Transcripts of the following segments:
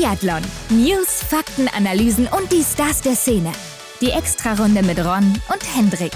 Biathlon. News, Fakten, Analysen und die Stars der Szene. Die Extrarunde mit Ron und Hendrik.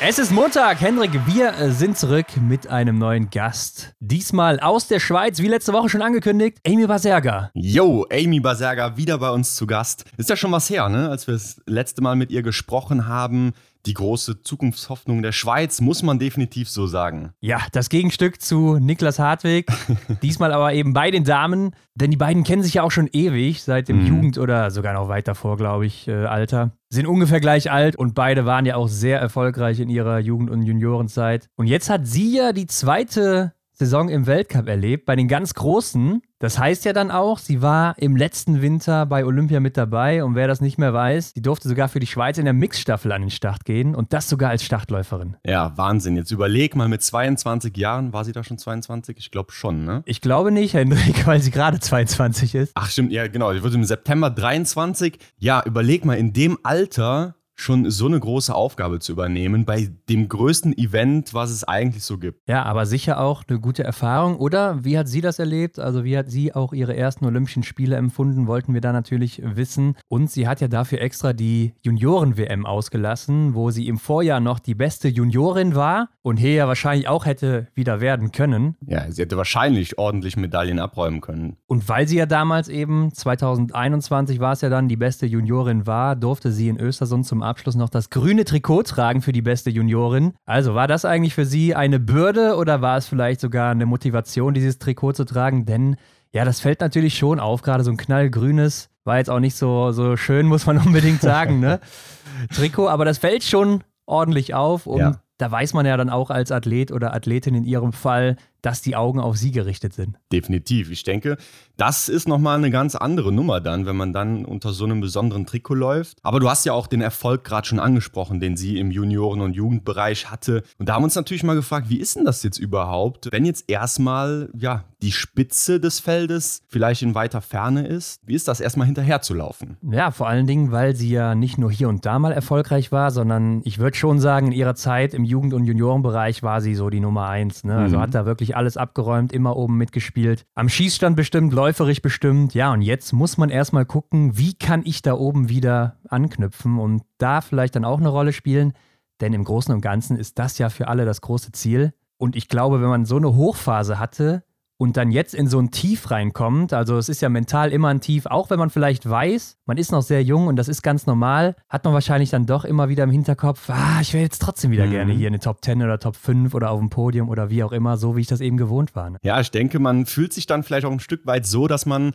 Es ist Montag, Hendrik. Wir äh, sind zurück mit einem neuen Gast. Diesmal aus der Schweiz, wie letzte Woche schon angekündigt, Amy Baserga. Yo, Amy Baserga wieder bei uns zu Gast. Ist ja schon was her, ne? Als wir das letzte Mal mit ihr gesprochen haben die große Zukunftshoffnung der Schweiz, muss man definitiv so sagen. Ja, das Gegenstück zu Niklas Hartwig. Diesmal aber eben bei den Damen, denn die beiden kennen sich ja auch schon ewig, seit dem mhm. Jugend- oder sogar noch weiter vor, glaube ich, äh, Alter. Sind ungefähr gleich alt und beide waren ja auch sehr erfolgreich in ihrer Jugend- und Juniorenzeit. Und jetzt hat sie ja die zweite Saison im Weltcup erlebt, bei den ganz Großen. Das heißt ja dann auch, sie war im letzten Winter bei Olympia mit dabei und wer das nicht mehr weiß, die durfte sogar für die Schweiz in der Mixstaffel an den Start gehen und das sogar als Startläuferin. Ja, Wahnsinn. Jetzt überleg mal, mit 22 Jahren, war sie da schon 22? Ich glaube schon, ne? Ich glaube nicht, Hendrik, weil sie gerade 22 ist. Ach stimmt, ja genau, sie wird im September 23. Ja, überleg mal, in dem Alter schon so eine große Aufgabe zu übernehmen bei dem größten Event, was es eigentlich so gibt. Ja, aber sicher auch eine gute Erfahrung. Oder wie hat sie das erlebt? Also wie hat sie auch ihre ersten Olympischen Spiele empfunden, wollten wir da natürlich wissen. Und sie hat ja dafür extra die Junioren-WM ausgelassen, wo sie im Vorjahr noch die beste Juniorin war und hier ja wahrscheinlich auch hätte wieder werden können. Ja, sie hätte wahrscheinlich ordentlich Medaillen abräumen können. Und weil sie ja damals eben, 2021 war es ja dann, die beste Juniorin war, durfte sie in Östersund zum Abschluss noch das grüne Trikot tragen für die beste Juniorin. Also war das eigentlich für Sie eine Bürde oder war es vielleicht sogar eine Motivation, dieses Trikot zu tragen? Denn ja, das fällt natürlich schon auf, gerade so ein knallgrünes, war jetzt auch nicht so, so schön, muss man unbedingt sagen, ne? Trikot, aber das fällt schon ordentlich auf und ja. da weiß man ja dann auch als Athlet oder Athletin in ihrem Fall, dass die Augen auf sie gerichtet sind. Definitiv. Ich denke, das ist nochmal eine ganz andere Nummer dann, wenn man dann unter so einem besonderen Trikot läuft. Aber du hast ja auch den Erfolg gerade schon angesprochen, den sie im Junioren- und Jugendbereich hatte. Und da haben wir uns natürlich mal gefragt, wie ist denn das jetzt überhaupt, wenn jetzt erstmal, ja, die Spitze des Feldes vielleicht in weiter Ferne ist? Wie ist das erstmal hinterher zu laufen? Ja, vor allen Dingen, weil sie ja nicht nur hier und da mal erfolgreich war, sondern ich würde schon sagen, in ihrer Zeit im Jugend- und Juniorenbereich war sie so die Nummer eins. Ne? Also mhm. hat da wirklich alles abgeräumt, immer oben mitgespielt. Am Schießstand bestimmt, läuferisch bestimmt. Ja, und jetzt muss man erstmal gucken, wie kann ich da oben wieder anknüpfen und da vielleicht dann auch eine Rolle spielen. Denn im Großen und Ganzen ist das ja für alle das große Ziel. Und ich glaube, wenn man so eine Hochphase hatte, und dann jetzt in so ein Tief reinkommt, also es ist ja mental immer ein Tief, auch wenn man vielleicht weiß, man ist noch sehr jung und das ist ganz normal, hat man wahrscheinlich dann doch immer wieder im Hinterkopf, ah, ich wäre jetzt trotzdem wieder mhm. gerne hier in den Top 10 oder Top 5 oder auf dem Podium oder wie auch immer, so wie ich das eben gewohnt war. Ne? Ja, ich denke, man fühlt sich dann vielleicht auch ein Stück weit so, dass man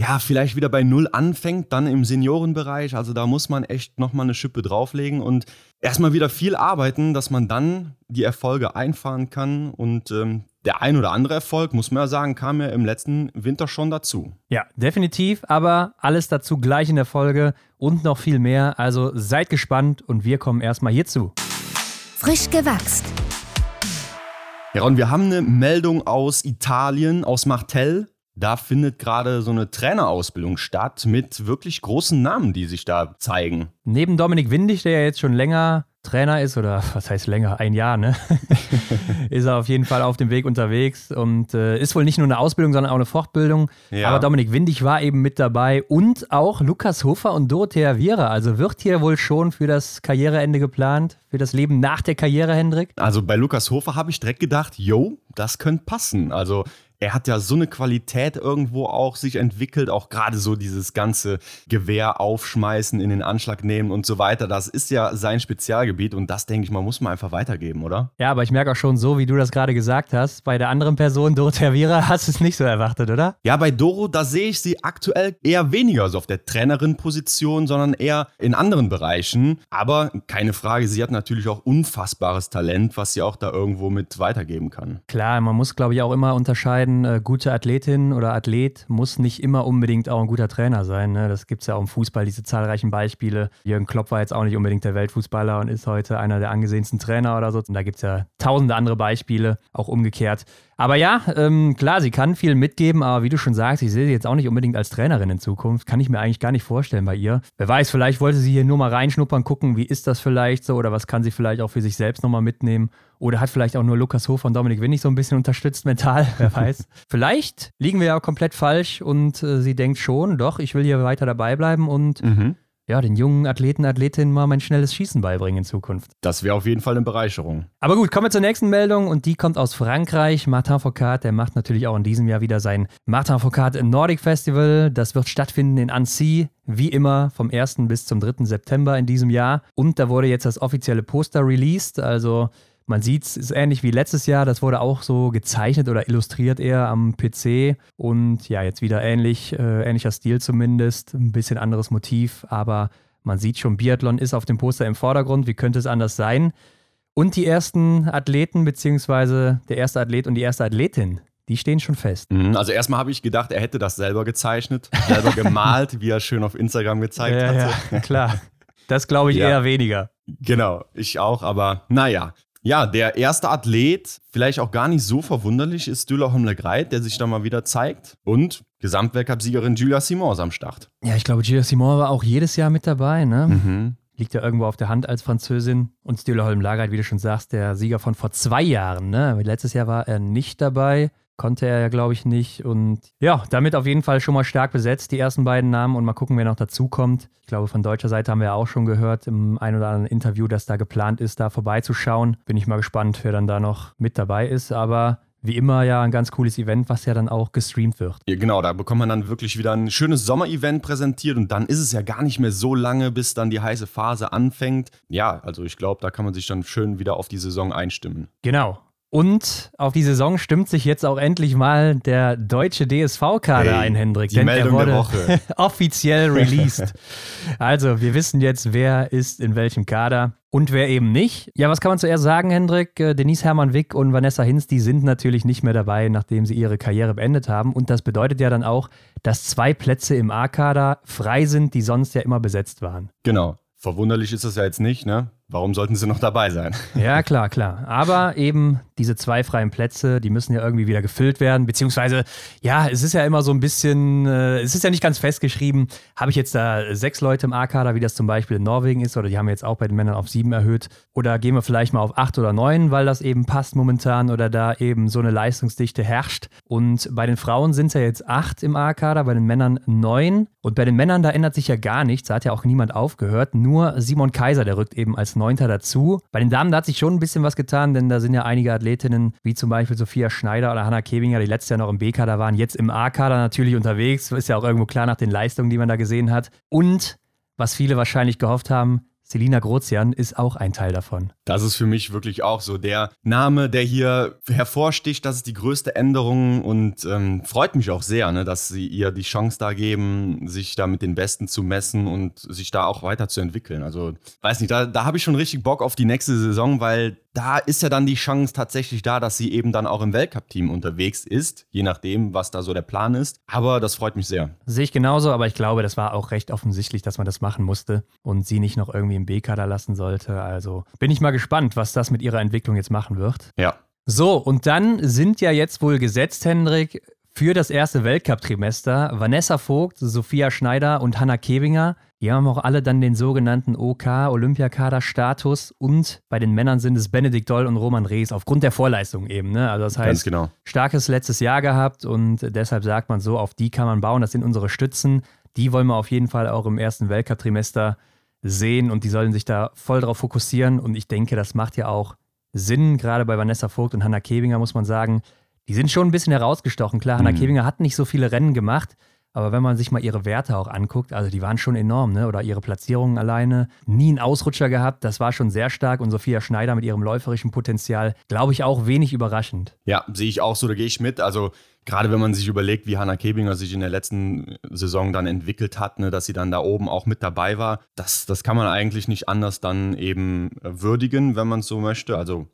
ja, vielleicht wieder bei Null anfängt, dann im Seniorenbereich. Also da muss man echt nochmal eine Schippe drauflegen und erstmal wieder viel arbeiten, dass man dann die Erfolge einfahren kann. Und ähm, der ein oder andere Erfolg, muss man ja sagen, kam ja im letzten Winter schon dazu. Ja, definitiv, aber alles dazu gleich in der Folge und noch viel mehr. Also seid gespannt und wir kommen erstmal hierzu. Frisch gewachst. Ja, und wir haben eine Meldung aus Italien, aus Martell. Da findet gerade so eine Trainerausbildung statt mit wirklich großen Namen, die sich da zeigen. Neben Dominik Windig, der ja jetzt schon länger Trainer ist, oder was heißt länger, ein Jahr, ne? ist er auf jeden Fall auf dem Weg unterwegs und äh, ist wohl nicht nur eine Ausbildung, sondern auch eine Fortbildung. Ja. Aber Dominik Windig war eben mit dabei und auch Lukas Hofer und Dorothea Viera. Also wird hier wohl schon für das Karriereende geplant, für das Leben nach der Karriere, Hendrik? Also bei Lukas Hofer habe ich direkt gedacht, yo, das könnte passen. Also er hat ja so eine Qualität irgendwo auch sich entwickelt, auch gerade so dieses ganze Gewehr aufschmeißen, in den Anschlag nehmen und so weiter. Das ist ja sein Spezialgebiet und das, denke ich mal, muss man einfach weitergeben, oder? Ja, aber ich merke auch schon so, wie du das gerade gesagt hast, bei der anderen Person, Dorothea Viera, hast du es nicht so erwartet, oder? Ja, bei Doro, da sehe ich sie aktuell eher weniger so auf der Trainerin-Position, sondern eher in anderen Bereichen. Aber keine Frage, sie hat natürlich auch unfassbares Talent, was sie auch da irgendwo mit weitergeben kann. Klar, man muss, glaube ich, auch immer unterscheiden, entscheiden, äh, gute Athletin oder Athlet muss nicht immer unbedingt auch ein guter Trainer sein. Ne? Das gibt es ja auch im Fußball, diese zahlreichen Beispiele. Jürgen Klopp war jetzt auch nicht unbedingt der Weltfußballer und ist heute einer der angesehensten Trainer oder so. Und da gibt es ja tausende andere Beispiele, auch umgekehrt. Aber ja, ähm, klar, sie kann viel mitgeben, aber wie du schon sagst, ich sehe sie jetzt auch nicht unbedingt als Trainerin in Zukunft. Kann ich mir eigentlich gar nicht vorstellen bei ihr. Wer weiß, vielleicht wollte sie hier nur mal reinschnuppern, gucken, wie ist das vielleicht so oder was kann sie vielleicht auch für sich selbst nochmal mitnehmen. Oder hat vielleicht auch nur Lukas Hofer und Dominik Winnig so ein bisschen unterstützt mental, wer weiß. vielleicht liegen wir ja komplett falsch und äh, sie denkt schon, doch, ich will hier weiter dabei bleiben und mhm ja, den jungen Athleten, Athletinnen mal mein schnelles Schießen beibringen in Zukunft. Das wäre auf jeden Fall eine Bereicherung. Aber gut, kommen wir zur nächsten Meldung und die kommt aus Frankreich. Martin Foucault, der macht natürlich auch in diesem Jahr wieder sein Martin Foucault Nordic Festival. Das wird stattfinden in Annecy, wie immer vom 1. bis zum 3. September in diesem Jahr. Und da wurde jetzt das offizielle Poster released, also man sieht es, ist ähnlich wie letztes Jahr. Das wurde auch so gezeichnet oder illustriert eher am PC. Und ja, jetzt wieder ähnlich, äh, ähnlicher Stil zumindest. Ein bisschen anderes Motiv, aber man sieht schon, Biathlon ist auf dem Poster im Vordergrund. Wie könnte es anders sein? Und die ersten Athleten, beziehungsweise der erste Athlet und die erste Athletin, die stehen schon fest. Mhm, also erstmal habe ich gedacht, er hätte das selber gezeichnet, selber gemalt, wie er schön auf Instagram gezeigt ja, hatte. Ja, klar. Das glaube ich ja. eher weniger. Genau, ich auch, aber naja. Ja, der erste Athlet, vielleicht auch gar nicht so verwunderlich, ist Düller Homlegreit, der sich da mal wieder zeigt. Und Gesamtweltcup-Siegerin Julia Simons am Start. Ja, ich glaube, Julia Simons war auch jedes Jahr mit dabei, ne? Mhm. Liegt ja irgendwo auf der Hand als Französin. Und Stühler Holm Lagerheit, wie du schon sagst, der Sieger von vor zwei Jahren. Ne? Letztes Jahr war er nicht dabei konnte er ja, glaube ich, nicht. Und ja, damit auf jeden Fall schon mal stark besetzt, die ersten beiden Namen. Und mal gucken, wer noch dazukommt. Ich glaube, von deutscher Seite haben wir ja auch schon gehört im ein oder anderen Interview, dass da geplant ist, da vorbeizuschauen. Bin ich mal gespannt, wer dann da noch mit dabei ist. Aber wie immer ja ein ganz cooles Event, was ja dann auch gestreamt wird. Ja, genau, da bekommt man dann wirklich wieder ein schönes Sommer-Event präsentiert und dann ist es ja gar nicht mehr so lange, bis dann die heiße Phase anfängt. Ja, also ich glaube, da kann man sich dann schön wieder auf die Saison einstimmen. Genau. Und auf die Saison stimmt sich jetzt auch endlich mal der deutsche DSV-Kader hey, ein, Hendrik. Die denn Meldung der, Woche. offiziell released. also, wir wissen jetzt, wer ist in welchem Kader und wer eben nicht. Ja, was kann man zuerst sagen, Hendrik? Äh, Denise Hermann Wick und Vanessa Hinz, die sind natürlich nicht mehr dabei, nachdem sie ihre Karriere beendet haben. Und das bedeutet ja dann auch, dass zwei Plätze im A-Kader frei sind, die sonst ja immer besetzt waren. Genau. Verwunderlich ist das ja jetzt nicht, ne? Warum sollten sie noch dabei sein? Ja, klar, klar. Aber eben diese zwei freien Plätze, die müssen ja irgendwie wieder gefüllt werden. Beziehungsweise, ja, es ist ja immer so ein bisschen, äh, es ist ja nicht ganz festgeschrieben, habe ich jetzt da sechs Leute im A-Kader, wie das zum Beispiel in Norwegen ist, oder die haben jetzt auch bei den Männern auf sieben erhöht. Oder gehen wir vielleicht mal auf acht oder neun, weil das eben passt momentan oder da eben so eine Leistungsdichte herrscht. Und bei den Frauen sind es ja jetzt acht im A-Kader, bei den Männern neun. Und bei den Männern, da ändert sich ja gar nichts, da hat ja auch niemand aufgehört. Nur Simon Kaiser, der rückt eben als Neunter dazu. Bei den Damen, da hat sich schon ein bisschen was getan, denn da sind ja einige Athletinnen, wie zum Beispiel Sophia Schneider oder Hanna Kebinger, die letztes Jahr noch im B-Kader waren, jetzt im A-Kader natürlich unterwegs. Ist ja auch irgendwo klar nach den Leistungen, die man da gesehen hat. Und was viele wahrscheinlich gehofft haben, Selina Grozian ist auch ein Teil davon. Das ist für mich wirklich auch so der Name, der hier hervorsticht. Das ist die größte Änderung und ähm, freut mich auch sehr, ne, dass sie ihr die Chance da geben, sich da mit den Besten zu messen und sich da auch weiterzuentwickeln. Also, weiß nicht, da, da habe ich schon richtig Bock auf die nächste Saison, weil da ist ja dann die Chance tatsächlich da, dass sie eben dann auch im Weltcup-Team unterwegs ist, je nachdem, was da so der Plan ist. Aber das freut mich sehr. Sehe ich genauso, aber ich glaube, das war auch recht offensichtlich, dass man das machen musste und sie nicht noch irgendwie im B-Kader lassen sollte. Also bin ich mal gespannt, was das mit ihrer Entwicklung jetzt machen wird. Ja. So, und dann sind ja jetzt wohl gesetzt, Hendrik, für das erste Weltcup-Trimester Vanessa Vogt, Sophia Schneider und Hanna Kebinger. Die haben auch alle dann den sogenannten OK Olympiakader-Status und bei den Männern sind es Benedikt Doll und Roman Rees aufgrund der Vorleistung eben. Ne? Also das heißt, genau. starkes letztes Jahr gehabt und deshalb sagt man so, auf die kann man bauen. Das sind unsere Stützen. Die wollen wir auf jeden Fall auch im ersten Weltcup-Trimester sehen und die sollen sich da voll drauf fokussieren. Und ich denke, das macht ja auch Sinn, gerade bei Vanessa Vogt und Hanna Kebinger muss man sagen, die sind schon ein bisschen herausgestochen. Klar, Hanna mhm. Kebinger hat nicht so viele Rennen gemacht, aber wenn man sich mal ihre Werte auch anguckt, also die waren schon enorm, ne? Oder ihre Platzierungen alleine. Nie einen Ausrutscher gehabt, das war schon sehr stark. Und Sophia Schneider mit ihrem läuferischen Potenzial, glaube ich, auch wenig überraschend. Ja, sehe ich auch so, da gehe ich mit. Also gerade wenn man sich überlegt, wie Hanna Kebinger sich in der letzten Saison dann entwickelt hat, ne, dass sie dann da oben auch mit dabei war, das, das kann man eigentlich nicht anders dann eben würdigen, wenn man es so möchte. Also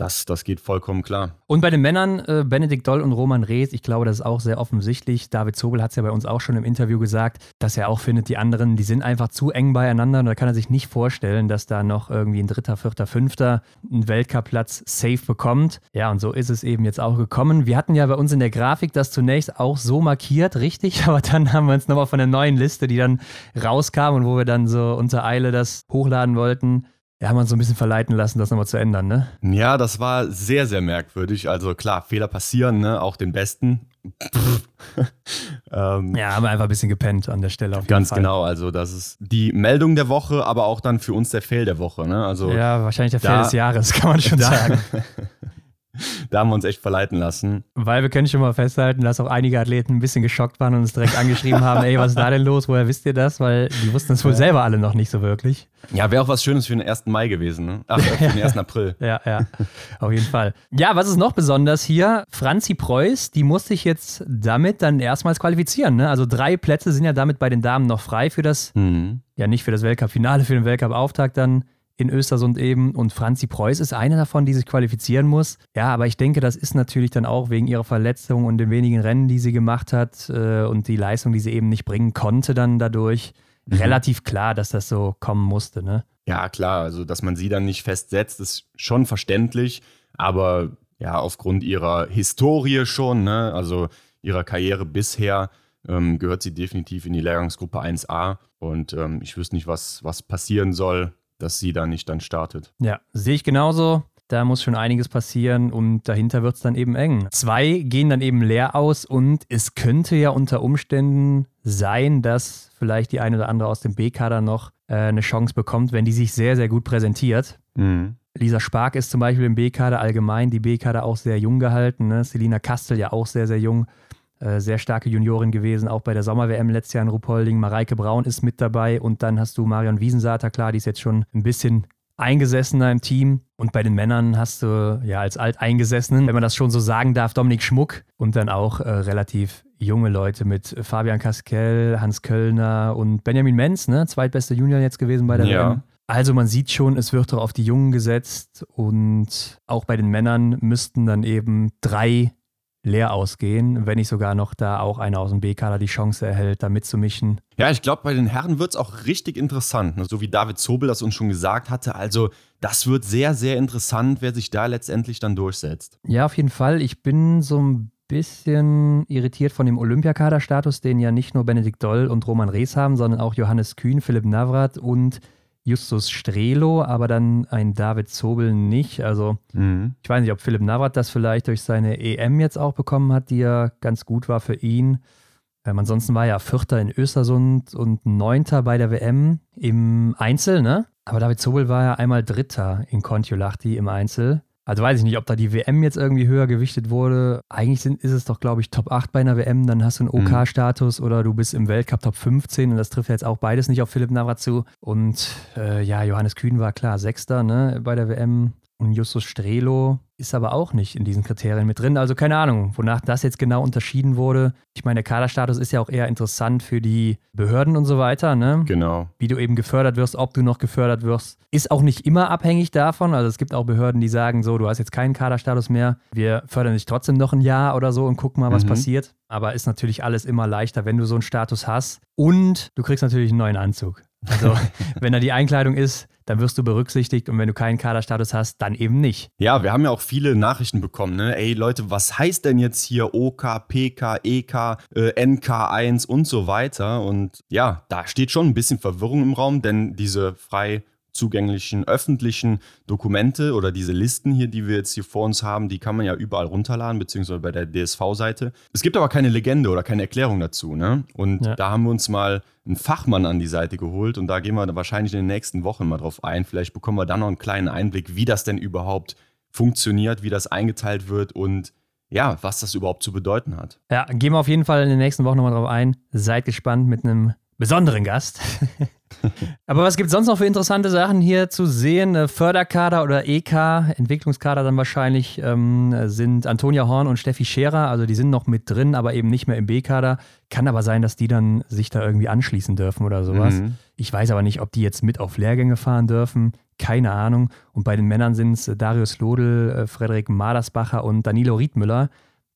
Das, das geht vollkommen klar. Und bei den Männern, äh, Benedikt Doll und Roman Rees, ich glaube, das ist auch sehr offensichtlich. David Zobel hat es ja bei uns auch schon im Interview gesagt, dass er auch findet, die anderen, die sind einfach zu eng beieinander und da kann er sich nicht vorstellen, dass da noch irgendwie ein dritter, vierter, fünfter einen Weltcup-Platz safe bekommt. Ja, und so ist es eben jetzt auch gekommen. Wir hatten ja bei uns in der Grafik das zunächst auch so markiert, richtig, aber dann haben wir uns nochmal von der neuen Liste, die dann rauskam und wo wir dann so unter Eile das hochladen wollten, ja, haben wir uns so ein bisschen verleiten lassen, das nochmal zu ändern, ne? Ja, das war sehr, sehr merkwürdig. Also klar, Fehler passieren, ne? Auch den besten. ähm, ja, haben wir einfach ein bisschen gepennt an der Stelle. ganz Fall. genau, also das ist die Meldung der Woche, aber auch dann für uns der Fail der Woche. Ne? Also ja, wahrscheinlich der Fail des Jahres, kann man schon da, sagen. Da haben wir uns echt verleiten lassen. Weil wir können schon mal festhalten, dass auch einige Athleten ein bisschen geschockt waren und uns direkt angeschrieben haben, ey, was ist da denn los? Woher wisst ihr das? Weil die wussten es wohl selber alle noch nicht so wirklich. Ja, wäre auch was Schönes für den 1. Mai gewesen, ne? Ach, für den 1. April. ja, ja, auf jeden Fall. Ja, was ist noch besonders hier? Franzi Preuß, die muss sich jetzt damit dann erstmals qualifizieren, ne? Also drei Plätze sind ja damit bei den Damen noch frei für das, mhm. ja nicht für das Weltcup-Finale, für den Weltcup-Auftakt dann in Östersund eben. Und Franzi Preuß ist eine davon, die sich qualifizieren muss. Ja, aber ich denke, das ist natürlich dann auch wegen ihrer Verletzung und den wenigen Rennen, die sie gemacht hat äh, und die Leistung, die sie eben nicht bringen konnte, dann dadurch mhm. relativ klar, dass das so kommen musste. Ne? Ja, klar. Also, dass man sie dann nicht festsetzt, ist schon verständlich. Aber ja, aufgrund ihrer Historie schon, ne? also ihrer Karriere bisher, ähm, gehört sie definitiv in die Lehrgangsgruppe 1a. Und ähm, ich wüsste nicht, was, was passieren soll, dass sie da nicht dann startet. Ja, sehe ich genauso. Da muss schon einiges passieren und dahinter wird es dann eben eng. Zwei gehen dann eben leer aus und es könnte ja unter Umständen sein, dass vielleicht die eine oder andere aus dem B-Kader noch äh, eine Chance bekommt, wenn die sich sehr, sehr gut präsentiert. Mhm. Lisa Spark ist zum Beispiel im B-Kader allgemein, die B-Kader auch sehr jung gehalten. Ne? Selina Kastel ja auch sehr, sehr jung. Äh, sehr starke Juniorin gewesen, auch bei der Sommer-WM letztes Jahr in Rupolding. Mareike Braun ist mit dabei und dann hast du Marion Wiesensater, klar, die ist jetzt schon ein bisschen eingesessener im Team. Und bei den Männern hast du ja als Alteingesessenen, wenn man das schon so sagen darf, Dominik Schmuck und dann auch äh, relativ junge Leute mit Fabian Kaskel, Hans Köllner und Benjamin Menz, ne? zweitbester Junior jetzt gewesen bei der ja. WM. Also man sieht schon, es wird doch auf die Jungen gesetzt und auch bei den Männern müssten dann eben drei leer ausgehen, wenn nicht sogar noch da auch einer aus dem B-Kader die Chance erhält, da mitzumischen. Ja, ich glaube, bei den Herren wird es auch richtig interessant, ne? so wie David Zobel das uns schon gesagt hatte. Also, das wird sehr, sehr interessant, wer sich da letztendlich dann durchsetzt. Ja, auf jeden Fall. Ich bin so ein bisschen irritiert von dem Olympiakader-Status, den ja nicht nur Benedikt Doll und Roman Rees haben, sondern auch Johannes Kühn, Philipp Navrat und Justus Strelo, aber dann ein David Zobel nicht. Also mhm. ich weiß nicht, ob Philipp Navrat das vielleicht durch seine EM jetzt auch bekommen hat, die ja ganz gut war für ihn. Ähm, ansonsten war er ja Vierter in Östersund und Neunter bei der WM im Einzel, ne? Aber David Zobel war ja einmal Dritter in Kontiolahti im Einzel. Also weiß ich nicht, ob da die WM jetzt irgendwie höher gewichtet wurde. Eigentlich sind, ist es doch, glaube ich, Top 8 bei einer WM. Dann hast du einen mhm. OK-Status oder du bist im Weltcup Top 15 und das trifft ja jetzt auch beides nicht auf Philipp Navrat zu. Und äh, ja, Johannes Kühn war klar Sechster ne, bei der WM. Und Justus Strelo ist aber auch nicht in diesen Kriterien mit drin. Also keine Ahnung, wonach das jetzt genau unterschieden wurde. Ich meine, der Kaderstatus ist ja auch eher interessant für die Behörden und so weiter. Ne? Genau. Wie du eben gefördert wirst, ob du noch gefördert wirst, ist auch nicht immer abhängig davon. Also es gibt auch Behörden, die sagen so, du hast jetzt keinen Kaderstatus mehr, wir fördern dich trotzdem noch ein Jahr oder so und gucken mal, was mhm. passiert. Aber ist natürlich alles immer leichter, wenn du so einen Status hast. Und du kriegst natürlich einen neuen Anzug. Also, wenn da die Einkleidung ist, dann wirst du berücksichtigt und wenn du keinen Kaderstatus hast, dann eben nicht. Ja, wir haben ja auch viele Nachrichten bekommen, ne? Ey Leute, was heißt denn jetzt hier OK, PK, EK, äh, NK1 und so weiter? Und ja, da steht schon ein bisschen Verwirrung im Raum, denn diese frei zugänglichen öffentlichen Dokumente oder diese Listen hier, die wir jetzt hier vor uns haben, die kann man ja überall runterladen, beziehungsweise bei der DSV-Seite. Es gibt aber keine Legende oder keine Erklärung dazu. Ne? Und ja. da haben wir uns mal einen Fachmann an die Seite geholt und da gehen wir wahrscheinlich in den nächsten Wochen mal drauf ein. Vielleicht bekommen wir dann noch einen kleinen Einblick, wie das denn überhaupt funktioniert, wie das eingeteilt wird und ja, was das überhaupt zu bedeuten hat. Ja, gehen wir auf jeden Fall in den nächsten Wochen nochmal drauf ein. Seid gespannt mit einem besonderen Gast. Aber was gibt es sonst noch für interessante Sachen hier zu sehen? Äh, Förderkader oder EK, Entwicklungskader dann wahrscheinlich, ähm, sind Antonia Horn und Steffi Scherer. Also die sind noch mit drin, aber eben nicht mehr im B-Kader. Kann aber sein, dass die dann sich da irgendwie anschließen dürfen oder sowas. Mhm. Ich weiß aber nicht, ob die jetzt mit auf Lehrgänge fahren dürfen. Keine Ahnung. Und bei den Männern sind es Darius Lodel, äh, Frederik Madersbacher und Danilo Riedmüller.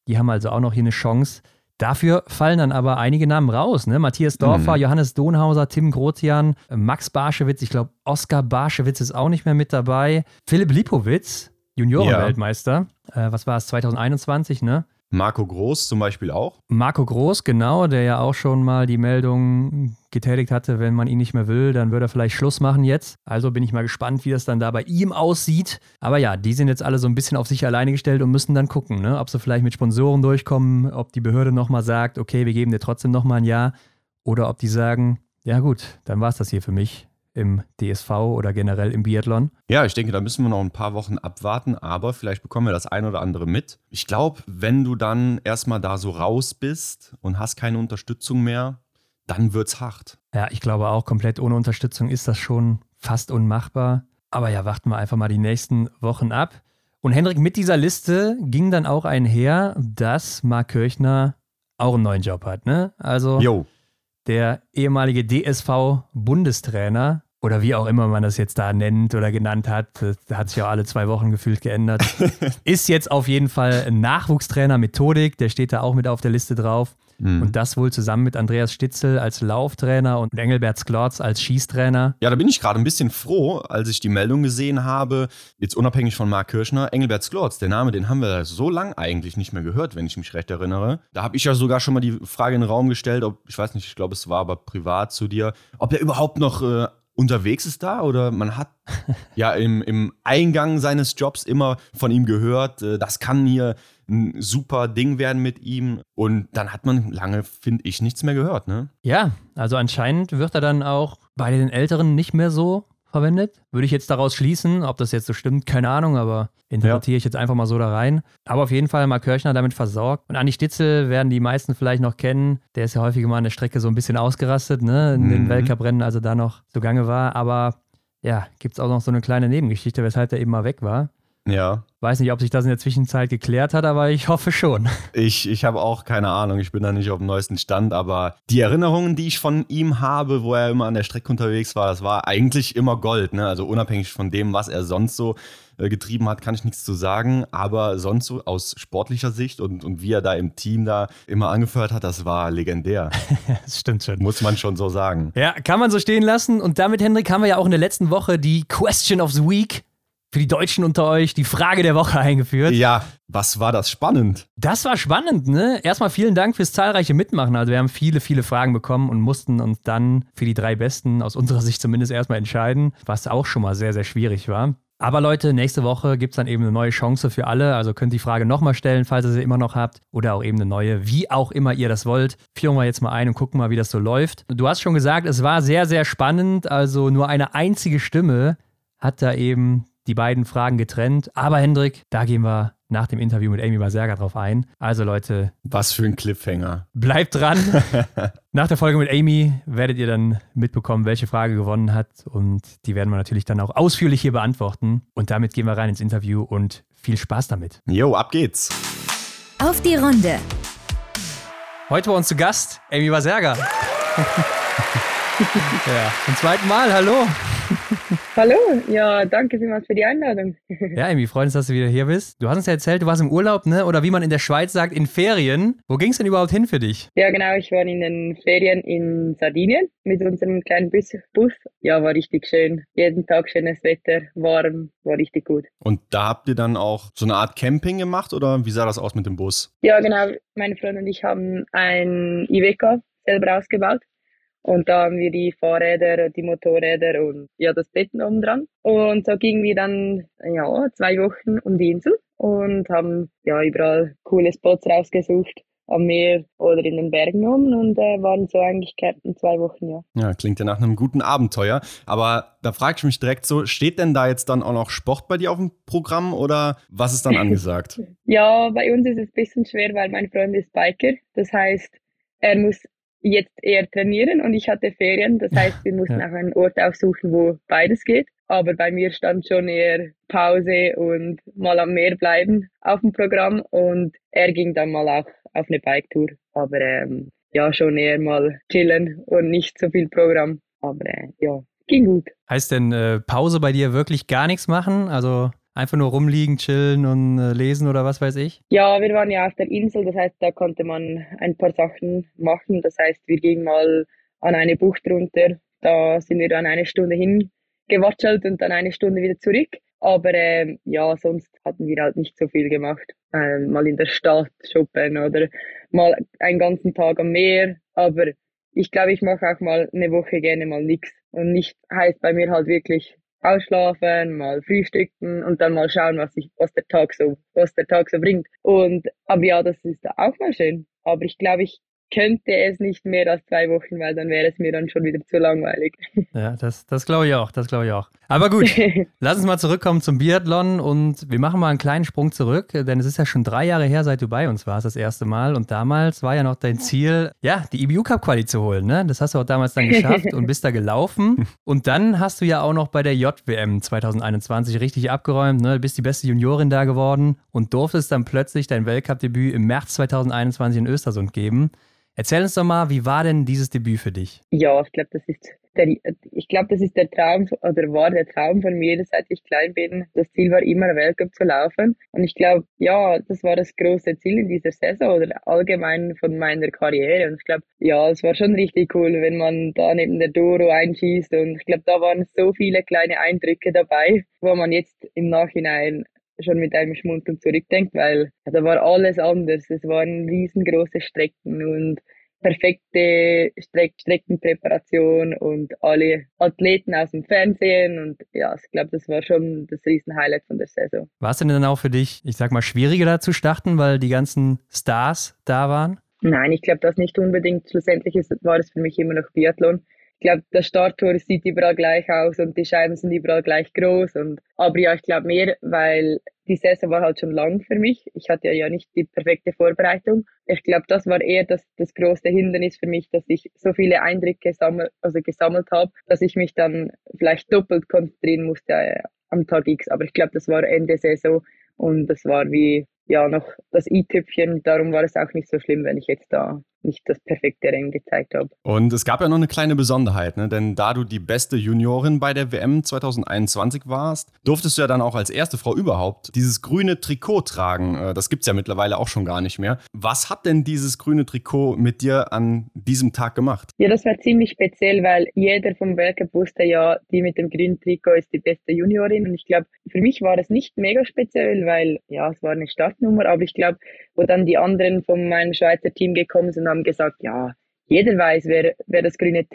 Die haben also auch noch hier eine Chance. Dafür fallen dann aber einige Namen raus. Ne? Matthias Dorfer, mhm. Johannes Donhauser, Tim Grotian, Max Barschewitz, ich glaube, Oskar Barschewitz ist auch nicht mehr mit dabei. Philipp Lipowitz, Juniorenweltmeister. Ja. Äh, was war es, 2021, ne? Marco Groß zum Beispiel auch. Marco Groß, genau, der ja auch schon mal die Meldung getätigt hatte, wenn man ihn nicht mehr will, dann würde er vielleicht Schluss machen jetzt. Also bin ich mal gespannt, wie das dann da bei ihm aussieht. Aber ja, die sind jetzt alle so ein bisschen auf sich alleine gestellt und müssen dann gucken, ne? ob sie vielleicht mit Sponsoren durchkommen, ob die Behörde nochmal sagt, okay, wir geben dir trotzdem nochmal ein Jahr. Oder ob die sagen, ja gut, dann war es das hier für mich im DSV oder generell im Biathlon? Ja, ich denke, da müssen wir noch ein paar Wochen abwarten, aber vielleicht bekommen wir das ein oder andere mit. Ich glaube, wenn du dann erstmal da so raus bist und hast keine Unterstützung mehr, dann wird's hart. Ja, ich glaube auch, komplett ohne Unterstützung ist das schon fast unmachbar. Aber ja, warten wir einfach mal die nächsten Wochen ab. Und Hendrik, mit dieser Liste ging dann auch einher, dass Marc Kirchner auch einen neuen Job hat, ne? Also jo. der ehemalige DSV-Bundestrainer oder wie auch immer man das jetzt da nennt oder genannt hat, das hat sich ja alle zwei Wochen gefühlt geändert, ist jetzt auf jeden Fall Nachwuchstrainer Methodik, der steht da auch mit auf der Liste drauf. Mhm. Und das wohl zusammen mit Andreas Stitzel als Lauftrainer und Engelbert Sklotz als Schießtrainer. Ja, da bin ich gerade ein bisschen froh, als ich die Meldung gesehen habe, jetzt unabhängig von Marc Kirschner, Engelbert Sklotz, der Name, den haben wir so lang eigentlich nicht mehr gehört, wenn ich mich recht erinnere. Da habe ich ja sogar schon mal die Frage in den Raum gestellt, ob, ich weiß nicht, ich glaube, es war aber privat zu dir, ob er überhaupt noch äh, unterwegs ist da oder man hat ja im, im Eingang seines Jobs immer von ihm gehört, äh, das kann hier ein super Ding werden mit ihm und dann hat man lange, finde ich, nichts mehr gehört, ne? Ja, also anscheinend wird er dann auch bei den Älteren nicht mehr so verwendet. Würde ich jetzt daraus schließen, ob das jetzt so stimmt, keine Ahnung, aber interpretiere ja. ich jetzt einfach mal so da rein. Aber auf jeden Fall mal Kirchner damit versorgt. Und Andi Stitzel werden die meisten vielleicht noch kennen. Der ist ja häufig mal an der Strecke so ein bisschen ausgerastet, ne, in mhm. den Weltcuprennen, als er da noch zugange war. Aber ja, gibt es auch noch so eine kleine Nebengeschichte, weshalb er eben mal weg war. Ja. Weiß nicht, ob sich das in der Zwischenzeit geklärt hat, aber ich hoffe schon. Ich, ich habe auch keine Ahnung, ich bin da nicht auf dem neuesten Stand, aber die Erinnerungen, die ich von ihm habe, wo er immer an der Strecke unterwegs war, das war eigentlich immer Gold. Ne? Also unabhängig von dem, was er sonst so äh, getrieben hat, kann ich nichts zu sagen. Aber sonst so aus sportlicher Sicht und, und wie er da im Team da immer angefeuert hat, das war legendär. das stimmt schon. Muss man schon so sagen. Ja, kann man so stehen lassen. Und damit, Hendrik, haben wir ja auch in der letzten Woche die Question of the Week für die Deutschen unter euch die Frage der Woche eingeführt. Ja, was war das spannend? Das war spannend, ne? Erstmal vielen Dank fürs zahlreiche Mitmachen. Also wir haben viele, viele Fragen bekommen und mussten uns dann für die drei Besten aus unserer Sicht zumindest erstmal entscheiden, was auch schon mal sehr, sehr schwierig war. Aber Leute, nächste Woche gibt es dann eben eine neue Chance für alle. Also könnt ihr die Frage nochmal stellen, falls ihr sie immer noch habt. Oder auch eben eine neue, wie auch immer ihr das wollt. Führen wir jetzt mal ein und gucken mal, wie das so läuft. Du hast schon gesagt, es war sehr, sehr spannend. Also nur eine einzige Stimme hat da eben die beiden Fragen getrennt. Aber Hendrik, da gehen wir nach dem Interview mit Amy Baserga drauf ein. Also Leute. Was für ein Cliffhanger. Bleibt dran. nach der Folge mit Amy werdet ihr dann mitbekommen, welche Frage gewonnen hat. Und die werden wir natürlich dann auch ausführlich hier beantworten. Und damit gehen wir rein ins Interview und viel Spaß damit. Jo, ab geht's. Auf die Runde. Heute bei uns zu Gast Amy Baserga. ja, zum zweiten Mal, hallo. Hallo, ja, danke vielmals für die Einladung. Ja, Amy, freuen uns, dass du wieder hier bist. Du hast uns ja erzählt, du warst im Urlaub, ne? Oder wie man in der Schweiz sagt, in Ferien. Wo ging es denn überhaupt hin für dich? Ja, genau, ich war in den Ferien in Sardinien mit unserem kleinen Bus. Bus. Ja, war richtig schön. Jeden Tag schönes Wetter, warm, war richtig gut. Und da habt ihr dann auch so eine Art Camping gemacht oder wie sah das aus mit dem Bus? Ja, genau. Meine Freunde und ich haben ein Iveco selber ausgebaut. Und da haben wir die Fahrräder, die Motorräder und ja, das Betten oben dran. Und so gingen wir dann, ja, zwei Wochen um die Insel und haben ja überall coole Spots rausgesucht am Meer oder in den Bergen um und äh, waren so eigentlich Kärnten zwei Wochen, ja. Ja, klingt ja nach einem guten Abenteuer. Aber da frage ich mich direkt so, steht denn da jetzt dann auch noch Sport bei dir auf dem Programm oder was ist dann angesagt? ja, bei uns ist es ein bisschen schwer, weil mein Freund ist Biker. Das heißt, er muss jetzt eher trainieren und ich hatte Ferien. Das heißt, wir mussten ja. auch einen Ort aussuchen, wo beides geht. Aber bei mir stand schon eher Pause und mal am Meer bleiben auf dem Programm und er ging dann mal auch auf eine Biketour. Aber ähm, ja, schon eher mal chillen und nicht so viel Programm. Aber äh, ja, ging gut. Heißt denn äh, Pause bei dir wirklich gar nichts machen? Also einfach nur rumliegen, chillen und äh, lesen oder was weiß ich? Ja, wir waren ja auf der Insel, das heißt, da konnte man ein paar Sachen machen. Das heißt, wir gingen mal an eine Bucht runter. Da sind wir dann eine Stunde hingewatschelt und dann eine Stunde wieder zurück. Aber ähm, ja, sonst hatten wir halt nicht so viel gemacht. Ähm, mal in der Stadt shoppen oder mal einen ganzen Tag am Meer. Aber ich glaube, ich mache auch mal eine Woche gerne mal nichts. Und nicht heißt bei mir halt wirklich ausschlafen, mal frühstücken und dann mal schauen, was ich, was der Tag so, was der Tag so bringt. Und aber ja, das ist auch mal schön. Aber ich glaube, ich könnte es nicht mehr als zwei Wochen, weil dann wäre es mir dann schon wieder zu langweilig. Ja, das, das glaube ich auch, das glaube ich auch. Aber gut, lass uns mal zurückkommen zum Biathlon und wir machen mal einen kleinen Sprung zurück, denn es ist ja schon drei Jahre her, seit du bei uns warst das erste Mal und damals war ja noch dein Ziel, ja, die IBU Cup Quali zu holen, ne? Das hast du auch damals dann geschafft und bist da gelaufen und dann hast du ja auch noch bei der JWM 2021 richtig abgeräumt, ne? Du bist die beste Juniorin da geworden und durftest dann plötzlich dein Weltcup-Debüt im März 2021 in Östersund geben. Erzähl uns doch mal, wie war denn dieses Debüt für dich? Ja, ich glaube, das ist der, ich glaube, das ist der Traum oder war der Traum von mir, seit ich klein bin. Das Ziel war immer, Weltcup zu laufen. Und ich glaube, ja, das war das große Ziel in dieser Saison oder allgemein von meiner Karriere. Und ich glaube, ja, es war schon richtig cool, wenn man da neben der Doro einschießt. Und ich glaube, da waren so viele kleine Eindrücke dabei, wo man jetzt im Nachhinein schon mit einem Schmunzeln zurückdenkt, weil da war alles anders. Es waren riesengroße Strecken und perfekte Streck Streckenpräparation und alle Athleten aus dem Fernsehen und ja, ich glaube, das war schon das Riesenhighlight von der Saison. War es denn dann auch für dich, ich sag mal, schwieriger da zu starten, weil die ganzen Stars da waren? Nein, ich glaube das nicht unbedingt. Schlussendlich ist, war es für mich immer noch Biathlon glaube, der Starttor sieht überall gleich aus und die Scheiben sind überall gleich groß. Und, aber ja, ich glaube mehr, weil die Saison war halt schon lang für mich. Ich hatte ja nicht die perfekte Vorbereitung. Ich glaube, das war eher das, das große Hindernis für mich, dass ich so viele Eindrücke sammel, also gesammelt habe, dass ich mich dann vielleicht doppelt konzentrieren musste äh, am Tag X. Aber ich glaube, das war Ende Saison und das war wie ja noch das i-Tüpfchen. Darum war es auch nicht so schlimm, wenn ich jetzt da nicht das perfekte Rennen gezeigt habe. Und es gab ja noch eine kleine Besonderheit, ne? denn da du die beste Juniorin bei der WM 2021 warst, durftest du ja dann auch als erste Frau überhaupt dieses grüne Trikot tragen. Äh, das gibt es ja mittlerweile auch schon gar nicht mehr. Was hat denn dieses grüne Trikot mit dir an diesem Tag gemacht? Ja, das war ziemlich speziell, weil jeder vom Weltcup wusste ja, die mit dem grünen Trikot ist die beste Juniorin. Und ich glaube, für mich war es nicht mega speziell, weil ja, es war eine Startnummer, aber ich glaube, wo dann die anderen von meinem Schweizer Team gekommen sind, haben gesagt, ja, jeder weiß, wer, wer das grüne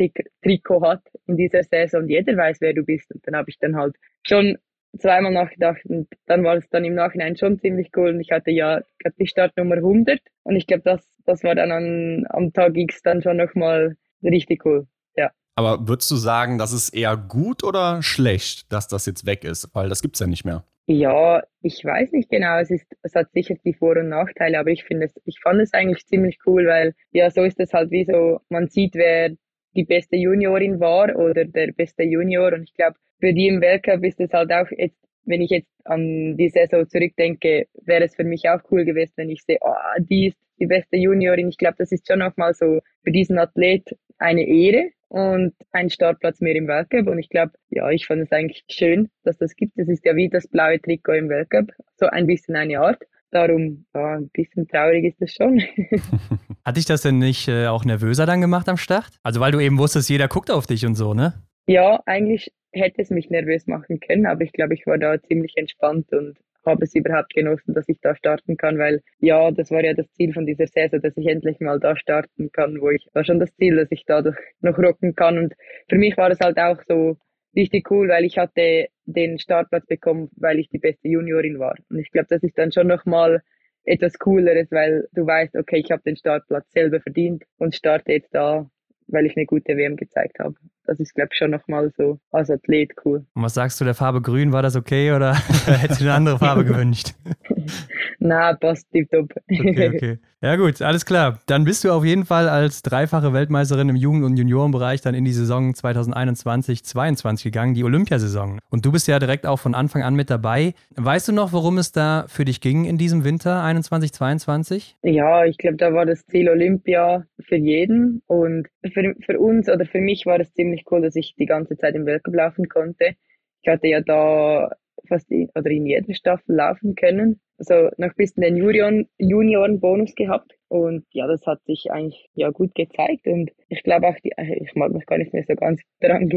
Trikot hat in dieser Saison und jeder weiß, wer du bist. Und dann habe ich dann halt schon zweimal nachgedacht und dann war es dann im Nachhinein schon ziemlich cool und ich hatte ja die Startnummer 100 und ich glaube, das, das war dann an, am Tag X dann schon nochmal richtig cool. Ja. Aber würdest du sagen, das ist eher gut oder schlecht, dass das jetzt weg ist? Weil das gibt es ja nicht mehr. Ja, ich weiß nicht genau. Es ist, es hat sicher die Vor- und Nachteile, aber ich finde es, ich fand es eigentlich ziemlich cool, weil ja, so ist es halt wie so, man sieht, wer die beste Juniorin war oder der beste Junior und ich glaube, für die im Weltcup ist es halt auch jetzt, wenn ich jetzt an die Saison zurückdenke, wäre es für mich auch cool gewesen, wenn ich sehe, oh, die ist die beste Juniorin. Ich glaube, das ist schon auch mal so für diesen Athlet eine Ehre, und ein Startplatz mehr im Weltcup. Und ich glaube, ja, ich fand es eigentlich schön, dass das gibt. Das ist ja wie das blaue Trikot im Weltcup. So ein bisschen eine Art. Darum, ja, ein bisschen traurig ist das schon. Hat dich das denn nicht äh, auch nervöser dann gemacht am Start? Also weil du eben wusstest, jeder guckt auf dich und so, ne? Ja, eigentlich hätte es mich nervös machen können, aber ich glaube, ich war da ziemlich entspannt und habe es überhaupt genossen, dass ich da starten kann, weil ja, das war ja das Ziel von dieser Saison, dass ich endlich mal da starten kann, wo ich war schon das Ziel, dass ich da noch rocken kann und für mich war es halt auch so richtig cool, weil ich hatte den Startplatz bekommen, weil ich die beste Juniorin war und ich glaube, das ist dann schon nochmal etwas Cooleres, weil du weißt, okay, ich habe den Startplatz selber verdient und starte jetzt da weil ich eine gute WM gezeigt habe. Das ist, glaube ich, schon nochmal so als Athlet cool. Und was sagst du der Farbe Grün? War das okay oder hättest du eine andere Farbe gewünscht? Na, passt tipptopp. Okay, okay. Ja gut, alles klar. Dann bist du auf jeden Fall als dreifache Weltmeisterin im Jugend- und Juniorenbereich dann in die Saison 2021-22 gegangen, die Olympiasaison. Und du bist ja direkt auch von Anfang an mit dabei. Weißt du noch, worum es da für dich ging in diesem Winter 21-22? Ja, ich glaube, da war das Ziel Olympia für jeden. Und für, für uns oder für mich war es ziemlich cool, dass ich die ganze Zeit im Weltcup laufen konnte. Ich hatte ja da fast in, oder in jeder Staffel laufen können. Also noch ein bisschen den Junioren, Junioren-Bonus gehabt. Und ja, das hat sich eigentlich ja gut gezeigt. Und ich glaube auch, die, ich mag mich gar nicht mehr so ganz daran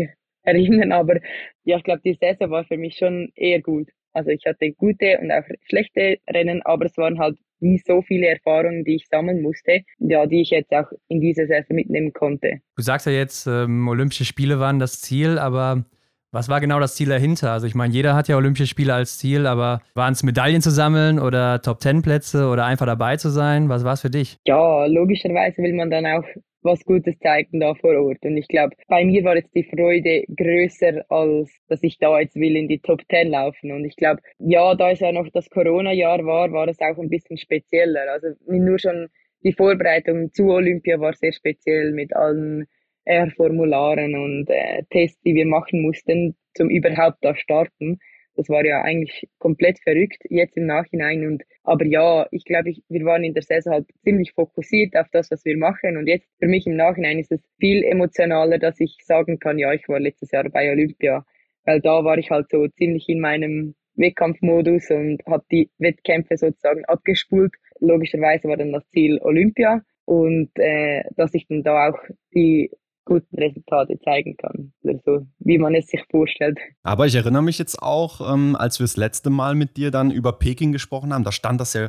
erinnern, aber ja, ich glaube, die Saison war für mich schon eher gut. Also ich hatte gute und auch schlechte Rennen, aber es waren halt wie so viele Erfahrungen, die ich sammeln musste, ja, die ich jetzt auch in dieser Saison mitnehmen konnte. Du sagst ja jetzt, ähm, Olympische Spiele waren das Ziel, aber was war genau das Ziel dahinter? Also ich meine, jeder hat ja Olympische Spiele als Ziel, aber waren es Medaillen zu sammeln oder Top-Ten-Plätze oder einfach dabei zu sein? Was war es für dich? Ja, logischerweise will man dann auch was Gutes zeigen da vor Ort. Und ich glaube, bei mir war jetzt die Freude größer, als dass ich da jetzt will in die Top Ten laufen. Und ich glaube, ja, da es ja noch das Corona-Jahr war, war es auch ein bisschen spezieller. Also nur schon die Vorbereitung zu Olympia war sehr speziell mit allen äh, Formularen und äh, Tests, die wir machen mussten, zum überhaupt da starten. Das war ja eigentlich komplett verrückt jetzt im Nachhinein. Und aber ja, ich glaube, ich, wir waren in der Saison halt ziemlich fokussiert auf das, was wir machen. Und jetzt für mich im Nachhinein ist es viel emotionaler, dass ich sagen kann, ja, ich war letztes Jahr bei Olympia, weil da war ich halt so ziemlich in meinem Wettkampfmodus und habe die Wettkämpfe sozusagen abgespult. Logischerweise war dann das Ziel Olympia und äh, dass ich dann da auch die guten Resultate zeigen kann, so wie man es sich vorstellt. Aber ich erinnere mich jetzt auch, ähm, als wir das letzte Mal mit dir dann über Peking gesprochen haben, da stand das ja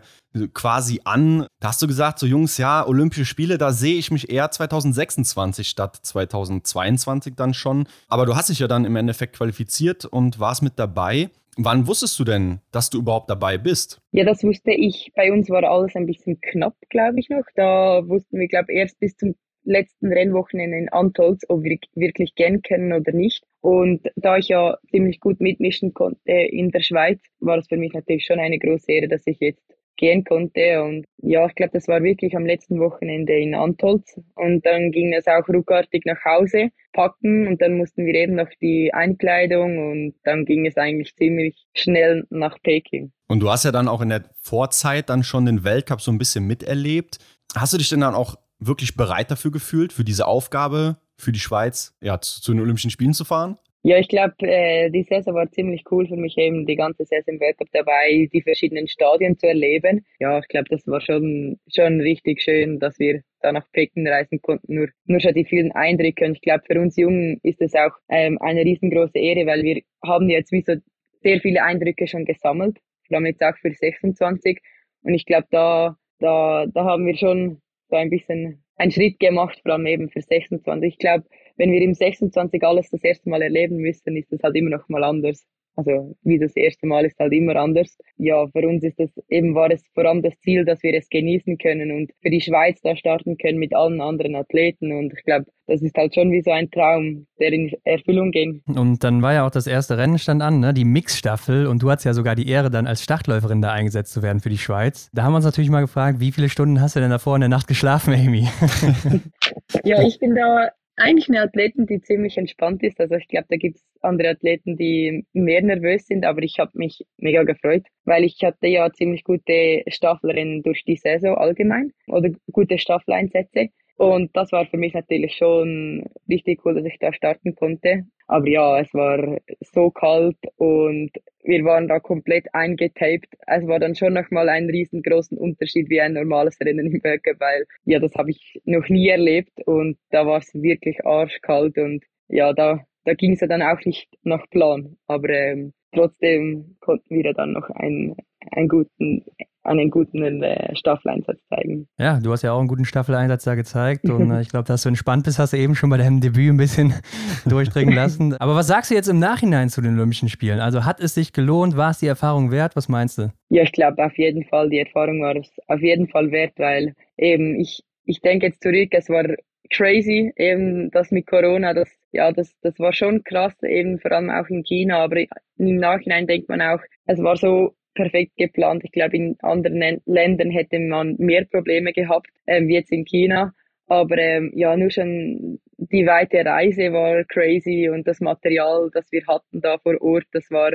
quasi an. Da hast du gesagt, so Jungs, ja, Olympische Spiele, da sehe ich mich eher 2026 statt 2022 dann schon. Aber du hast dich ja dann im Endeffekt qualifiziert und warst mit dabei. Wann wusstest du denn, dass du überhaupt dabei bist? Ja, das wusste ich. Bei uns war alles ein bisschen knapp, glaube ich noch. Da wussten wir, glaube ich, erst bis zum letzten Rennwochenende in Antolz, ob wir wirklich gehen können oder nicht. Und da ich ja ziemlich gut mitmischen konnte in der Schweiz, war es für mich natürlich schon eine große Ehre, dass ich jetzt gehen konnte. Und ja, ich glaube, das war wirklich am letzten Wochenende in Antolz. Und dann ging es auch ruckartig nach Hause packen und dann mussten wir eben noch die Einkleidung und dann ging es eigentlich ziemlich schnell nach Peking. Und du hast ja dann auch in der Vorzeit dann schon den Weltcup so ein bisschen miterlebt. Hast du dich denn dann auch wirklich bereit dafür gefühlt, für diese Aufgabe, für die Schweiz, ja, zu, zu den Olympischen Spielen zu fahren? Ja, ich glaube, äh, die Saison war ziemlich cool für mich eben, die ganze Saison im Weltcup dabei, die verschiedenen Stadien zu erleben. Ja, ich glaube, das war schon, schon richtig schön, dass wir da nach Peking reisen konnten. Nur, nur schon die vielen Eindrücke. Und ich glaube, für uns Jungen ist es auch ähm, eine riesengroße Ehre, weil wir haben jetzt wie so sehr viele Eindrücke schon gesammelt. Vor allem jetzt auch für 26. Und ich glaube, da, da, da haben wir schon so ein bisschen einen Schritt gemacht, vor allem eben für 26. Ich glaube, wenn wir im 26 alles das erste Mal erleben müssen, ist das halt immer noch mal anders. Also wie das erste Mal ist halt immer anders. Ja, für uns ist das eben war es vor allem das Ziel, dass wir es genießen können und für die Schweiz da starten können mit allen anderen Athleten. Und ich glaube, das ist halt schon wie so ein Traum, der in Erfüllung ging. Und dann war ja auch das erste Rennen stand an, ne? die Mixstaffel. Und du hattest ja sogar die Ehre, dann als Startläuferin da eingesetzt zu werden für die Schweiz. Da haben wir uns natürlich mal gefragt, wie viele Stunden hast du denn davor in der Nacht geschlafen, Amy? ja, ich bin da eigentlich eine Athletin, die ziemlich entspannt ist. Also ich glaube, da gibt es andere Athleten, die mehr nervös sind, aber ich habe mich mega gefreut, weil ich hatte ja ziemlich gute Staffelrennen durch die Saison allgemein oder gute Staffeleinsätze. Und das war für mich natürlich schon richtig cool, dass ich da starten konnte. Aber ja, es war so kalt und wir waren da komplett eingetaped. Es war dann schon nochmal ein riesengroßen Unterschied wie ein normales Rennen im Weltcup, weil ja, das habe ich noch nie erlebt und da war es wirklich arschkalt und ja, da, da ging es ja dann auch nicht nach Plan. Aber ähm, trotzdem konnten wir dann noch einen, einen guten einen guten äh, Staffeleinsatz zeigen. Ja, du hast ja auch einen guten Staffeleinsatz da gezeigt und äh, ich glaube, dass du entspannt bist, hast du eben schon bei deinem Debüt ein bisschen durchdringen lassen. Aber was sagst du jetzt im Nachhinein zu den Olympischen Spielen? Also hat es sich gelohnt? War es die Erfahrung wert? Was meinst du? Ja, ich glaube auf jeden Fall, die Erfahrung war es auf jeden Fall wert, weil eben ich, ich denke jetzt zurück, es war crazy, eben das mit Corona, das, ja, das, das war schon krass, eben vor allem auch in China, aber im Nachhinein denkt man auch, es war so perfekt geplant. Ich glaube, in anderen Ländern hätte man mehr Probleme gehabt, ähm, wie jetzt in China. Aber ähm, ja, nur schon die weite Reise war crazy und das Material, das wir hatten da vor Ort, das war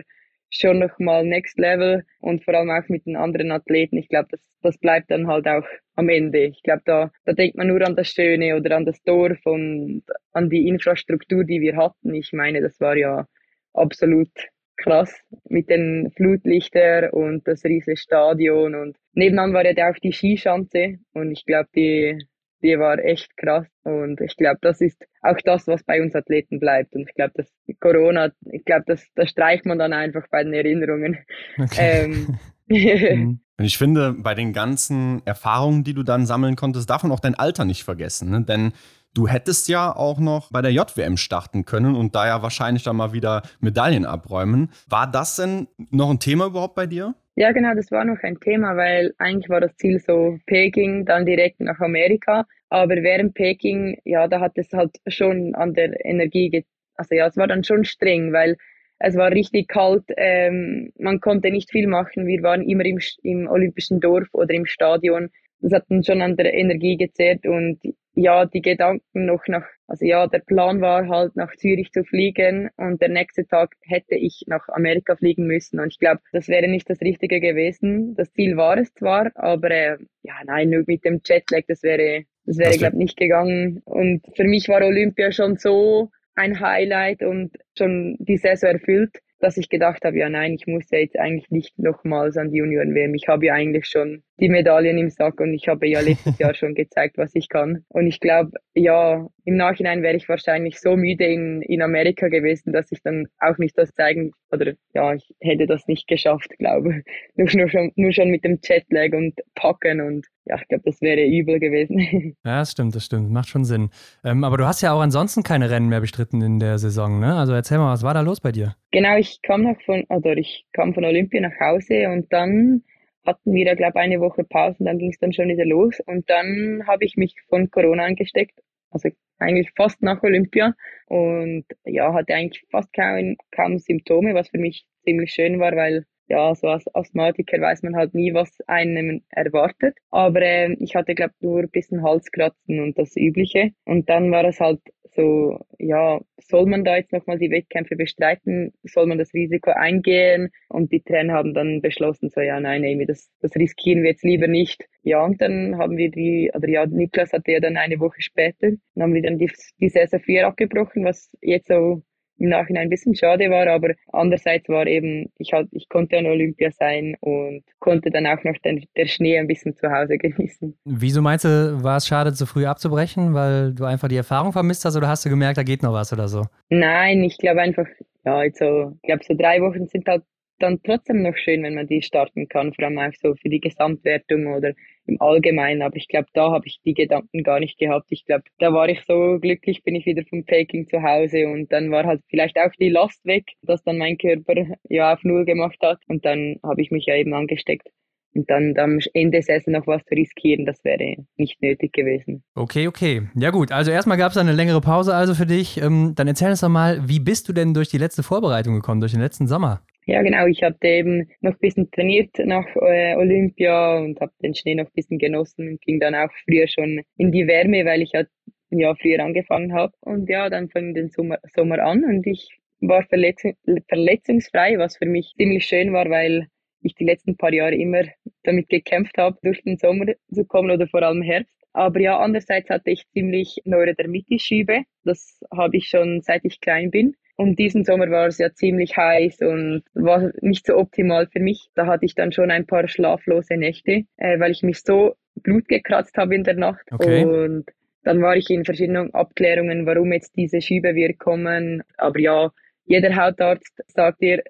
schon nochmal Next Level und vor allem auch mit den anderen Athleten. Ich glaube, das, das bleibt dann halt auch am Ende. Ich glaube, da, da denkt man nur an das Schöne oder an das Dorf und an die Infrastruktur, die wir hatten. Ich meine, das war ja absolut krass mit den Flutlichtern und das riesige Stadion und nebenan war ja auch die Skischanze und ich glaube, die, die war echt krass und ich glaube, das ist auch das, was bei uns Athleten bleibt und ich glaube, dass Corona, ich glaube, das, das streicht man dann einfach bei den Erinnerungen. Okay. Ähm. Und ich finde, bei den ganzen Erfahrungen, die du dann sammeln konntest, darf man auch dein Alter nicht vergessen. Ne? Denn Du hättest ja auch noch bei der JWM starten können und da ja wahrscheinlich dann mal wieder Medaillen abräumen. War das denn noch ein Thema überhaupt bei dir? Ja, genau, das war noch ein Thema, weil eigentlich war das Ziel so Peking, dann direkt nach Amerika. Aber während Peking, ja, da hat es halt schon an der Energie, also ja, es war dann schon streng, weil es war richtig kalt, ähm, man konnte nicht viel machen. Wir waren immer im, im Olympischen Dorf oder im Stadion. Das hat dann schon an der Energie gezehrt und ja, die Gedanken noch nach, also ja, der Plan war halt nach Zürich zu fliegen und der nächste Tag hätte ich nach Amerika fliegen müssen und ich glaube, das wäre nicht das Richtige gewesen. Das Ziel war es zwar, aber äh, ja, nein, nur mit dem Jetlag, das wäre, das wäre, glaube nicht gegangen. Und für mich war Olympia schon so ein Highlight und schon die Saison erfüllt, dass ich gedacht habe, ja nein, ich muss ja jetzt eigentlich nicht nochmals an die Junioren-WM. Ich habe ja eigentlich schon die Medaillen im Sack und ich habe ja letztes Jahr schon gezeigt, was ich kann. Und ich glaube, ja, im Nachhinein wäre ich wahrscheinlich so müde in, in Amerika gewesen, dass ich dann auch nicht das zeigen, oder ja, ich hätte das nicht geschafft, glaube nur, nur, schon, nur schon mit dem Jetlag und Packen und ja, ich glaube, das wäre übel gewesen. Ja, das stimmt, das stimmt. Macht schon Sinn. Ähm, aber du hast ja auch ansonsten keine Rennen mehr bestritten in der Saison, ne? Also erzähl mal, was war da los bei dir? Genau, ich kam noch von, oder ich kam von Olympia nach Hause und dann hatten wir da, glaube ich, eine Woche Pause und dann ging es dann schon wieder los. Und dann habe ich mich von Corona angesteckt, also eigentlich fast nach Olympia und ja, hatte eigentlich fast kaum, kaum Symptome, was für mich ziemlich schön war, weil ja, so als Asthmatiker weiß man halt nie, was einem erwartet. Aber äh, ich hatte, glaube nur ein bisschen Halskratzen und das Übliche. Und dann war es halt so, ja, soll man da jetzt nochmal die Wettkämpfe bestreiten? Soll man das Risiko eingehen? Und die Trainer haben dann beschlossen, so, ja, nein, Amy, das, das riskieren wir jetzt lieber nicht. Ja, und dann haben wir die, oder ja, Niklas hatte ja dann eine Woche später, dann haben wir dann die, die Saison 4 abgebrochen, was jetzt so im Nachhinein ein bisschen schade war, aber andererseits war eben, ich, halt, ich konnte an Olympia sein und konnte dann auch noch den, der Schnee ein bisschen zu Hause genießen. Wieso meinst du, war es schade, zu früh abzubrechen, weil du einfach die Erfahrung vermisst hast oder hast du gemerkt, da geht noch was oder so? Nein, ich glaube einfach, ja, also, ich glaube, so drei Wochen sind halt dann trotzdem noch schön, wenn man die starten kann, vor allem auch so für die Gesamtwertung oder im Allgemeinen. Aber ich glaube, da habe ich die Gedanken gar nicht gehabt. Ich glaube, da war ich so glücklich, bin ich wieder vom Peking zu Hause und dann war halt vielleicht auch die Last weg, dass dann mein Körper ja auf Null gemacht hat und dann habe ich mich ja eben angesteckt. Und dann am Ende Saison noch was zu riskieren, das wäre nicht nötig gewesen. Okay, okay. Ja gut, also erstmal gab es eine längere Pause also für dich. Ähm, dann erzähl uns doch mal, wie bist du denn durch die letzte Vorbereitung gekommen, durch den letzten Sommer? Ja, genau. Ich hatte eben noch ein bisschen trainiert nach äh, Olympia und habe den Schnee noch ein bisschen genossen und ging dann auch früher schon in die Wärme, weil ich halt ja früher angefangen habe. Und ja, dann fing den Sommer, Sommer an und ich war verletzung, verletzungsfrei, was für mich ziemlich schön war, weil ich die letzten paar Jahre immer damit gekämpft habe, durch den Sommer zu kommen oder vor allem Herbst. Aber ja, andererseits hatte ich ziemlich Neurodermitis-Schübe. Das habe ich schon seit ich klein bin. Und diesen Sommer war es ja ziemlich heiß und war nicht so optimal für mich. Da hatte ich dann schon ein paar schlaflose Nächte, äh, weil ich mich so Blut gekratzt habe in der Nacht. Okay. Und dann war ich in verschiedenen Abklärungen, warum jetzt diese Schübe wir kommen. Aber ja, jeder Hautarzt sagt dir,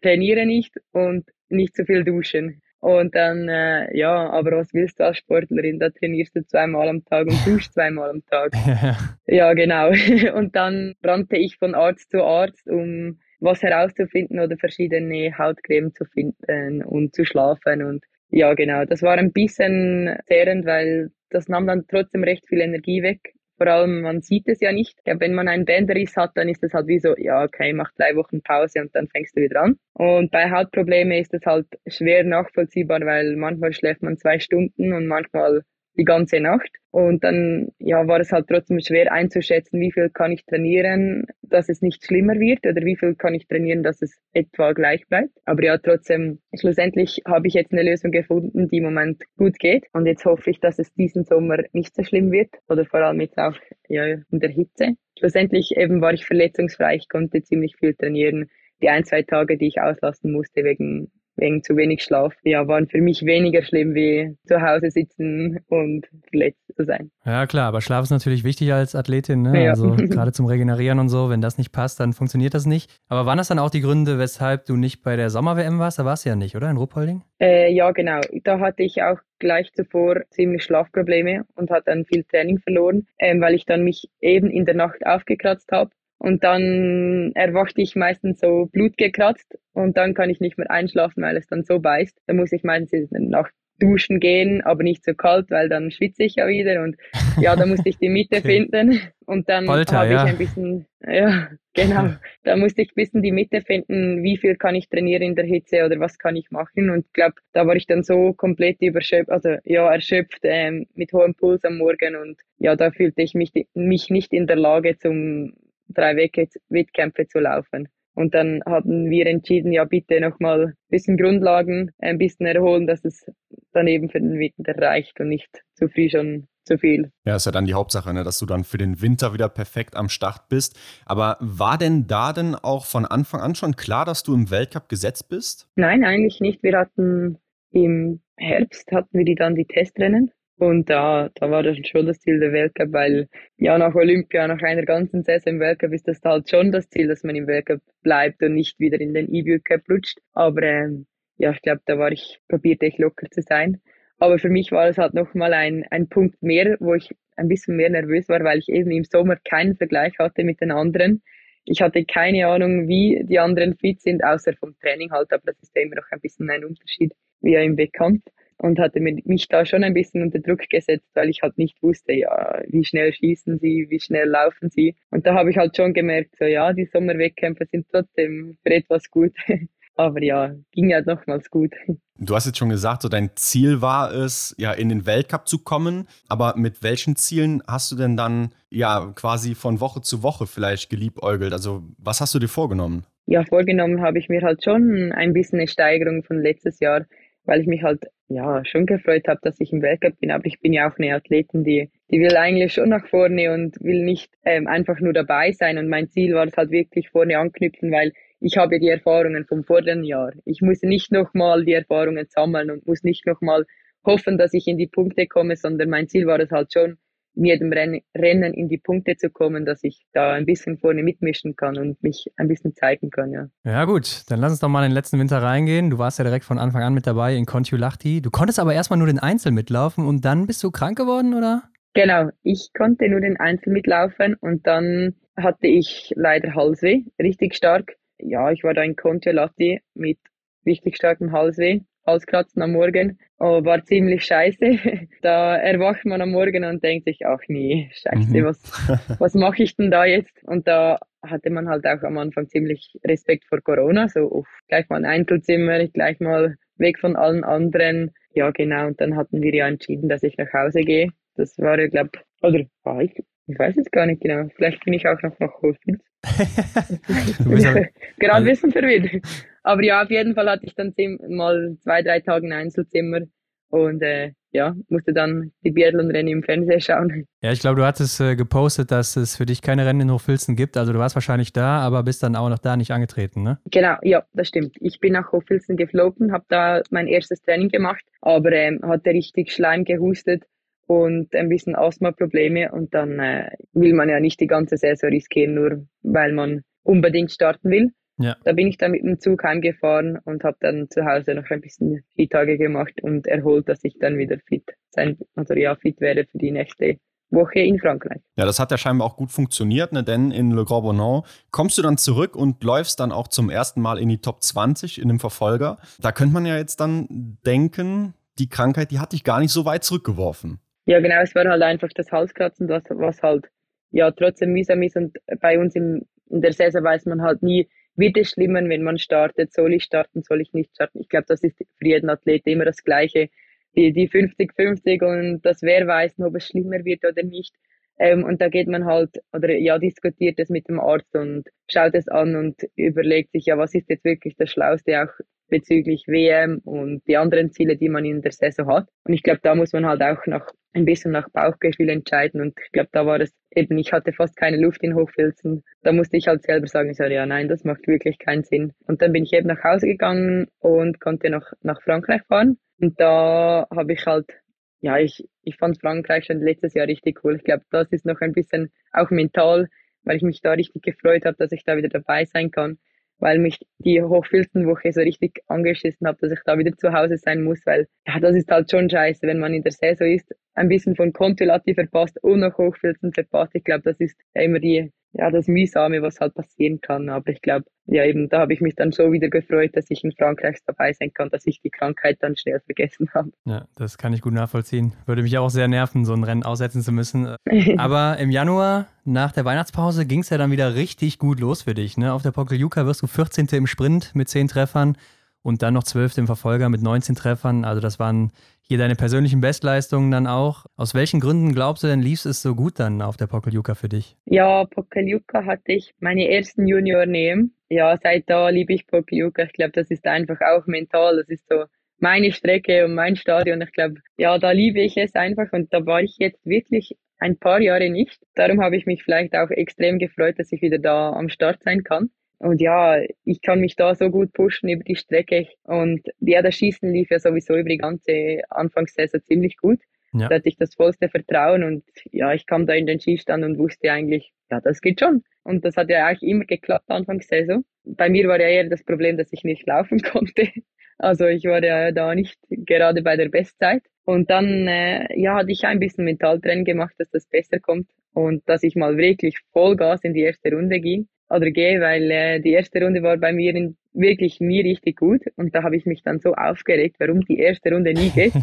trainiere nicht und nicht zu viel duschen. Und dann, äh, ja, aber was willst du als Sportlerin? Da trainierst du zweimal am Tag und duschst zweimal am Tag. ja, genau. Und dann rannte ich von Arzt zu Arzt, um was herauszufinden oder verschiedene Hautcreme zu finden und zu schlafen. Und ja, genau, das war ein bisschen zehrend, weil das nahm dann trotzdem recht viel Energie weg Vor allem, man sieht es ja nicht. Ja, wenn man einen Bänderriss hat, dann ist es halt wie so, ja, okay, mach drei Wochen Pause und dann fängst du wieder an. Und bei Hautproblemen ist es halt schwer nachvollziehbar, weil manchmal schläft man zwei Stunden und manchmal die ganze Nacht. Und dann ja, war es halt trotzdem schwer einzuschätzen, wie viel kann ich trainieren, dass es nicht schlimmer wird oder wie viel kann ich trainieren, dass es etwa gleich bleibt. Aber ja, trotzdem, schlussendlich habe ich jetzt eine Lösung gefunden, die im Moment gut geht. Und jetzt hoffe ich, dass es diesen Sommer nicht so schlimm wird oder vor allem jetzt auch ja, in der Hitze. Schlussendlich eben war ich verletzungsfrei, ich konnte ziemlich viel trainieren. Die ein, zwei Tage, die ich auslassen musste wegen wegen zu wenig Schlaf, ja, waren für mich weniger schlimm wie zu Hause sitzen und verletzt zu sein. Ja, klar, aber Schlaf ist natürlich wichtig als Athletin, ne? Ja. Also gerade zum Regenerieren und so, wenn das nicht passt, dann funktioniert das nicht. Aber waren das dann auch die Gründe, weshalb du nicht bei der Sommer-WM warst? Da warst du ja nicht, oder? In Ruppolding? Äh, ja, genau. Da hatte ich auch gleich zuvor ziemlich Schlafprobleme und hatte dann viel Training verloren, ähm, weil ich dann mich eben in der Nacht aufgekratzt habe und dann erwachte ich meistens so blutgekratzt und dann kann ich nicht mehr einschlafen, weil es dann so beißt. Da muss ich meistens Nacht duschen gehen, aber nicht so kalt, weil dann schwitze ich ja wieder und ja, da musste ich die Mitte okay. finden und dann habe ich ja. ein bisschen, ja, genau, da musste ich ein bisschen die Mitte finden, wie viel kann ich trainieren in der Hitze oder was kann ich machen und ich glaube, da war ich dann so komplett überschöpft, also ja, erschöpft ähm, mit hohem Puls am Morgen und ja, da fühlte ich mich, mich nicht in der Lage zum drei Wettkämpfe zu laufen. Und dann haben wir entschieden, ja bitte nochmal ein bisschen Grundlagen, ein bisschen erholen, dass es dann eben für den Winter reicht und nicht zu früh schon zu viel. Ja, ist ja dann die Hauptsache, ne, dass du dann für den Winter wieder perfekt am Start bist. Aber war denn da denn auch von Anfang an schon klar, dass du im Weltcup gesetzt bist? Nein, eigentlich nicht. Wir hatten im Herbst hatten wir die dann die Testrennen und da, da war das schon das Ziel der Weltcup, weil ja nach Olympia, nach einer ganzen Saison im Weltcup ist das halt schon das Ziel, dass man im Weltcup bleibt und nicht wieder in den EBU Cup rutscht. Aber ähm, ja, ich glaube, da war ich, probierte ich locker zu sein. Aber für mich war es halt nochmal ein, ein Punkt mehr, wo ich ein bisschen mehr nervös war, weil ich eben im Sommer keinen Vergleich hatte mit den anderen. Ich hatte keine Ahnung, wie die anderen fit sind, außer vom Training halt, aber das ist ja immer noch ein bisschen ein Unterschied, wie ja im Wettkampf und hatte mich da schon ein bisschen unter Druck gesetzt, weil ich halt nicht wusste, ja, wie schnell schießen sie, wie schnell laufen sie. Und da habe ich halt schon gemerkt, so ja, die Sommerwettkämpfe sind trotzdem für etwas gut. Aber ja, ging ja nochmals gut. Du hast jetzt schon gesagt, so dein Ziel war es, ja, in den Weltcup zu kommen. Aber mit welchen Zielen hast du denn dann ja quasi von Woche zu Woche vielleicht geliebäugelt? Also, was hast du dir vorgenommen? Ja, vorgenommen habe ich mir halt schon ein bisschen eine Steigerung von letztes Jahr weil ich mich halt ja schon gefreut habe, dass ich im Weltcup bin. Aber ich bin ja auch eine Athletin, die, die will eigentlich schon nach vorne und will nicht ähm, einfach nur dabei sein. Und mein Ziel war es halt wirklich vorne anknüpfen, weil ich habe die Erfahrungen vom vorigen Jahr. Ich muss nicht nochmal die Erfahrungen sammeln und muss nicht nochmal hoffen, dass ich in die Punkte komme, sondern mein Ziel war es halt schon, in jedem Rennen in die Punkte zu kommen, dass ich da ein bisschen vorne mitmischen kann und mich ein bisschen zeigen kann, ja. Ja gut, dann lass uns doch mal in den letzten Winter reingehen. Du warst ja direkt von Anfang an mit dabei in Kontiolahti. Du konntest aber erstmal nur den Einzel mitlaufen und dann bist du krank geworden, oder? Genau, ich konnte nur den Einzel mitlaufen und dann hatte ich leider Halsweh, richtig stark. Ja, ich war da in Kontiolahti mit richtig starkem Halsweh Halskratzen am Morgen. Oh, war ziemlich scheiße. Da erwacht man am Morgen und denkt sich, ach nee, scheiße, mhm. was, was mache ich denn da jetzt? Und da hatte man halt auch am Anfang ziemlich Respekt vor Corona, so uff, gleich mal ein Einzelzimmer, gleich mal weg von allen anderen. Ja, genau, und dann hatten wir ja entschieden, dass ich nach Hause gehe. Das war ja, glaube oder war ich, ich weiß es gar nicht genau. Vielleicht bin ich auch noch nach Hofwitz. Gerade ein bisschen verwirrt. Aber ja, auf jeden Fall hatte ich dann mal zwei, drei Tage ein Einzelzimmer und äh, ja, musste dann die Biathlon-Rennen im Fernsehen schauen. Ja, ich glaube, du hattest äh, gepostet, dass es für dich keine Rennen in Hochfilzen gibt. Also du warst wahrscheinlich da, aber bist dann auch noch da nicht angetreten, ne? Genau, ja, das stimmt. Ich bin nach Hochfilzen geflogen, habe da mein erstes Training gemacht, aber ähm, hatte richtig Schleim gehustet und ein bisschen Asthma-Probleme und dann äh, will man ja nicht die ganze Saison riskieren, nur weil man unbedingt starten will. Ja. Da bin ich dann mit dem Zug heimgefahren und habe dann zu Hause noch ein bisschen Skitage gemacht und erholt, dass ich dann wieder fit sein, also ja, fit werde für die nächste Woche in Frankreich. Ja, das hat ja scheinbar auch gut funktioniert, ne? denn in Le Grand Bonan kommst du dann zurück und läufst dann auch zum ersten Mal in die Top 20 in dem Verfolger. Da könnte man ja jetzt dann denken, die Krankheit, die hat dich gar nicht so weit zurückgeworfen. Ja, genau, es war halt einfach das Halskratzen, was, was halt ja trotzdem mühsam ist und bei uns im, in der Saison weiß man halt nie, wird es schlimmer, wenn man startet, soll ich starten, soll ich nicht starten. Ich glaube, das ist für jeden Athlet immer das Gleiche. Die, die 50-50 und das wer weiß, ob es schlimmer wird oder nicht. Ähm, und da geht man halt, oder ja, diskutiert es mit dem Arzt und schaut es an und überlegt sich, ja, was ist jetzt wirklich das Schlauste auch bezüglich WM und die anderen Ziele, die man in der Saison hat. Und ich glaube, da muss man halt auch nach ein bisschen nach Bauchgefühl entscheiden. Und ich glaube, da war es eben, ich hatte fast keine Luft in Hochfilzen. Da musste ich halt selber sagen, ich sage, ja, nein, das macht wirklich keinen Sinn. Und dann bin ich eben nach Hause gegangen und konnte noch nach Frankreich fahren. Und da habe ich halt ja, ich, ich fand Frankreich schon letztes Jahr richtig cool. Ich glaube, das ist noch ein bisschen auch mental, weil ich mich da richtig gefreut habe, dass ich da wieder dabei sein kann, weil mich die Hochfilzenwoche so richtig angeschissen hat, dass ich da wieder zu Hause sein muss, weil ja, das ist halt schon scheiße, wenn man in der Saison ist, ein bisschen von Kontilati verpasst und noch Hochfilzen verpasst. Ich glaube, das ist ja immer die ja, das Mühsame, was halt passieren kann. Aber ich glaube, ja, eben, da habe ich mich dann so wieder gefreut, dass ich in Frankreich dabei sein kann, dass ich die Krankheit dann schnell vergessen habe. Ja, das kann ich gut nachvollziehen. Würde mich auch sehr nerven, so ein Rennen aussetzen zu müssen. Aber im Januar, nach der Weihnachtspause, ging es ja dann wieder richtig gut los für dich. Ne? Auf der Pokeljuka wirst du 14. im Sprint mit 10 Treffern und dann noch 12. im Verfolger mit 19 Treffern. Also das waren hier deine persönlichen Bestleistungen dann auch. Aus welchen Gründen glaubst du denn, lief es so gut dann auf der Pokeljuka für dich? Ja, Pokeljuka hatte ich meine ersten Junior nehmen. Ja, seit da liebe ich Pokeljuka. Ich glaube, das ist einfach auch mental. Das ist so meine Strecke und mein Stadion. Ich glaube, ja, da liebe ich es einfach und da war ich jetzt wirklich ein paar Jahre nicht. Darum habe ich mich vielleicht auch extrem gefreut, dass ich wieder da am Start sein kann. Und ja, ich kann mich da so gut pushen über die Strecke. Und ja, das Schießen lief ja sowieso über die ganze Anfangssaison ziemlich gut. Ja. Da hatte ich das vollste Vertrauen und ja, ich kam da in den Skistand und wusste eigentlich, ja, das geht schon. Und das hat ja eigentlich immer geklappt Anfangssaison. Bei mir war ja eher das Problem, dass ich nicht laufen konnte. Also ich war ja da nicht gerade bei der Bestzeit. Und dann äh, ja, hatte ich ein bisschen Mentaltraining gemacht, dass das besser kommt und dass ich mal wirklich Vollgas in die erste Runde ging oder gehe, weil äh, die erste Runde war bei mir in, wirklich nie richtig gut und da habe ich mich dann so aufgeregt, warum die erste Runde nie geht.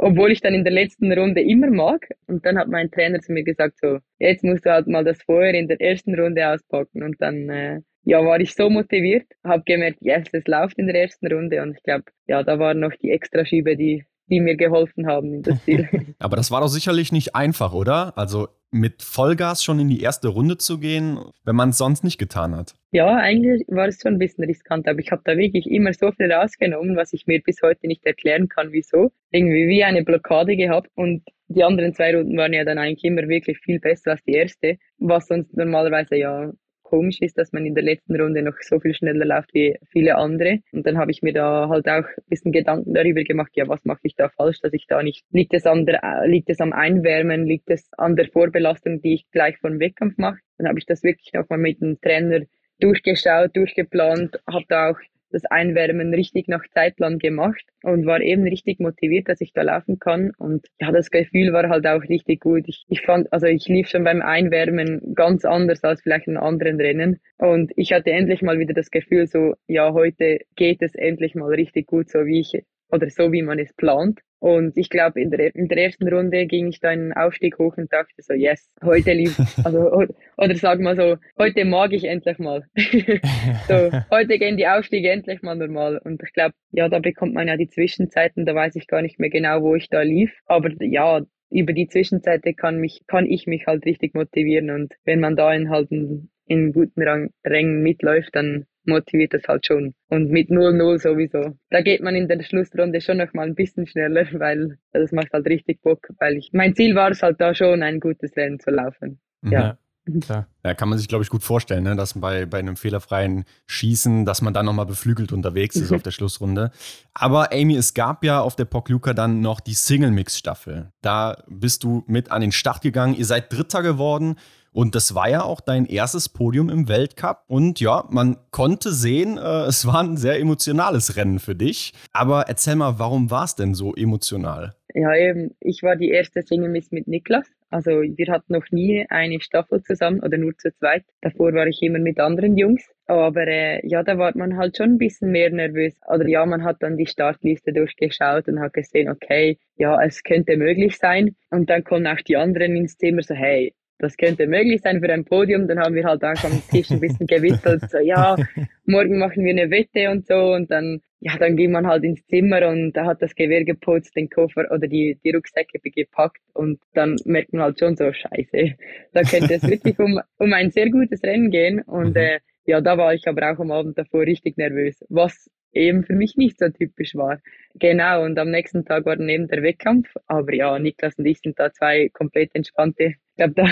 Obwohl ich dann in der letzten Runde immer mag. Und dann hat mein Trainer zu mir gesagt, so, jetzt musst du halt mal das Feuer in der ersten Runde auspacken. Und dann, äh, ja, war ich so motiviert, habe gemerkt, yes, es läuft in der ersten Runde. Und ich glaube, ja, da waren noch die Extraschiebe, die, die mir geholfen haben in das Ziel. Aber das war doch sicherlich nicht einfach, oder? Also mit Vollgas schon in die erste Runde zu gehen, wenn man es sonst nicht getan hat? Ja, eigentlich war es schon ein bisschen riskant, aber ich habe da wirklich immer so viel rausgenommen, was ich mir bis heute nicht erklären kann, wieso. Irgendwie wie eine Blockade gehabt und die anderen zwei Runden waren ja dann eigentlich immer wirklich viel besser als die erste, was sonst normalerweise ja komisch ist, dass man in der letzten Runde noch so viel schneller läuft wie viele andere. Und dann habe ich mir da halt auch ein bisschen Gedanken darüber gemacht, ja, was mache ich da falsch, dass ich da nicht, liegt es an der, liegt es am Einwärmen, liegt es an der Vorbelastung, die ich gleich vor dem Wettkampf mache. Dann habe ich das wirklich nochmal mit dem Trainer durchgeschaut, durchgeplant, habe da auch das Einwärmen richtig nach Zeitplan gemacht und war eben richtig motiviert, dass ich da laufen kann. Und ja, das Gefühl war halt auch richtig gut. Ich, ich fand, also ich lief schon beim Einwärmen ganz anders als vielleicht in anderen Rennen. Und ich hatte endlich mal wieder das Gefühl, so, ja, heute geht es endlich mal richtig gut, so wie ich oder so wie man es plant. Und ich glaube, in der, in der ersten Runde ging ich da einen Aufstieg hoch und dachte so, yes, heute lief, also, oder sag mal so, heute mag ich endlich mal. so, heute gehen die Aufstiege endlich mal normal. Und ich glaube, ja, da bekommt man ja die Zwischenzeiten, da weiß ich gar nicht mehr genau, wo ich da lief. Aber ja, über die Zwischenzeiten kann mich, kann ich mich halt richtig motivieren. Und wenn man da in halt in, in guten Rang, Rängen mitläuft, dann motiviert das halt schon. Und mit 0-0 sowieso. Da geht man in der Schlussrunde schon noch mal ein bisschen schneller, weil das macht halt richtig Bock, weil ich, mein Ziel war es halt da schon, ein gutes Rennen zu laufen. Mhm. Ja. Klar. Ja, kann man sich, glaube ich, gut vorstellen, ne? dass bei, bei einem fehlerfreien Schießen, dass man dann nochmal beflügelt unterwegs ist auf der Schlussrunde. Aber Amy, es gab ja auf der Pokljuka dann noch die Single-Mix-Staffel. Da bist du mit an den Start gegangen. Ihr seid Dritter geworden. Und das war ja auch dein erstes Podium im Weltcup. Und ja, man konnte sehen, äh, es war ein sehr emotionales Rennen für dich. Aber erzähl mal, warum war es denn so emotional? ja, eben, ich war die erste Single Miss mit Niklas. Also wir hatten noch nie eine Staffel zusammen oder nur zu zweit. Davor war ich immer mit anderen Jungs. Aber äh, ja, da war man halt schon ein bisschen mehr nervös. Oder ja, man hat dann die Startliste durchgeschaut und hat gesehen, okay, ja, es könnte möglich sein. Und dann kommen auch die anderen ins Zimmer so, hey, das könnte möglich sein für ein Podium. Dann haben wir halt auch am Tisch ein bisschen gewitzelt, so, ja, morgen machen wir eine Wette und so. Und dann, ja, dann ging man halt ins Zimmer und da hat das Gewehr geputzt, den Koffer oder die, die Rucksäcke gepackt. Und dann merkt man halt schon so, scheiße, da könnte es wirklich um, um ein sehr gutes Rennen gehen. Und, mhm. äh, ja, da war ich aber auch am Abend davor richtig nervös, was eben für mich nicht so typisch war. Genau, und am nächsten Tag war dann eben der Wettkampf. Aber ja, Niklas und ich sind da zwei komplett entspannte glaube, da,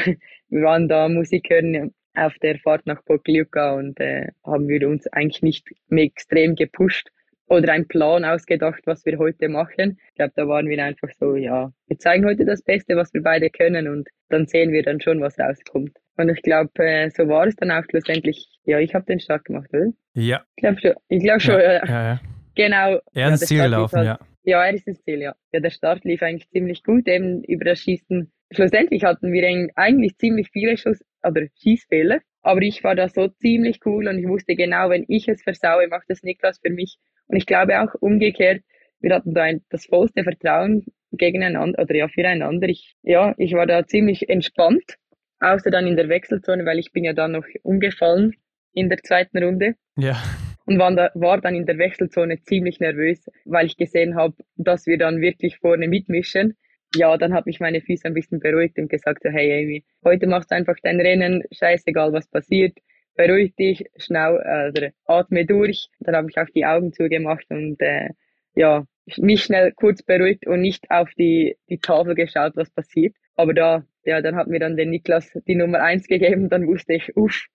wir waren da Musik hören auf der Fahrt nach Pokljuka und äh, haben wir uns eigentlich nicht extrem gepusht oder einen Plan ausgedacht, was wir heute machen. Ich glaube, da waren wir einfach so, ja, wir zeigen heute das Beste, was wir beide können und dann sehen wir dann schon, was rauskommt. Und ich glaube, äh, so war es dann auch schlussendlich. Ja, ich habe den Start gemacht, oder? Ja. Ich glaube schon. Ich glaube schon. Ja, ja, ja. Genau. Er ist ins Ziel gelaufen, halt, ja. Ja, er ist ins Ziel, ja. Ja, der Start lief eigentlich ziemlich gut, eben über das Schießen schlussendlich hatten wir eigentlich ziemlich viele Schuss oder Schießfehler, aber ich war da so ziemlich cool und ich wusste genau, wenn ich es versaue, macht das Niklas für mich. Und ich glaube auch umgekehrt, wir hatten da ein, das vollste Vertrauen gegeneinander oder ja füreinander. Ich, ja, ich war da ziemlich entspannt, außer dann in der Wechselzone, weil ich bin ja dann noch umgefallen in der zweiten Runde. Ja. Und war, da, war dann in der Wechselzone ziemlich nervös, weil ich gesehen habe, dass wir dann wirklich vorne mitmischen ja, dann hat mich meine Füße ein bisschen beruhigt und gesagt, so, hey Amy, heute machst du einfach dein Rennen, scheißegal was passiert, beruhig dich, schnau, äh, atme durch. Dann habe ich auch die Augen zugemacht und äh, ja, mich schnell kurz beruhigt und nicht auf die, die Tafel geschaut, was passiert. Aber da, ja, dann hat mir dann der Niklas die Nummer eins gegeben, dann wusste ich, uff,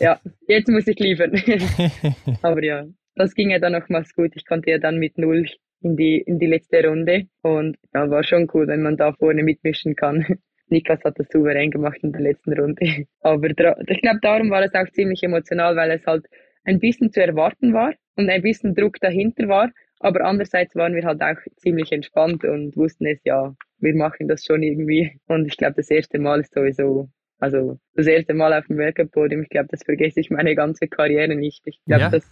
ja, jetzt muss ich liefern. Aber ja, das ging ja dann nochmals gut. Ich konnte ja dann mit null in die, in die letzte Runde. Und ja, war schon cool, wenn man da vorne mitmischen kann. Niklas hat das souverän gemacht in der letzten Runde. Aber ich glaube, darum war es auch ziemlich emotional, weil es halt ein bisschen zu erwarten war und ein bisschen Druck dahinter war. Aber andererseits waren wir halt auch ziemlich entspannt und wussten es, ja, wir machen das schon irgendwie. Und ich glaube, das erste Mal ist sowieso, also das erste Mal auf dem Weltcup-Podium, ich glaube, das vergesse ich meine ganze Karriere nicht. Ich glaube, ja. das,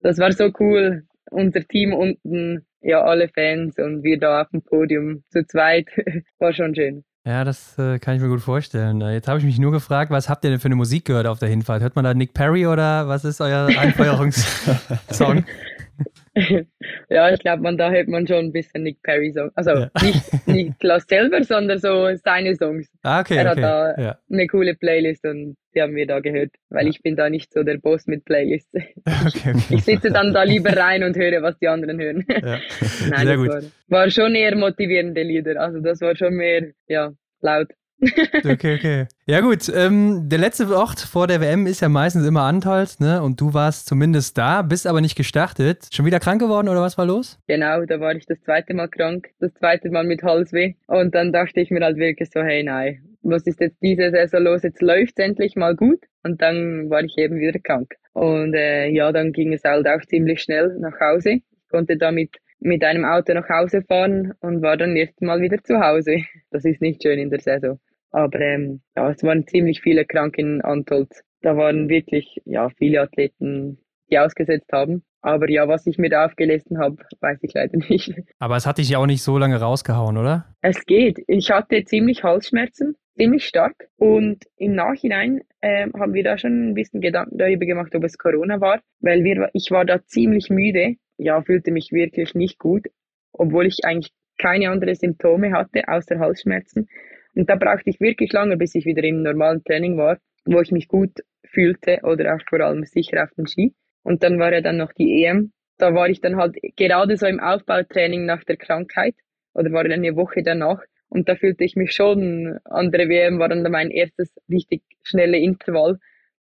das war so cool. Unser Team unten ja, alle Fans und wir da auf dem Podium zu zweit. War schon schön. Ja, das äh, kann ich mir gut vorstellen. Äh, jetzt habe ich mich nur gefragt, was habt ihr denn für eine Musik gehört auf der Hinfahrt? Hört man da Nick Perry oder was ist euer Einfeuerungssong? ja, ich glaube, man da hört man schon ein bisschen Nick Perry Song. Also ja. nicht Niklas selber, sondern so seine Songs. Ah, okay, er okay. hat da ja. eine coole Playlist und die haben wir da gehört, weil ja. ich bin da nicht so der Boss mit Playlists. Okay, okay. Ich sitze dann da lieber rein und höre, was die anderen hören. Ja. Nein, Sehr gut. War, war schon eher motivierende Lieder. Also das war schon mehr, ja, laut. Okay, okay. Ja gut, ähm, der letzte Ort vor der WM ist ja meistens immer Antholz, ne? Und du warst zumindest da, bist aber nicht gestartet. Schon wieder krank geworden oder was war los? Genau, da war ich das zweite Mal krank, das zweite Mal mit Halsweh. Und dann dachte ich mir halt wirklich so, hey nein, was ist jetzt diese Saison los? Jetzt läuft endlich mal gut. Und dann war ich eben wieder krank. Und äh, ja, dann ging es halt auch ziemlich schnell nach Hause. Ich konnte damit mit einem Auto nach Hause fahren und war dann erst mal wieder zu Hause. Das ist nicht schön in der Saison. Aber ähm, ja, es waren ziemlich viele krank in Antolz. Da waren wirklich ja, viele Athleten, die ausgesetzt haben. Aber ja, was ich mir da aufgelesen habe, weiß ich leider nicht. Aber es hat dich ja auch nicht so lange rausgehauen, oder? Es geht. Ich hatte ziemlich Halsschmerzen, ziemlich stark. Und im Nachhinein äh, haben wir da schon ein bisschen Gedanken darüber gemacht, ob es Corona war, weil wir, ich war da ziemlich müde ja, fühlte mich wirklich nicht gut, obwohl ich eigentlich keine anderen Symptome hatte, außer Halsschmerzen. Und da brauchte ich wirklich lange, bis ich wieder im normalen Training war, wo ich mich gut fühlte oder auch vor allem sicher auf dem Ski. Und dann war ja dann noch die EM. Da war ich dann halt gerade so im Aufbautraining nach der Krankheit oder war dann eine Woche danach. Und da fühlte ich mich schon, andere WM war dann mein erstes richtig schnelle Intervall.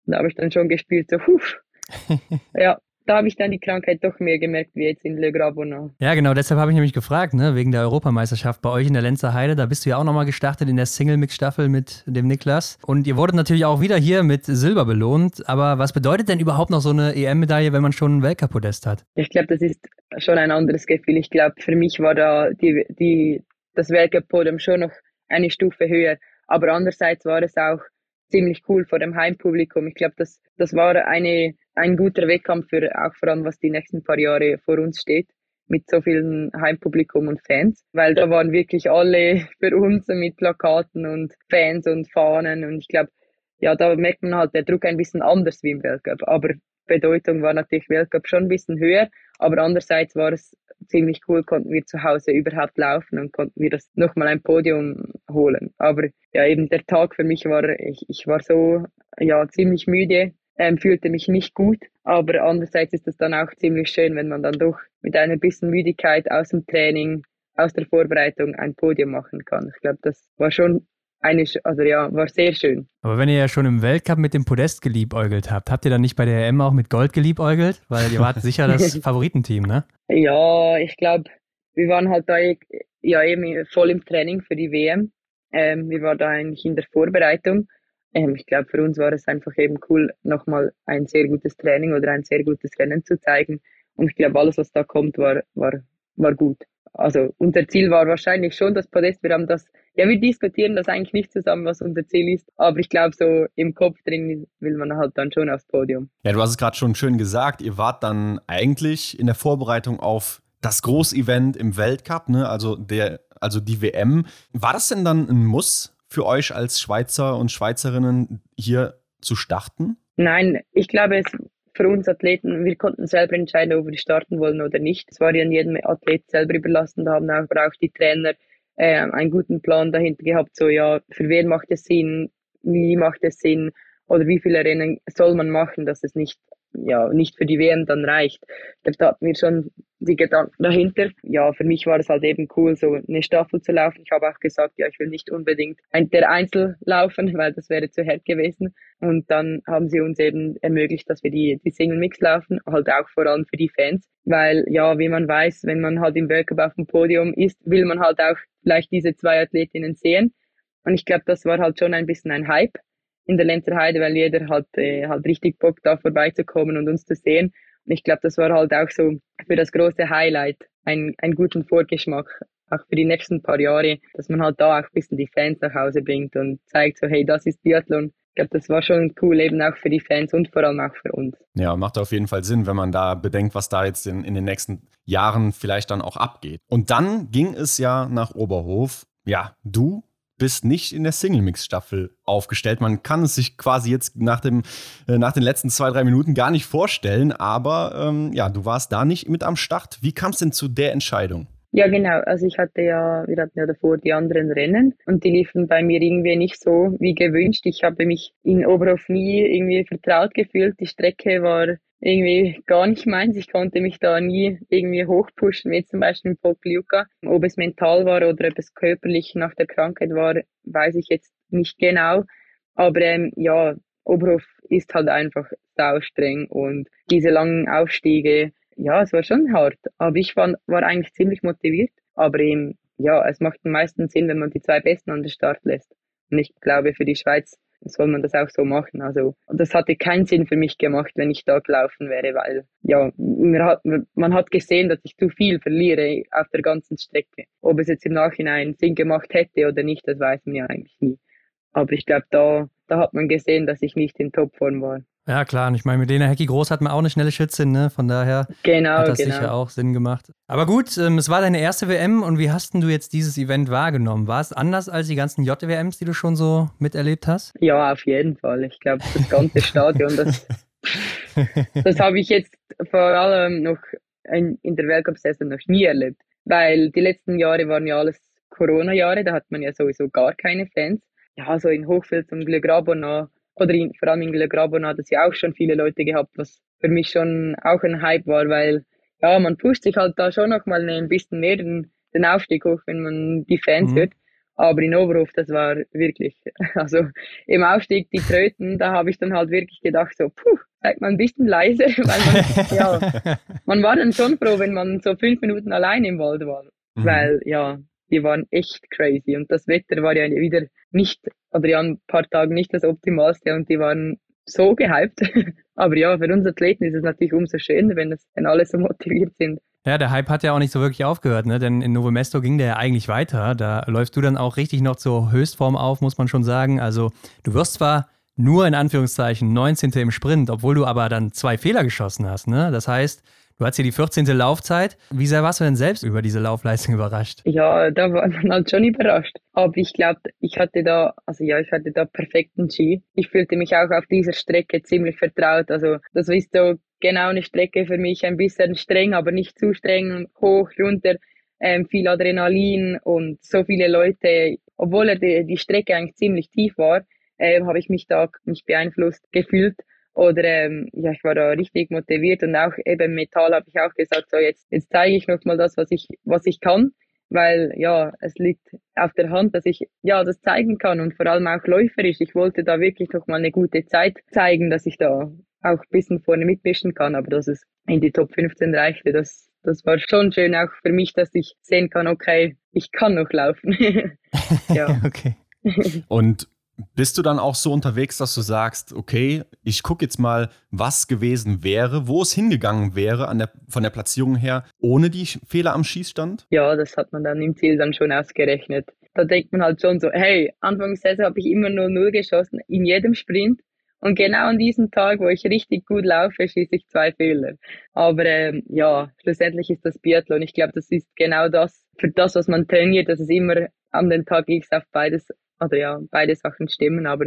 Und da habe ich dann schon gespielt, so, puh. ja, da habe ich dann die Krankheit doch mehr gemerkt wie jetzt in Le Grabonat. Ja, genau, deshalb habe ich nämlich gefragt, ne, wegen der Europameisterschaft bei euch in der Lenzer Heide. Da bist du ja auch nochmal gestartet in der Single-Mix-Staffel mit dem Niklas. Und ihr wurdet natürlich auch wieder hier mit Silber belohnt. Aber was bedeutet denn überhaupt noch so eine EM-Medaille, wenn man schon ein Weltcup-Podest hat? Ich glaube, das ist schon ein anderes Gefühl. Ich glaube, für mich war da die, die das Weltcup-Podium schon noch eine Stufe höher. Aber andererseits war es auch ziemlich cool vor dem Heimpublikum. Ich glaube, das, das war eine, ein guter Wettkampf für auch vor allem, was die nächsten paar Jahre vor uns steht mit so vielen Heimpublikum und Fans, weil da waren wirklich alle für uns mit Plakaten und Fans und Fahnen. Und ich glaube, ja, da merkt man halt der Druck ein bisschen anders wie im Weltcup, aber Bedeutung war natürlich Weltcup schon ein bisschen höher, aber andererseits war es ziemlich cool, konnten wir zu Hause überhaupt laufen und konnten wir das nochmal ein Podium holen. Aber ja, eben der Tag für mich war, ich, ich war so, ja, ziemlich müde, ähm, fühlte mich nicht gut, aber andererseits ist es dann auch ziemlich schön, wenn man dann doch mit einer bisschen Müdigkeit aus dem Training, aus der Vorbereitung ein Podium machen kann. Ich glaube, das war schon eine, also ja, war sehr schön. Aber wenn ihr ja schon im Weltcup mit dem Podest geliebäugelt habt, habt ihr dann nicht bei der EM auch mit Gold geliebäugelt? Weil ihr wart sicher das Favoritenteam, ne? Ja, ich glaube, wir waren halt da ja eben voll im Training für die WM. Ähm, wir waren da eigentlich in der Vorbereitung. Ähm, ich glaube, für uns war es einfach eben cool, nochmal ein sehr gutes Training oder ein sehr gutes Rennen zu zeigen. Und ich glaube, alles, was da kommt, war, war, war gut. Also unser Ziel war wahrscheinlich schon das Podest. Wir haben das ja, wir diskutieren das eigentlich nicht zusammen, was unser Ziel ist. Aber ich glaube, so im Kopf drin will man halt dann schon aufs Podium. Ja, du hast es gerade schon schön gesagt. Ihr wart dann eigentlich in der Vorbereitung auf das Großevent im Weltcup, ne? also, der, also die WM. War das denn dann ein Muss für euch als Schweizer und Schweizerinnen hier zu starten? Nein, ich glaube, es für uns Athleten, wir konnten selber entscheiden, ob wir starten wollen oder nicht. Es war ja jedem Athlet selber überlassen. Da haben aber auch die Trainer äh, einen guten Plan dahinter gehabt, so ja, für wen macht es Sinn, wie macht es Sinn oder wie viele Rennen soll man machen, dass es nicht ja, nicht für die WM dann reicht. Da hatten wir schon die Gedanken dahinter. Ja, für mich war es halt eben cool, so eine Staffel zu laufen. Ich habe auch gesagt, ja, ich will nicht unbedingt ein, der Einzel laufen, weil das wäre zu hart gewesen. Und dann haben sie uns eben ermöglicht, dass wir die, die Single Mix laufen, halt auch vor allem für die Fans. Weil, ja, wie man weiß, wenn man halt im Weltcup auf dem Podium ist, will man halt auch vielleicht diese zwei Athletinnen sehen. Und ich glaube, das war halt schon ein bisschen ein Hype in der Lenzer Heide, weil jeder hat äh, halt richtig Bock da vorbeizukommen und uns zu sehen. Und ich glaube, das war halt auch so für das große Highlight ein, einen guten Vorgeschmack, auch für die nächsten paar Jahre, dass man halt da auch ein bisschen die Fans nach Hause bringt und zeigt so, hey, das ist Biathlon. Ich glaube, das war schon cool, eben auch für die Fans und vor allem auch für uns. Ja, macht auf jeden Fall Sinn, wenn man da bedenkt, was da jetzt in, in den nächsten Jahren vielleicht dann auch abgeht. Und dann ging es ja nach Oberhof. Ja, du bist nicht in der Single-Mix-Staffel aufgestellt. Man kann es sich quasi jetzt nach, dem, äh, nach den letzten zwei, drei Minuten gar nicht vorstellen, aber ähm, ja, du warst da nicht mit am Start. Wie kam es denn zu der Entscheidung? Ja, genau. Also ich hatte ja, wir hatten ja davor die anderen Rennen und die liefen bei mir irgendwie nicht so wie gewünscht. Ich habe mich in Oberhof nie irgendwie vertraut gefühlt. Die Strecke war irgendwie gar nicht meins. Ich konnte mich da nie irgendwie hochpushen, wie zum Beispiel in Pokljuka. Ob es mental war oder ob es körperlich nach der Krankheit war, weiß ich jetzt nicht genau. Aber ähm, ja, Oberhof ist halt einfach sau streng und diese langen Aufstiege, ja, es war schon hart, aber ich war, war eigentlich ziemlich motiviert. Aber eben, ja, es macht am meisten Sinn, wenn man die zwei Besten an den Start lässt. Und ich glaube, für die Schweiz soll man das auch so machen. Also, das hatte keinen Sinn für mich gemacht, wenn ich da gelaufen wäre, weil, ja, man hat, gesehen, dass ich zu viel verliere auf der ganzen Strecke. Ob es jetzt im Nachhinein Sinn gemacht hätte oder nicht, das weiß man ja eigentlich nie. Aber ich glaube, da, da hat man gesehen, dass ich nicht in Topform war. Ja, klar. Und ich meine, mit Lena Hecki Groß hat man auch eine schnelle Schützin, ne? Von daher genau, hat das genau. sicher auch Sinn gemacht. Aber gut, ähm, es war deine erste WM und wie hast denn du jetzt dieses Event wahrgenommen? War es anders als die ganzen JWMs, die du schon so miterlebt hast? Ja, auf jeden Fall. Ich glaube, das ganze Stadion, das, das habe ich jetzt vor allem noch in, in der Weltcup-Saison noch nie erlebt. Weil die letzten Jahre waren ja alles Corona-Jahre, da hat man ja sowieso gar keine Fans. Ja, so in Hochfeld zum Glück noch oder in, vor allem in Le Grabon hat es ja auch schon viele Leute gehabt, was für mich schon auch ein Hype war, weil ja, man pusht sich halt da schon noch mal ein bisschen mehr den, den Aufstieg hoch, wenn man die Fans mhm. hört. Aber in Oberhof, das war wirklich, also im Aufstieg, die Tröten, da habe ich dann halt wirklich gedacht, so, puh, seid mal ein bisschen leise, weil man, ja, man war dann schon froh, wenn man so fünf Minuten allein im Wald war. Mhm. Weil, ja, die waren echt crazy. Und das Wetter war ja wieder nicht, oder ja, ein paar Tage nicht das Optimalste und die waren so gehypt. Aber ja, für uns Athleten ist es natürlich umso schöner, wenn, das, wenn alle so motiviert sind. Ja, der Hype hat ja auch nicht so wirklich aufgehört, ne? denn in Novo Mesto ging der ja eigentlich weiter. Da läufst du dann auch richtig noch zur Höchstform auf, muss man schon sagen. Also du wirst zwar nur in Anführungszeichen 19. im Sprint, obwohl du aber dann zwei Fehler geschossen hast. Ne? Das heißt, Du hast hier die 14. Laufzeit. Wie sehr warst du denn selbst über diese Laufleistung überrascht? Ja, da war man halt schon überrascht. Aber ich glaube, ich hatte da, also ja, ich hatte da perfekten Ski. Ich fühlte mich auch auf dieser Strecke ziemlich vertraut. Also das ist so genau eine Strecke für mich, ein bisschen streng, aber nicht zu streng, hoch, runter, ähm, viel Adrenalin und so viele Leute. Obwohl die, die Strecke eigentlich ziemlich tief war, äh, habe ich mich da nicht beeinflusst gefühlt. Oder ähm, ja, ich war da richtig motiviert und auch eben Metall habe ich auch gesagt, so jetzt, jetzt zeige ich noch mal das, was ich, was ich kann. Weil ja, es liegt auf der Hand, dass ich ja das zeigen kann und vor allem auch läuferisch. Ich wollte da wirklich noch mal eine gute Zeit zeigen, dass ich da auch ein bisschen vorne mitmischen kann, aber dass es in die Top 15 reichte, das, das war schon schön auch für mich, dass ich sehen kann, okay, ich kann noch laufen. ja. okay. Und bist du dann auch so unterwegs, dass du sagst, okay, ich gucke jetzt mal, was gewesen wäre, wo es hingegangen wäre der, von der Platzierung her, ohne die Fehler am Schießstand? Ja, das hat man dann im Ziel dann schon ausgerechnet. Da denkt man halt schon so, hey, Anfang Saison habe ich immer nur null geschossen, in jedem Sprint. Und genau an diesem Tag, wo ich richtig gut laufe, schieße ich zwei Fehler. Aber ähm, ja, schlussendlich ist das Biathlon. Ich glaube, das ist genau das, für das, was man trainiert, dass es immer an den Tag X auf beides oder ja, beide Sachen stimmen, aber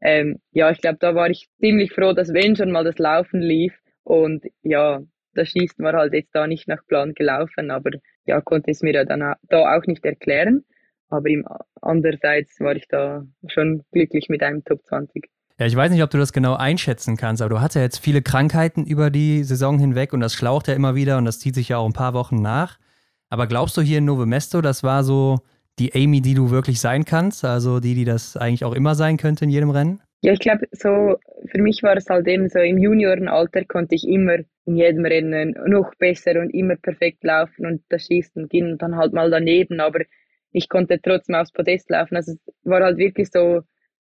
ähm, ja, ich glaube, da war ich ziemlich froh, dass wenn schon mal das Laufen lief und ja, das Schießen war halt jetzt da nicht nach Plan gelaufen, aber ja, konnte es mir ja dann da auch nicht erklären. Aber im, andererseits war ich da schon glücklich mit einem Top 20. Ja, ich weiß nicht, ob du das genau einschätzen kannst, aber du hast ja jetzt viele Krankheiten über die Saison hinweg und das schlaucht ja immer wieder und das zieht sich ja auch ein paar Wochen nach. Aber glaubst du hier in Novo Mesto, das war so die Amy, die du wirklich sein kannst? Also die, die das eigentlich auch immer sein könnte in jedem Rennen? Ja, ich glaube, so für mich war es halt eben so, im Juniorenalter konnte ich immer in jedem Rennen noch besser und immer perfekt laufen und das Schießen ging dann halt mal daneben, aber ich konnte trotzdem aufs Podest laufen. Also es war halt wirklich so,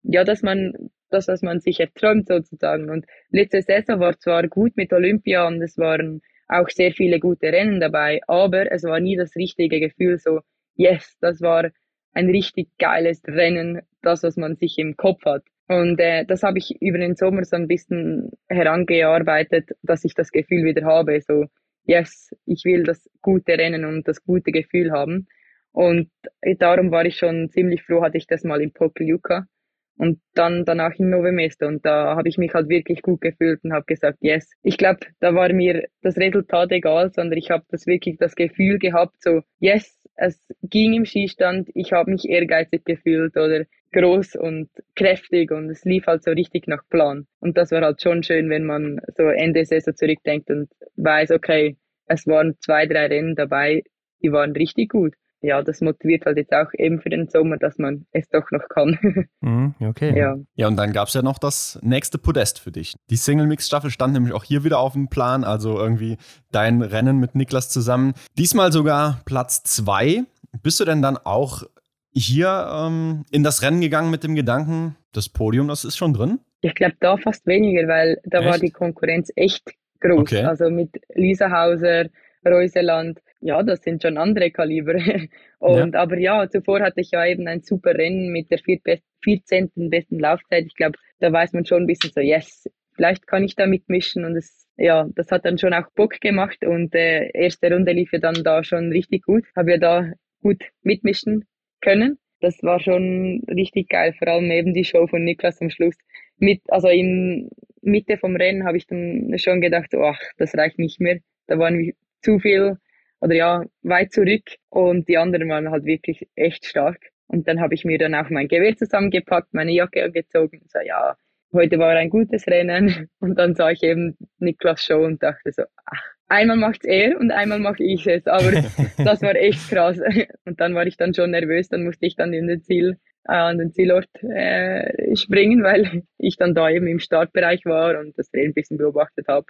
ja, dass man das, was man sich erträumt sozusagen. Und letzte Saison war zwar gut mit Olympia und es waren auch sehr viele gute Rennen dabei, aber es war nie das richtige Gefühl so, yes, das war ein richtig geiles Rennen, das, was man sich im Kopf hat. Und äh, das habe ich über den Sommer so ein bisschen herangearbeitet, dass ich das Gefühl wieder habe, so, yes, ich will das gute Rennen und das gute Gefühl haben. Und darum war ich schon ziemlich froh, hatte ich das mal in Pokljuka und dann danach in Novemester. Und da habe ich mich halt wirklich gut gefühlt und habe gesagt, yes. Ich glaube, da war mir das Resultat egal, sondern ich habe das wirklich das Gefühl gehabt, so, yes, es ging im Skistand, ich habe mich ehrgeizig gefühlt oder groß und kräftig und es lief halt so richtig nach Plan. Und das war halt schon schön, wenn man so Ende Saison zurückdenkt und weiß, okay, es waren zwei, drei Rennen dabei, die waren richtig gut ja, das motiviert halt jetzt auch eben für den Sommer, dass man es doch noch kann. Mhm, okay. Ja. ja, und dann gab es ja noch das nächste Podest für dich. Die Single-Mix-Staffel stand nämlich auch hier wieder auf dem Plan, also irgendwie dein Rennen mit Niklas zusammen. Diesmal sogar Platz zwei. Bist du denn dann auch hier ähm, in das Rennen gegangen mit dem Gedanken, das Podium, das ist schon drin? Ich glaube da fast weniger, weil da echt? war die Konkurrenz echt groß. Okay. Also mit Lisa Hauser, Reuseland, ja, das sind schon andere Kaliber. Und, ja. aber ja, zuvor hatte ich ja eben ein super Rennen mit der 14. besten Laufzeit. Ich glaube, da weiß man schon ein bisschen so, yes, vielleicht kann ich da mitmischen und es, ja, das hat dann schon auch Bock gemacht und äh, erste Runde lief ja dann da schon richtig gut. Habe ja da gut mitmischen können. Das war schon richtig geil, vor allem eben die Show von Niklas am Schluss. Mit, also in Mitte vom Rennen habe ich dann schon gedacht, ach, das reicht nicht mehr. Da waren zu viel oder ja, weit zurück und die anderen waren halt wirklich echt stark. Und dann habe ich mir dann auch mein Gewehr zusammengepackt, meine Jacke angezogen und so, ja, heute war ein gutes Rennen. Und dann sah ich eben Niklas Show und dachte so, ach, einmal macht's er und einmal mache ich es. Aber das war echt krass. Und dann war ich dann schon nervös, dann musste ich dann in den Ziel, äh, an den Zielort äh, springen, weil ich dann da eben im Startbereich war und das Rennen ein bisschen beobachtet habe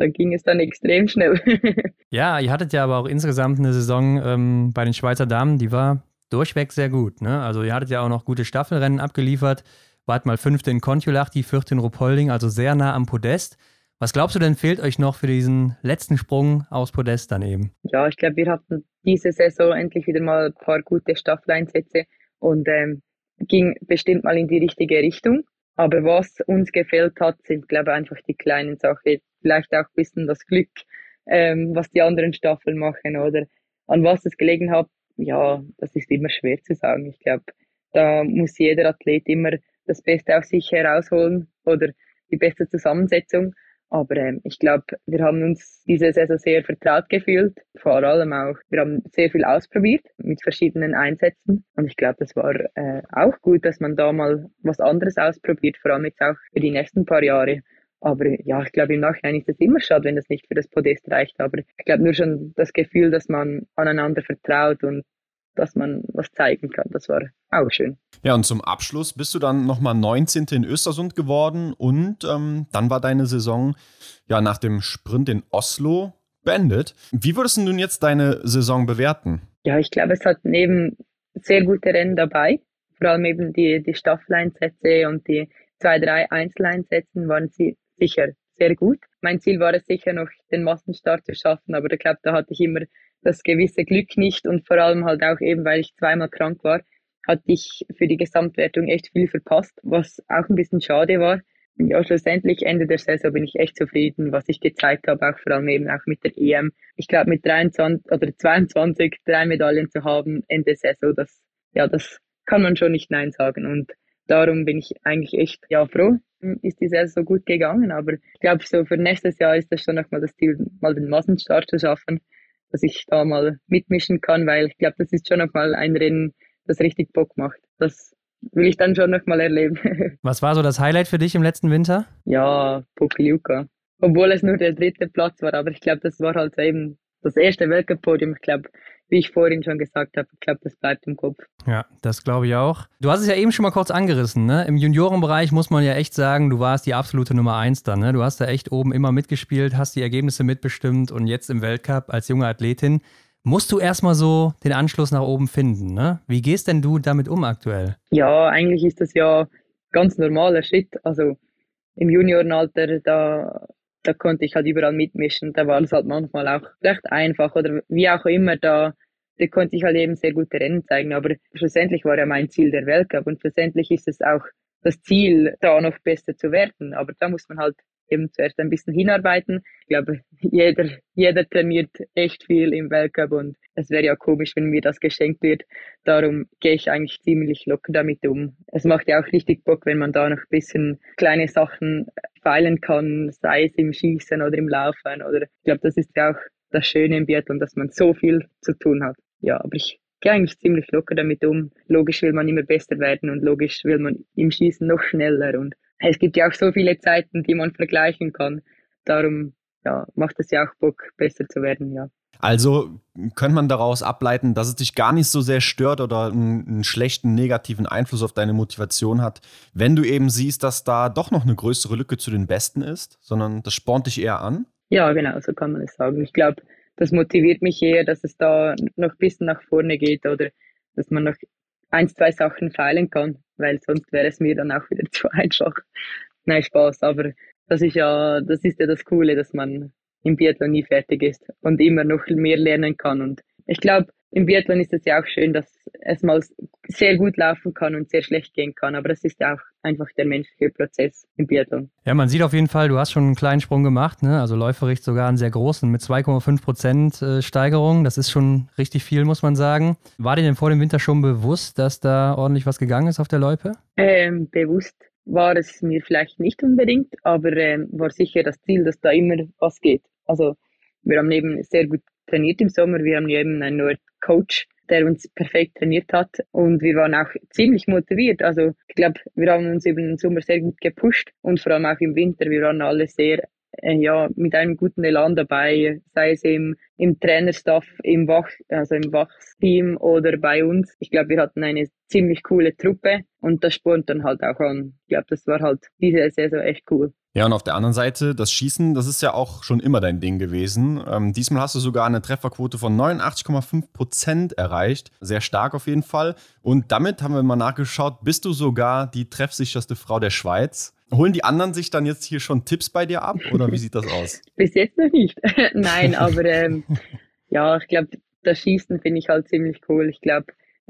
da ging es dann extrem schnell. ja, ihr hattet ja aber auch insgesamt eine Saison ähm, bei den Schweizer Damen, die war durchweg sehr gut. Ne? Also ihr hattet ja auch noch gute Staffelrennen abgeliefert, wart mal fünfte in Kontiolahti, vierte in Ruppolding, also sehr nah am Podest. Was glaubst du denn, fehlt euch noch für diesen letzten Sprung aus Podest daneben? Ja, ich glaube, wir hatten diese Saison endlich wieder mal ein paar gute Staffeleinsätze und ähm, ging bestimmt mal in die richtige Richtung. Aber was uns gefehlt hat, sind, glaube ich, einfach die kleinen Sachen. Vielleicht auch ein bisschen das Glück, ähm, was die anderen Staffeln machen oder an was es gelegen hat. Ja, das ist immer schwer zu sagen. Ich glaube, da muss jeder Athlet immer das Beste aus sich herausholen oder die beste Zusammensetzung. Aber ähm, ich glaube, wir haben uns diese Saison sehr vertraut gefühlt. Vor allem auch, wir haben sehr viel ausprobiert mit verschiedenen Einsätzen. Und ich glaube, das war äh, auch gut, dass man da mal was anderes ausprobiert, vor allem jetzt auch für die nächsten paar Jahre. Aber ja, ich glaube, im Nachhinein ist es immer schade, wenn das nicht für das Podest reicht. Aber ich glaube nur schon das Gefühl, dass man aneinander vertraut und dass man was zeigen kann. Das war auch schön. Ja, und zum Abschluss bist du dann nochmal 19. in Östersund geworden und ähm, dann war deine Saison ja nach dem Sprint in Oslo beendet. Wie würdest du nun jetzt deine Saison bewerten? Ja, ich glaube, es hat neben sehr gute Rennen dabei, vor allem eben die, die Staffeleinsätze und die zwei, drei Einzeleinsätze waren sie sicher sehr gut. Mein Ziel war es sicher noch, den Massenstart zu schaffen, aber ich glaube, da hatte ich immer das gewisse Glück nicht und vor allem halt auch eben, weil ich zweimal krank war, hatte ich für die Gesamtwertung echt viel verpasst, was auch ein bisschen schade war. Ja, schlussendlich Ende der Saison bin ich echt zufrieden, was ich gezeigt habe, auch vor allem eben auch mit der EM. Ich glaube, mit 23 oder 22 drei Medaillen zu haben Ende Saison, das, ja, das kann man schon nicht Nein sagen. Und darum bin ich eigentlich echt, ja, froh, ist die Saison so gut gegangen. Aber ich glaube, so für nächstes Jahr ist das schon nochmal das Ziel, mal den Massenstart zu schaffen dass ich da mal mitmischen kann, weil ich glaube, das ist schon nochmal ein Rennen, das richtig Bock macht. Das will ich dann schon nochmal erleben. Was war so das Highlight für dich im letzten Winter? Ja, Pokljuka. Obwohl es nur der dritte Platz war, aber ich glaube, das war halt eben das erste Weltcup-Podium. Ich glaube, wie ich vorhin schon gesagt habe, ich glaube, das bleibt im Kopf. Ja, das glaube ich auch. Du hast es ja eben schon mal kurz angerissen. Ne? Im Juniorenbereich muss man ja echt sagen, du warst die absolute Nummer eins da. Ne? Du hast da echt oben immer mitgespielt, hast die Ergebnisse mitbestimmt und jetzt im Weltcup als junge Athletin musst du erstmal so den Anschluss nach oben finden. Ne? Wie gehst denn du damit um aktuell? Ja, eigentlich ist das ja ganz normaler Schritt. Also im Juniorenalter, da da konnte ich halt überall mitmischen. Da war es halt manchmal auch recht einfach oder wie auch immer, da, da konnte ich halt eben sehr gute Rennen zeigen. Aber schlussendlich war ja mein Ziel der Weltcup und schlussendlich ist es auch das Ziel, da noch besser zu werden. Aber da muss man halt eben zuerst ein bisschen hinarbeiten. Ich glaube, jeder, jeder trainiert echt viel im Weltcup und es wäre ja komisch, wenn mir das geschenkt wird. Darum gehe ich eigentlich ziemlich locker damit um. Es macht ja auch richtig Bock, wenn man da noch ein bisschen kleine Sachen feilen kann, sei es im Schießen oder im Laufen. Oder ich glaube, das ist ja auch das Schöne im Biathlon, dass man so viel zu tun hat. Ja, aber ich gehe eigentlich ziemlich locker damit um. Logisch will man immer besser werden und logisch will man im Schießen noch schneller und es gibt ja auch so viele Zeiten, die man vergleichen kann. Darum ja, macht es ja auch Bock, besser zu werden, ja. Also könnte man daraus ableiten, dass es dich gar nicht so sehr stört oder einen, einen, schlechten negativen Einfluss auf deine Motivation hat, wenn du eben siehst, dass da doch noch eine größere Lücke zu den Besten ist, sondern das spornt dich eher an? Ja, genau, so kann man es sagen. Ich glaube, das motiviert mich eher, dass es da noch ein bisschen nach vorne geht oder dass man noch ein, zwei Sachen feilen kann, weil sonst wäre es mir dann auch wieder zu einfach. Nein, Spaß, aber das ist ja, das ist ja das Coole, dass man im Biathlon nie fertig ist und immer noch mehr lernen kann. Und ich glaube, im Biathlon ist es ja auch schön, dass es mal sehr gut laufen kann und sehr schlecht gehen kann. Aber das ist ja auch einfach der menschliche Prozess im Biathlon. Ja, man sieht auf jeden Fall, du hast schon einen kleinen Sprung gemacht, ne? also läufericht sogar einen sehr großen mit 2,5 Prozent äh, Steigerung. Das ist schon richtig viel, muss man sagen. War dir denn vor dem Winter schon bewusst, dass da ordentlich was gegangen ist auf der Loipe? Ähm, bewusst war es mir vielleicht nicht unbedingt, aber ähm, war sicher das Ziel, dass da immer was geht. Also wir haben eben sehr gut trainiert im Sommer, wir haben eben einen neuen Coach, der uns perfekt trainiert hat und wir waren auch ziemlich motiviert. Also ich glaube, wir haben uns über den Sommer sehr gut gepusht und vor allem auch im Winter, wir waren alle sehr äh, ja, mit einem guten Elan dabei, sei es im, im Trainerstaff, im Wach, also im Wachsteam oder bei uns. Ich glaube, wir hatten eine ziemlich coole Truppe und das spornt dann halt auch an. Ich glaube, das war halt diese Saison echt cool. Ja, und auf der anderen Seite, das Schießen, das ist ja auch schon immer dein Ding gewesen. Ähm, diesmal hast du sogar eine Trefferquote von 89,5 Prozent erreicht. Sehr stark auf jeden Fall. Und damit haben wir mal nachgeschaut, bist du sogar die treffsicherste Frau der Schweiz. Holen die anderen sich dann jetzt hier schon Tipps bei dir ab oder wie sieht das aus? Bis jetzt noch nicht. Nein, aber ähm, ja, ich glaube, das Schießen finde ich halt ziemlich cool. Ich glaube,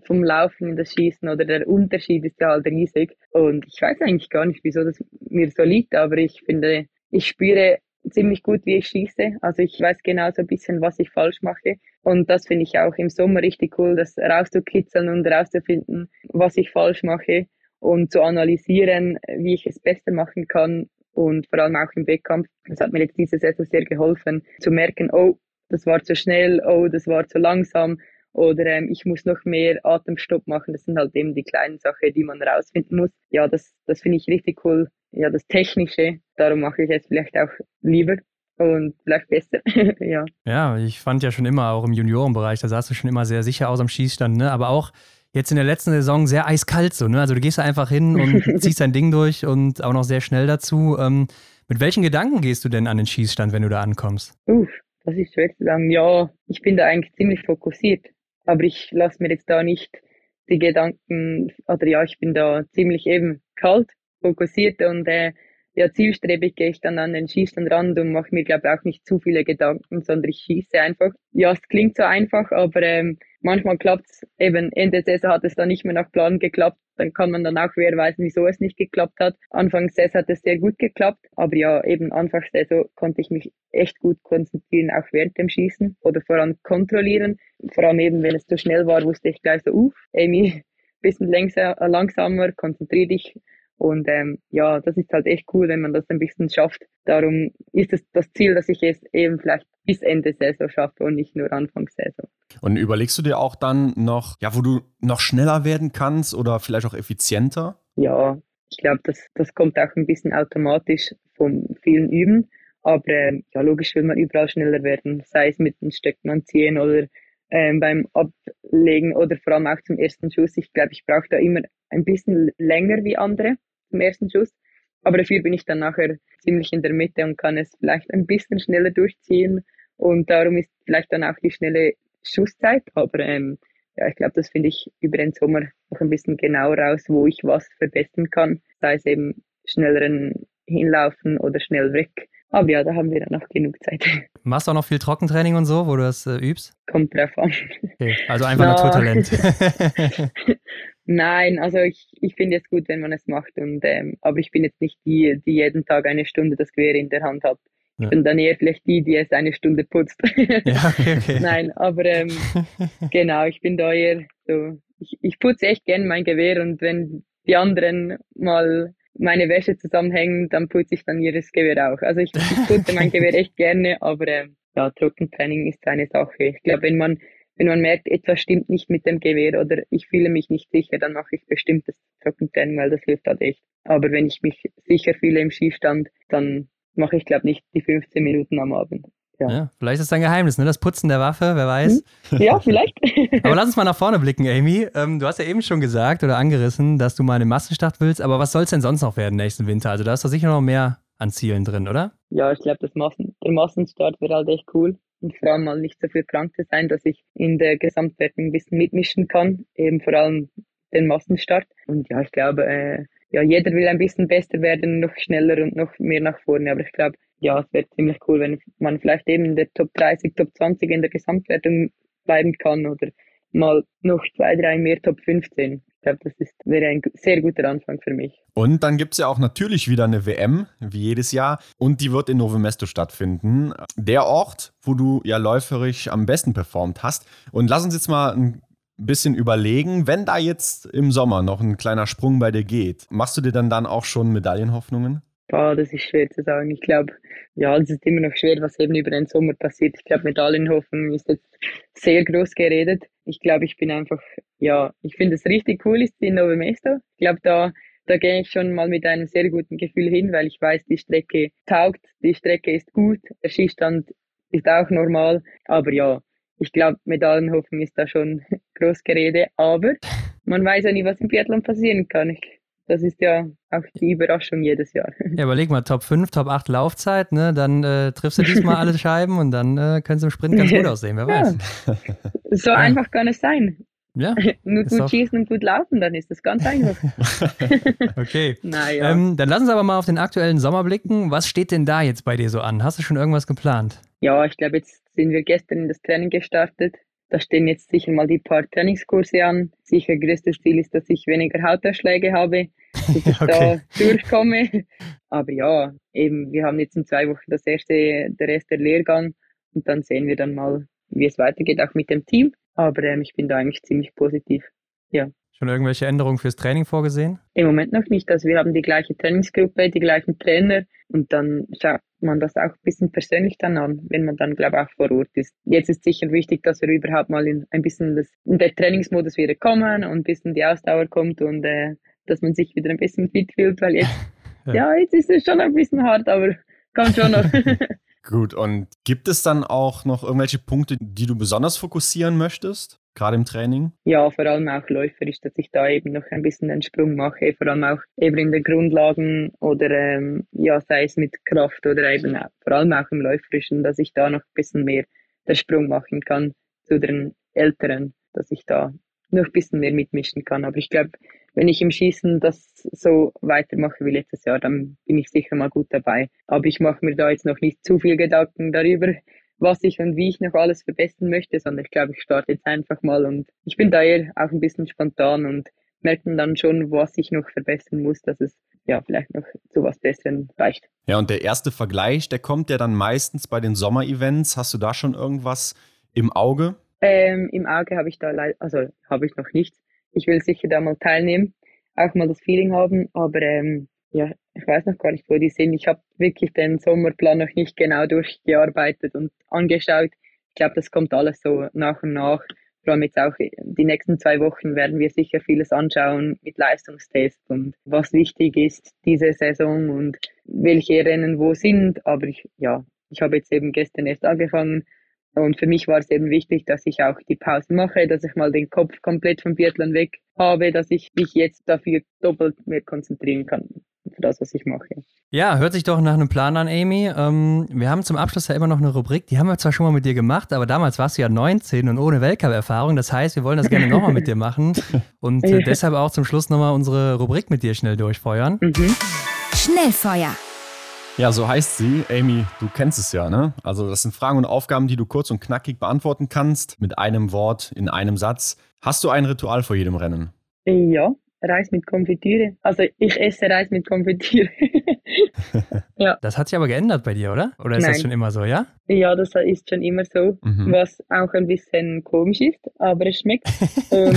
vom Laufen in das Schießen oder der Unterschied ist ja halt riesig. Und ich weiß eigentlich gar nicht, wieso das mir so liegt, aber ich finde, ich spüre ziemlich gut, wie ich schieße. Also ich weiß genau so ein bisschen, was ich falsch mache. Und das finde ich auch im Sommer richtig cool, das rauszukitzeln und rauszufinden, was ich falsch mache und zu analysieren, wie ich es besser machen kann. Und vor allem auch im Wettkampf. Das hat mir jetzt diese Saison sehr geholfen, zu merken, oh, das war zu schnell, oh, das war zu langsam oder ähm, ich muss noch mehr Atemstopp machen. Das sind halt eben die kleinen Sachen, die man rausfinden muss. Ja, das, das finde ich richtig cool. Ja, das Technische, darum mache ich es vielleicht auch lieber und vielleicht besser. ja. Ja, ich fand ja schon immer auch im Juniorenbereich, da sahst du schon immer sehr sicher aus am Schießstand, ne? Aber auch jetzt in der letzten Saison sehr eiskalt so, ne? Also du gehst da einfach hin und ziehst dein Ding durch und auch noch sehr schnell dazu. Ähm, mit welchen Gedanken gehst du denn an den Schießstand, wenn du da ankommst? Uff, das ist schwer zu sagen. Ja, ich bin da eigentlich ziemlich fokussiert. Aber ich lasse mir jetzt da nicht die Gedanken, oder ja, ich bin da ziemlich eben kalt, fokussiert und äh, ja, zielstrebig gehe ich dann an den Schießstand ran und mache mir, glaube ich, auch nicht zu viele Gedanken, sondern ich schieße einfach. Ja, es klingt so einfach, aber ähm, manchmal klappt es eben. Ende Saison hat es dann nicht mehr nach Plan geklappt. Dann kann man dann auch wehrweisen, wieso es nicht geklappt hat. Anfang Saison hat es sehr gut geklappt, aber ja, eben Anfang Saison konnte ich mich echt gut konzentrieren, auch während dem Schießen oder vor allem kontrollieren. Vor allem eben, wenn es zu schnell war, wusste ich gleich so, uff, Amy, bisschen langsamer, konzentrier dich und ähm, ja, das ist halt echt cool, wenn man das ein bisschen schafft. Darum ist es das Ziel, dass ich es eben vielleicht bis Ende Saison schaffe und nicht nur Anfang Saison. Und überlegst du dir auch dann noch, ja, wo du noch schneller werden kannst oder vielleicht auch effizienter? Ja, ich glaube, das, das kommt auch ein bisschen automatisch vom vielen Üben. Aber ähm, ja, logisch will man überall schneller werden, sei es mit den Stöcken anziehen oder ähm, beim Ablegen oder vor allem auch zum ersten Schuss. Ich glaube, ich brauche da immer ein bisschen länger wie andere zum ersten Schuss. Aber dafür bin ich dann nachher ziemlich in der Mitte und kann es vielleicht ein bisschen schneller durchziehen. Und darum ist vielleicht dann auch die schnelle Schusszeit. Aber ähm, ja, ich glaube, das finde ich über den Sommer noch ein bisschen genau raus, wo ich was verbessern kann. Sei es eben schnelleren Hinlaufen oder schnell weg. Aber ja, da haben wir dann noch genug Zeit. Machst du auch noch viel Trockentraining und so, wo du das äh, übst? Kommt drauf an. Okay, also einfach no. Naturtalent. Nein, also ich, ich finde es gut, wenn man es macht. Und, ähm, aber ich bin jetzt nicht die, die jeden Tag eine Stunde das Gewehr in der Hand hat. Ich ja. bin dann eher vielleicht die, die es eine Stunde putzt. ja, okay, okay. Nein, aber ähm, genau, ich bin da eher so, ich, ich putze echt gern mein Gewehr und wenn die anderen mal meine Wäsche zusammenhängen, dann putze ich dann ihres Gewehr auch. Also ich, ich putze mein Gewehr echt gerne, aber äh, ja, Trockentraining ist eine Sache. Ich glaube, wenn man wenn man merkt, etwas stimmt nicht mit dem Gewehr oder ich fühle mich nicht sicher, dann mache ich bestimmt das Trockentraining, weil das hilft halt echt. Aber wenn ich mich sicher fühle im Skistand, dann mache ich, glaube nicht die 15 Minuten am Abend. Ja. ja. vielleicht ist das ein Geheimnis, ne? Das Putzen der Waffe, wer weiß. Hm? Ja, vielleicht. aber lass uns mal nach vorne blicken, Amy. Ähm, du hast ja eben schon gesagt oder angerissen, dass du mal eine Massenstart willst, aber was soll es denn sonst noch werden nächsten Winter? Also da ist doch sicher noch mehr an Zielen drin, oder? Ja, ich glaube, Massen, der Massenstart wäre halt echt cool und vor allem mal nicht so viel krank zu sein, dass ich in der Gesamtwertung ein bisschen mitmischen kann, eben vor allem den Massenstart. Und ja, ich glaube, äh, ja, jeder will ein bisschen besser werden, noch schneller und noch mehr nach vorne. Aber ich glaube, ja, es wäre ziemlich cool, wenn man vielleicht eben in der Top 30, Top 20 in der Gesamtwertung bleiben kann oder mal noch zwei, drei mehr Top 15. Ich glaube, das ist, wäre ein sehr guter Anfang für mich. Und dann gibt es ja auch natürlich wieder eine WM, wie jedes Jahr. Und die wird in Novemesto stattfinden. Der Ort, wo du ja läuferisch am besten performt hast. Und lass uns jetzt mal ein bisschen überlegen, wenn da jetzt im Sommer noch ein kleiner Sprung bei dir geht, machst du dir dann dann auch schon Medaillenhoffnungen? Boah, das ist schwer zu sagen. Ich glaube, ja, es ist immer noch schwer, was eben über den Sommer passiert. Ich glaube, Medaillenhoffnung ist jetzt sehr groß geredet. Ich glaube, ich bin einfach, ja, ich finde es richtig cool ist in Nove Mesto. Ich glaube, da, da gehe ich schon mal mit einem sehr guten Gefühl hin, weil ich weiß, die Strecke taugt, die Strecke ist gut, der Skistand ist auch normal. Aber ja, ich glaube, Medaillenhoffnung ist da schon groß gerede. Aber man weiß ja nie, was im Biathlon passieren kann. Ich, das ist ja auch die Überraschung jedes Jahr. Ja, überleg mal, Top 5, Top 8 Laufzeit, ne? Dann äh, triffst du diesmal alle Scheiben und dann äh, können es im Sprint ganz gut aussehen, wer weiß. so ja. einfach kann es sein. Ja. Nur gut schießen und gut laufen, dann ist das ganz einfach. okay. Naja. Ähm, dann lass uns aber mal auf den aktuellen Sommer blicken. Was steht denn da jetzt bei dir so an? Hast du schon irgendwas geplant? Ja, ich glaube, jetzt sind wir gestern in das Training gestartet. Da stehen jetzt sicher mal die paar Trainingskurse an. Sicher größtes Ziel ist, dass ich weniger Hautausschläge habe, dass ich okay. da durchkomme. Aber ja, eben, wir haben jetzt in zwei Wochen das erste, der erste Lehrgang und dann sehen wir dann mal, wie es weitergeht, auch mit dem Team. Aber ähm, ich bin da eigentlich ziemlich positiv. Ja. Schon irgendwelche Änderungen fürs Training vorgesehen? Im Moment noch nicht. Also wir haben die gleiche Trainingsgruppe, die gleichen Trainer und dann schaut man das auch ein bisschen persönlich dann an, wenn man dann, glaube ich, auch vor Ort ist. Jetzt ist sicher wichtig, dass wir überhaupt mal in ein bisschen das, in der Trainingsmodus wieder kommen und ein bisschen die Ausdauer kommt und äh, dass man sich wieder ein bisschen fit fühlt, weil jetzt, ja. ja, jetzt ist es schon ein bisschen hart, aber kommt schon noch. Gut, und gibt es dann auch noch irgendwelche Punkte, die du besonders fokussieren möchtest, gerade im Training? Ja, vor allem auch läuferisch, dass ich da eben noch ein bisschen den Sprung mache, vor allem auch eben in den Grundlagen oder ähm, ja, sei es mit Kraft oder eben auch, vor allem auch im Läuferischen, dass ich da noch ein bisschen mehr den Sprung machen kann zu den Älteren, dass ich da noch ein bisschen mehr mitmischen kann. Aber ich glaube, wenn ich im Schießen das so weitermache wie letztes Jahr, dann bin ich sicher mal gut dabei. Aber ich mache mir da jetzt noch nicht zu viel Gedanken darüber, was ich und wie ich noch alles verbessern möchte, sondern ich glaube, ich starte jetzt einfach mal und ich bin da eher auch ein bisschen spontan und merke dann schon, was ich noch verbessern muss, dass es ja vielleicht noch zu was Besserem reicht. Ja, und der erste Vergleich, der kommt ja dann meistens bei den Sommerevents. Hast du da schon irgendwas im Auge? Ähm, Im Auge habe ich da leider, also habe ich noch nichts ich will sicher da mal teilnehmen, auch mal das Feeling haben, aber ähm, ja, ich weiß noch gar nicht, wo die sind. Ich habe wirklich den Sommerplan noch nicht genau durchgearbeitet und angeschaut. Ich glaube, das kommt alles so nach und nach. Vor allem jetzt auch die nächsten zwei Wochen werden wir sicher vieles anschauen mit Leistungstests und was wichtig ist diese Saison und welche Rennen wo sind. Aber ich, ja, ich habe jetzt eben gestern erst angefangen, und für mich war es eben wichtig, dass ich auch die Pausen mache, dass ich mal den Kopf komplett vom Biathlon weg habe, dass ich mich jetzt dafür doppelt mehr konzentrieren kann für das, was ich mache. Ja, hört sich doch nach einem Plan an, Amy. Ähm, wir haben zum Abschluss ja immer noch eine Rubrik, die haben wir zwar schon mal mit dir gemacht, aber damals warst du ja 19 und ohne Weltcup-Erfahrung. Das heißt, wir wollen das gerne nochmal mit dir machen und äh, deshalb auch zum Schluss nochmal unsere Rubrik mit dir schnell durchfeuern. Mhm. Schnellfeuer. Ja, so heißt sie. Amy, du kennst es ja, ne? Also, das sind Fragen und Aufgaben, die du kurz und knackig beantworten kannst, mit einem Wort, in einem Satz. Hast du ein Ritual vor jedem Rennen? Ja, Reis mit Konfitüre. Also ich esse Reis mit Konfitüre. ja. Das hat sich aber geändert bei dir, oder? Oder ist Nein. das schon immer so, ja? Ja, das ist schon immer so, mhm. was auch ein bisschen komisch ist, aber es schmeckt. und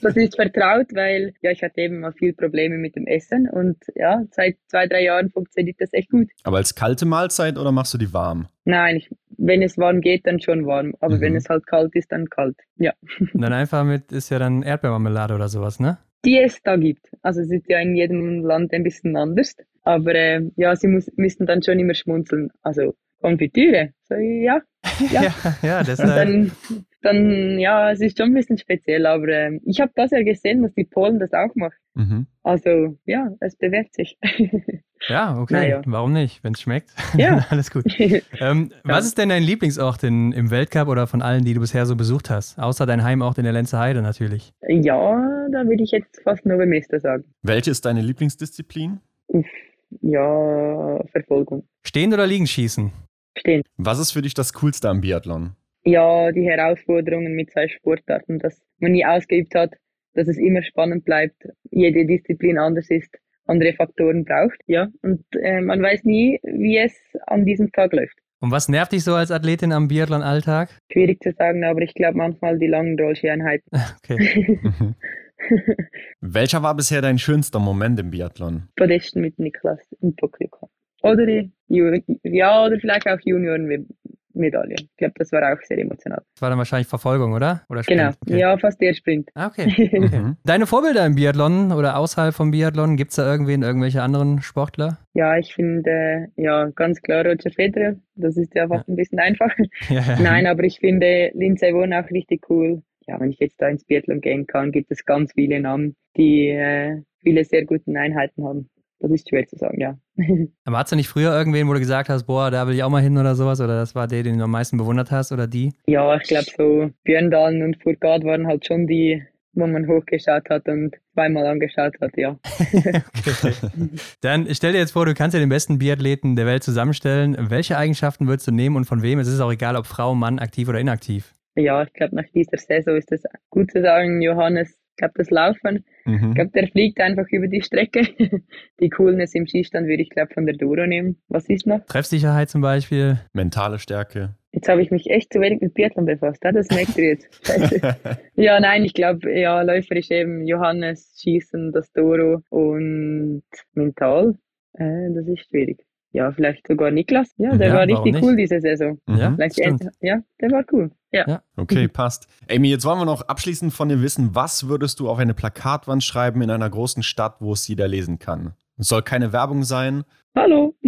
das ist vertraut, weil ja, ich hatte eben mal viel Probleme mit dem Essen und ja, seit zwei, drei Jahren funktioniert das echt gut. Aber als kalte Mahlzeit oder machst du die warm? Nein, ich, wenn es warm geht, dann schon warm. Aber mhm. wenn es halt kalt ist, dann kalt. Ja. dann einfach mit, ist ja dann Erdbeermarmelade oder sowas, ne? Die es da gibt. Also es ist ja in jedem Land ein bisschen anders. Aber äh, ja, sie muss, müssen dann schon immer schmunzeln. Also Konfitüre, so ja. Ja, ja, ja deshalb. Dann, dann, ja, es ist schon ein bisschen speziell, aber äh, ich habe das ja gesehen, dass die Polen das auch machen. Mhm. Also ja, es bewährt sich. Ja, okay. Naja. Warum nicht? Wenn es schmeckt. Ja. Alles gut. Ähm, ja. Was ist denn dein Lieblingsort in, im Weltcup oder von allen, die du bisher so besucht hast? Außer dein Heimort in der Lenzer Heide natürlich. Ja, da würde ich jetzt fast nur Meister sagen. Welche ist deine Lieblingsdisziplin? Ja, Verfolgung. Stehen oder liegen schießen? Stehen. Was ist für dich das Coolste am Biathlon? Ja, die Herausforderungen mit zwei Sportarten, dass man nie ausgeübt hat, dass es immer spannend bleibt, jede Disziplin anders ist andere Faktoren braucht, ja. Und äh, man weiß nie, wie es an diesem Tag läuft. Und was nervt dich so als Athletin am Biathlon-Alltag? Schwierig zu sagen, aber ich glaube manchmal die langen Rollski-Einheiten. Okay. Welcher war bisher dein schönster Moment im Biathlon? Podesten mit Niklas in Tokio. Oder die ja, oder vielleicht auch Junioren Medaille. Ich glaube, das war auch sehr emotional. Das war dann wahrscheinlich Verfolgung, oder? oder Sprint? Genau, okay. ja, fast der Sprint. Ah, okay. okay. Mhm. Deine Vorbilder im Biathlon oder außerhalb vom Biathlon, gibt es da irgendwen, irgendwelche anderen Sportler? Ja, ich finde, ja, ganz klar Roger Federer. Das ist ja fast ja. ein bisschen einfach. Ja, ja. Nein, aber ich finde Lindsay Vonn auch richtig cool. Ja, wenn ich jetzt da ins Biathlon gehen kann, gibt es ganz viele Namen, die äh, viele sehr guten Einheiten haben. Das ist schwer zu sagen, ja. Aber hast du nicht früher irgendwen, wo du gesagt hast, boah, da will ich auch mal hin oder sowas? Oder das war der, den du am meisten bewundert hast oder die? Ja, ich glaube so Björndalen und Furgard waren halt schon die, wo man hochgeschaut hat und zweimal angeschaut hat, ja. okay. Dann stell dir jetzt vor, du kannst ja den besten Biathleten der Welt zusammenstellen. Welche Eigenschaften würdest du nehmen und von wem? Es ist auch egal, ob Frau, Mann, aktiv oder inaktiv. Ja, ich glaube, nach dieser Saison ist es gut zu sagen, Johannes, ich glaube, das Laufen, mhm. ich glaube, der fliegt einfach über die Strecke. Die Coolness im Skistand würde ich, glaube von der Duro nehmen. Was ist noch? Treffsicherheit zum Beispiel. Mentale Stärke. Jetzt habe ich mich echt zu wenig mit Biathlon befasst. Das merkt ihr jetzt. ja, nein, ich glaube, ja, läuferisch eben Johannes, Schießen, das Doro und mental. Äh, das ist schwierig. Ja, vielleicht sogar Niklas. Ja, der ja, war richtig cool diese Saison. Ja, ja, der war cool. Ja. ja. Okay, passt. Amy, jetzt wollen wir noch abschließend von dir wissen, was würdest du auf eine Plakatwand schreiben in einer großen Stadt, wo es jeder lesen kann? Es soll keine Werbung sein. Hallo.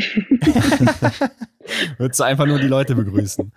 Würdest du einfach nur die Leute begrüßen?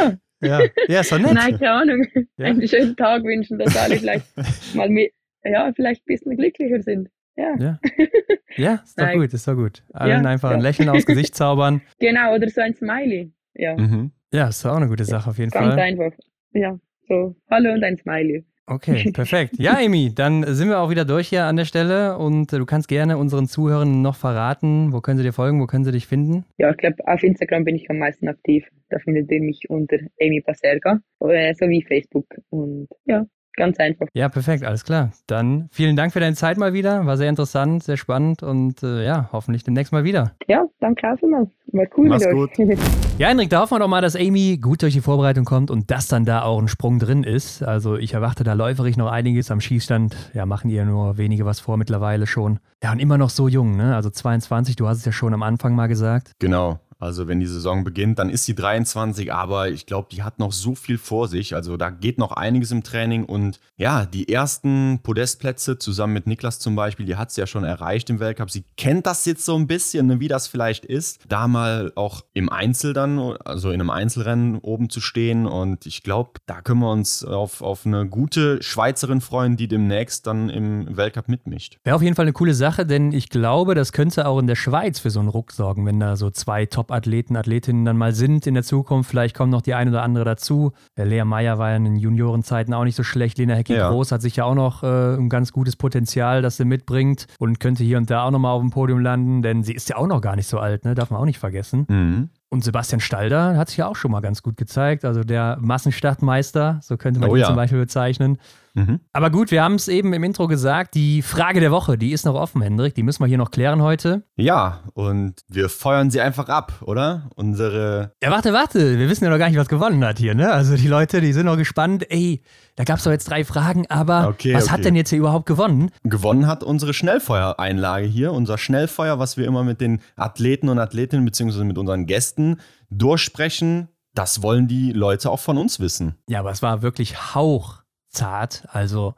Ja. Ja, ja ist doch nett. Nein, keine Ahnung. Ja. Einen schönen Tag wünschen, dass alle vielleicht mal mit, ja, vielleicht ein bisschen glücklicher sind. Ja. Ja, ja ist doch Nein. gut, ist doch gut. Allen ja, einfach ja. ein Lächeln aufs Gesicht zaubern. Genau, oder so ein Smiley. Ja. Mhm. Ja, ist auch eine gute Sache auf jeden Ganz Fall. Ganz einfach. Ja, so Hallo und ein Smiley. Okay, perfekt. Ja, Amy, dann sind wir auch wieder durch hier an der Stelle und du kannst gerne unseren Zuhörern noch verraten, wo können sie dir folgen, wo können sie dich finden? Ja, ich glaube, auf Instagram bin ich am meisten aktiv. Da findet ihr mich unter Amy Paserga äh, sowie Facebook. Und ja, Ganz einfach. Ja, perfekt, alles klar. Dann vielen Dank für deine Zeit mal wieder. War sehr interessant, sehr spannend und äh, ja, hoffentlich demnächst mal wieder. Ja, danke auch mal. War cool Mach's gut. ja, Henrik, da hoffen wir doch mal, dass Amy gut durch die Vorbereitung kommt und dass dann da auch ein Sprung drin ist. Also ich erwarte da läuferig noch einiges am Schießstand. Ja, machen ihr nur wenige was vor mittlerweile schon. Ja, und immer noch so jung, ne? Also 22, du hast es ja schon am Anfang mal gesagt. Genau. Also wenn die Saison beginnt, dann ist sie 23, aber ich glaube, die hat noch so viel vor sich. Also da geht noch einiges im Training und ja, die ersten Podestplätze zusammen mit Niklas zum Beispiel, die hat sie ja schon erreicht im Weltcup. Sie kennt das jetzt so ein bisschen, ne, wie das vielleicht ist, da mal auch im Einzel dann, also in einem Einzelrennen oben zu stehen. Und ich glaube, da können wir uns auf, auf eine gute Schweizerin freuen, die demnächst dann im Weltcup mitmischt. Wäre auf jeden Fall eine coole Sache, denn ich glaube, das könnte auch in der Schweiz für so einen Ruck sorgen, wenn da so zwei Top Top-Athleten, Athletinnen dann mal sind in der Zukunft. Vielleicht kommt noch die eine oder andere dazu. Der Lea Meyer war ja in den Juniorenzeiten auch nicht so schlecht. Lena Hecki-Groß ja. hat sich ja auch noch äh, ein ganz gutes Potenzial, das sie mitbringt und könnte hier und da auch nochmal auf dem Podium landen, denn sie ist ja auch noch gar nicht so alt, ne? darf man auch nicht vergessen. Mhm. Und Sebastian Stalder hat sich ja auch schon mal ganz gut gezeigt. Also der Massenstartmeister, so könnte man oh, ihn ja. zum Beispiel bezeichnen. Mhm. Aber gut, wir haben es eben im Intro gesagt, die Frage der Woche, die ist noch offen, Hendrik. Die müssen wir hier noch klären heute. Ja, und wir feuern sie einfach ab, oder? Unsere. Ja, warte, warte. Wir wissen ja noch gar nicht, was gewonnen hat hier, ne? Also die Leute, die sind noch gespannt. Ey, da gab es doch jetzt drei Fragen, aber okay, was okay. hat denn jetzt hier überhaupt gewonnen? Gewonnen hat unsere Schnellfeuereinlage hier, unser Schnellfeuer, was wir immer mit den Athleten und Athletinnen beziehungsweise mit unseren Gästen durchsprechen. Das wollen die Leute auch von uns wissen. Ja, aber es war wirklich Hauch zart. Also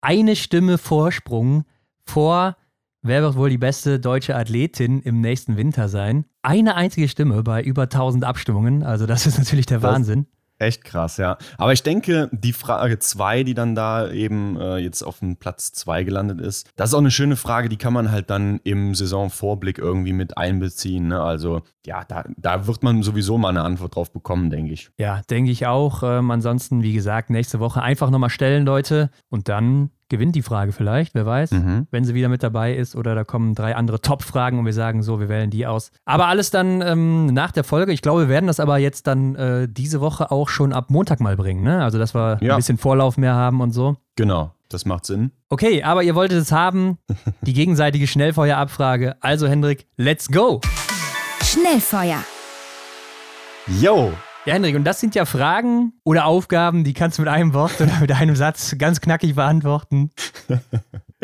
eine Stimme Vorsprung vor, wer wird wohl die beste deutsche Athletin im nächsten Winter sein? Eine einzige Stimme bei über 1000 Abstimmungen. Also das ist natürlich der das, Wahnsinn. Echt krass, ja. Aber ich denke, die Frage 2, die dann da eben äh, jetzt auf dem Platz 2 gelandet ist, das ist auch eine schöne Frage, die kann man halt dann im Saisonvorblick irgendwie mit einbeziehen. Ne? Also ja, da, da wird man sowieso mal eine Antwort drauf bekommen, denke ich. Ja, denke ich auch. Ähm, ansonsten, wie gesagt, nächste Woche einfach nochmal stellen, Leute. Und dann gewinnt die Frage vielleicht, wer weiß, mhm. wenn sie wieder mit dabei ist oder da kommen drei andere Top-Fragen und wir sagen so, wir wählen die aus. Aber alles dann ähm, nach der Folge. Ich glaube, wir werden das aber jetzt dann äh, diese Woche auch schon ab Montag mal bringen, ne? Also, dass wir ja. ein bisschen Vorlauf mehr haben und so. Genau, das macht Sinn. Okay, aber ihr wolltet es haben, die gegenseitige Schnellfeuerabfrage. Also, Hendrik, let's go! Schnellfeuer. Yo, ja, Hendrik, und das sind ja Fragen oder Aufgaben, die kannst du mit einem Wort oder mit einem Satz ganz knackig beantworten.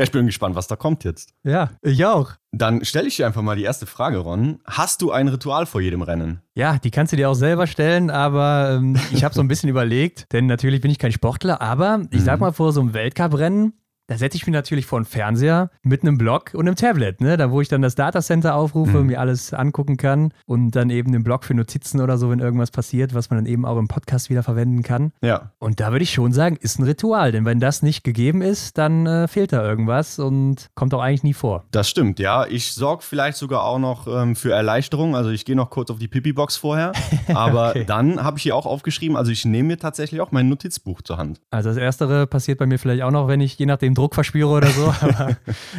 Ja, ich bin gespannt, was da kommt jetzt. Ja, ich auch. Dann stelle ich dir einfach mal die erste Frage, Ron. Hast du ein Ritual vor jedem Rennen? Ja, die kannst du dir auch selber stellen, aber ähm, ich habe so ein bisschen überlegt, denn natürlich bin ich kein Sportler, aber ich sag mhm. mal, vor so einem Weltcuprennen, da setze ich mich natürlich vor den Fernseher mit einem Blog und einem Tablet, ne? Da wo ich dann das Datacenter aufrufe, mhm. mir alles angucken kann und dann eben den Blog für Notizen oder so, wenn irgendwas passiert, was man dann eben auch im Podcast wieder verwenden kann. Ja. Und da würde ich schon sagen, ist ein Ritual, denn wenn das nicht gegeben ist, dann äh, fehlt da irgendwas und kommt auch eigentlich nie vor. Das stimmt, ja. Ich sorge vielleicht sogar auch noch ähm, für Erleichterung. Also ich gehe noch kurz auf die Pipi-Box vorher. Aber okay. dann habe ich hier auch aufgeschrieben, also ich nehme mir tatsächlich auch mein Notizbuch zur Hand. Also das Erstere passiert bei mir vielleicht auch noch, wenn ich je nachdem Druck verspüre oder so, aber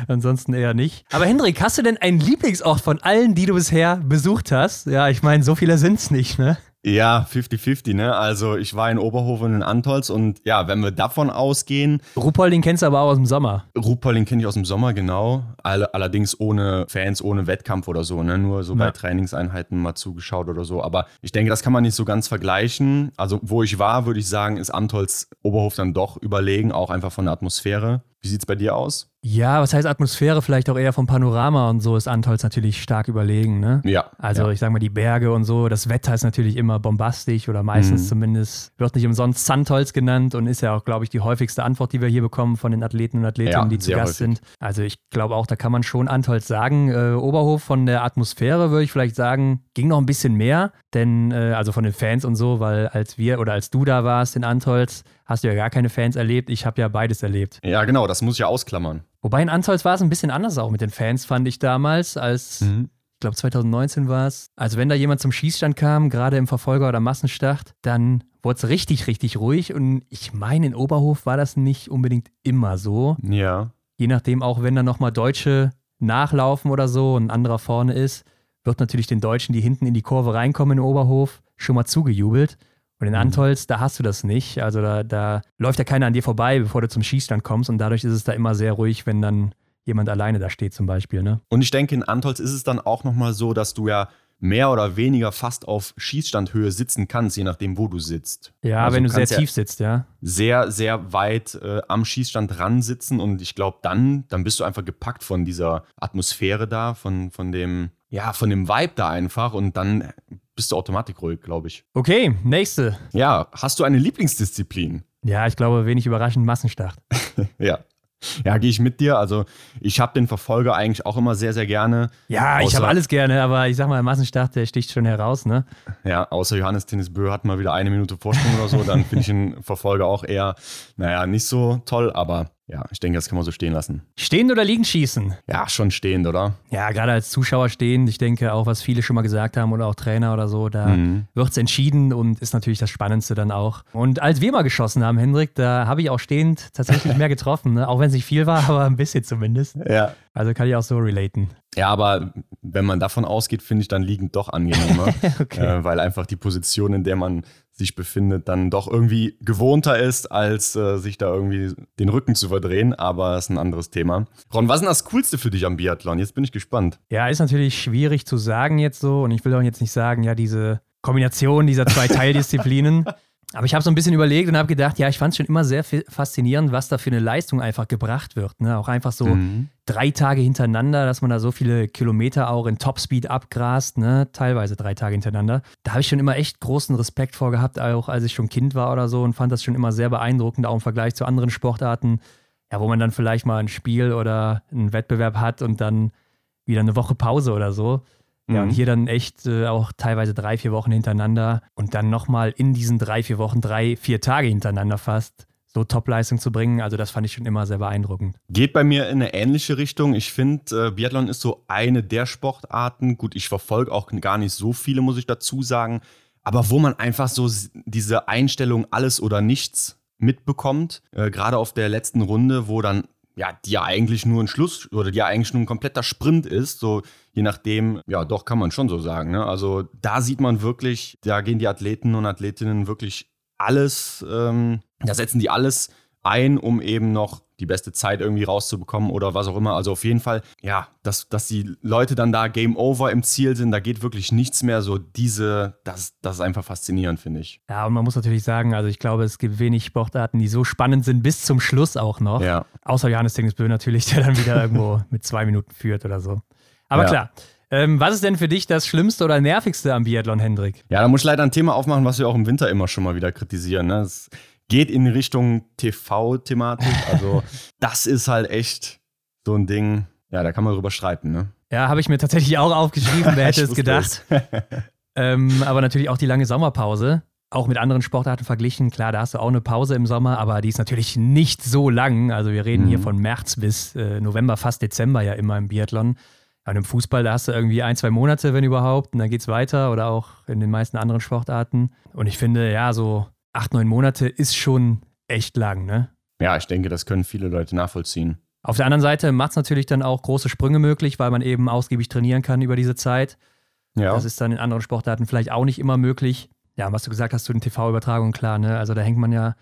ansonsten eher nicht. Aber Hendrik, hast du denn einen Lieblingsort von allen, die du bisher besucht hast? Ja, ich meine, so viele sind es nicht, ne? Ja, 50-50, ne? Also ich war in Oberhof und in Antolz und ja, wenn wir davon ausgehen. Ruhpolding kennst du aber auch aus dem Sommer. Ruhpolding kenne ich aus dem Sommer, genau. allerdings ohne Fans, ohne Wettkampf oder so, ne? Nur so ja. bei Trainingseinheiten mal zugeschaut oder so. Aber ich denke, das kann man nicht so ganz vergleichen. Also, wo ich war, würde ich sagen, ist Antolz Oberhof dann doch überlegen, auch einfach von der Atmosphäre. Wie sieht es bei dir aus? Ja, was heißt Atmosphäre? Vielleicht auch eher vom Panorama und so ist Antolz natürlich stark überlegen, ne? Ja. Also ja. ich sag mal, die Berge und so, das Wetter ist natürlich immer bombastisch oder meistens mhm. zumindest, wird nicht umsonst Sandholz genannt und ist ja auch, glaube ich, die häufigste Antwort, die wir hier bekommen von den Athleten und Athletinnen, ja, die zu Gast häufig. sind. Also ich glaube auch, da kann man schon Antolz sagen. Äh, Oberhof von der Atmosphäre würde ich vielleicht sagen, ging noch ein bisschen mehr, denn äh, also von den Fans und so, weil als wir oder als du da warst in Antolz, hast du ja gar keine Fans erlebt. Ich habe ja beides erlebt. Ja, genau, das muss ich ja ausklammern. Wobei in Antolz war es ein bisschen anders auch mit den Fans, fand ich damals, als, mhm. ich glaube 2019 war es. Also wenn da jemand zum Schießstand kam, gerade im Verfolger- oder Massenstart, dann wurde es richtig, richtig ruhig. Und ich meine, in Oberhof war das nicht unbedingt immer so. Ja. Je nachdem, auch wenn da nochmal Deutsche nachlaufen oder so und ein anderer vorne ist, wird natürlich den Deutschen, die hinten in die Kurve reinkommen in Oberhof, schon mal zugejubelt. Und in mhm. Antolz, da hast du das nicht. Also da, da läuft ja keiner an dir vorbei, bevor du zum Schießstand kommst. Und dadurch ist es da immer sehr ruhig, wenn dann jemand alleine da steht zum Beispiel. Ne? Und ich denke, in Antolz ist es dann auch nochmal so, dass du ja mehr oder weniger fast auf Schießstandhöhe sitzen kannst, je nachdem, wo du sitzt. Ja, also wenn du sehr tief ja sitzt, ja. Sehr, sehr weit äh, am Schießstand ran sitzen und ich glaube, dann, dann bist du einfach gepackt von dieser Atmosphäre da, von, von dem, ja, von dem Vibe da einfach und dann bist du automatisch ruhig, glaube ich. Okay, nächste. Ja, hast du eine Lieblingsdisziplin? Ja, ich glaube, wenig überraschend Massenstart. ja. Ja, gehe ich mit dir. Also ich habe den Verfolger eigentlich auch immer sehr, sehr gerne. Ja, ich habe alles gerne, aber ich sag mal, Massenstart, der sticht schon heraus, ne? Ja, außer Johannes Tennis Bö hat mal wieder eine Minute Vorsprung oder so, dann finde ich den Verfolger auch eher, naja, nicht so toll, aber ja, ich denke, das kann man so stehen lassen. Stehend oder liegend schießen? Ja, schon stehend, oder? Ja, gerade als Zuschauer stehend. Ich denke auch, was viele schon mal gesagt haben oder auch Trainer oder so, da mhm. wird es entschieden und ist natürlich das Spannendste dann auch. Und als wir mal geschossen haben, Hendrik, da habe ich auch stehend tatsächlich mehr getroffen, ne? auch wenn es nicht viel war, aber ein bisschen zumindest. Ja. Also kann ich auch so relaten. Ja, aber wenn man davon ausgeht, finde ich dann liegend doch angenehmer, okay. äh, weil einfach die Position, in der man sich befindet, dann doch irgendwie gewohnter ist, als äh, sich da irgendwie den Rücken zu verdrehen. Aber das ist ein anderes Thema. Ron, was ist denn das Coolste für dich am Biathlon? Jetzt bin ich gespannt. Ja, ist natürlich schwierig zu sagen jetzt so. Und ich will auch jetzt nicht sagen, ja, diese Kombination dieser zwei Teildisziplinen. Aber ich habe so ein bisschen überlegt und habe gedacht, ja, ich fand es schon immer sehr faszinierend, was da für eine Leistung einfach gebracht wird. Ne? Auch einfach so mhm. drei Tage hintereinander, dass man da so viele Kilometer auch in Topspeed abgrast, ne? teilweise drei Tage hintereinander. Da habe ich schon immer echt großen Respekt vor gehabt, auch als ich schon Kind war oder so und fand das schon immer sehr beeindruckend, auch im Vergleich zu anderen Sportarten, ja, wo man dann vielleicht mal ein Spiel oder einen Wettbewerb hat und dann wieder eine Woche Pause oder so. Ja, und mhm. hier dann echt äh, auch teilweise drei, vier Wochen hintereinander und dann nochmal in diesen drei, vier Wochen drei, vier Tage hintereinander fast so Top-Leistung zu bringen. Also das fand ich schon immer sehr beeindruckend. Geht bei mir in eine ähnliche Richtung. Ich finde, äh, Biathlon ist so eine der Sportarten. Gut, ich verfolge auch gar nicht so viele, muss ich dazu sagen. Aber wo man einfach so diese Einstellung alles oder nichts mitbekommt, äh, gerade auf der letzten Runde, wo dann ja, die ja eigentlich nur ein Schluss oder die ja eigentlich nur ein kompletter Sprint ist, so je nachdem, ja, doch kann man schon so sagen. Ne? Also da sieht man wirklich, da gehen die Athleten und Athletinnen wirklich alles, ähm, da setzen die alles ein, um eben noch die beste Zeit irgendwie rauszubekommen oder was auch immer. Also auf jeden Fall, ja, dass, dass die Leute dann da Game Over im Ziel sind, da geht wirklich nichts mehr. So diese, das, das ist einfach faszinierend, finde ich. Ja, und man muss natürlich sagen, also ich glaube, es gibt wenig Sportarten, die so spannend sind bis zum Schluss auch noch. Ja. Außer Johannes Tingesbö natürlich, der dann wieder irgendwo mit zwei Minuten führt oder so. Aber ja. klar. Ähm, was ist denn für dich das Schlimmste oder Nervigste am Biathlon, Hendrik? Ja, da muss ich leider ein Thema aufmachen, was wir auch im Winter immer schon mal wieder kritisieren. Ne? Das geht in Richtung TV-Thematik. Also, das ist halt echt so ein Ding, ja, da kann man drüber streiten, ne? Ja, habe ich mir tatsächlich auch aufgeschrieben, wer hätte es gedacht. ähm, aber natürlich auch die lange Sommerpause. Auch mit anderen Sportarten verglichen. Klar, da hast du auch eine Pause im Sommer, aber die ist natürlich nicht so lang. Also wir reden mhm. hier von März bis äh, November, fast Dezember ja immer im Biathlon. An dem Fußball, da hast du irgendwie ein, zwei Monate, wenn überhaupt, und dann geht es weiter oder auch in den meisten anderen Sportarten. Und ich finde, ja, so acht, neun Monate ist schon echt lang, ne? Ja, ich denke, das können viele Leute nachvollziehen. Auf der anderen Seite macht es natürlich dann auch große Sprünge möglich, weil man eben ausgiebig trainieren kann über diese Zeit. Ja. Das ist dann in anderen Sportarten vielleicht auch nicht immer möglich. Ja, was du gesagt hast zu den TV-Übertragungen, klar, ne? Also da hängt man ja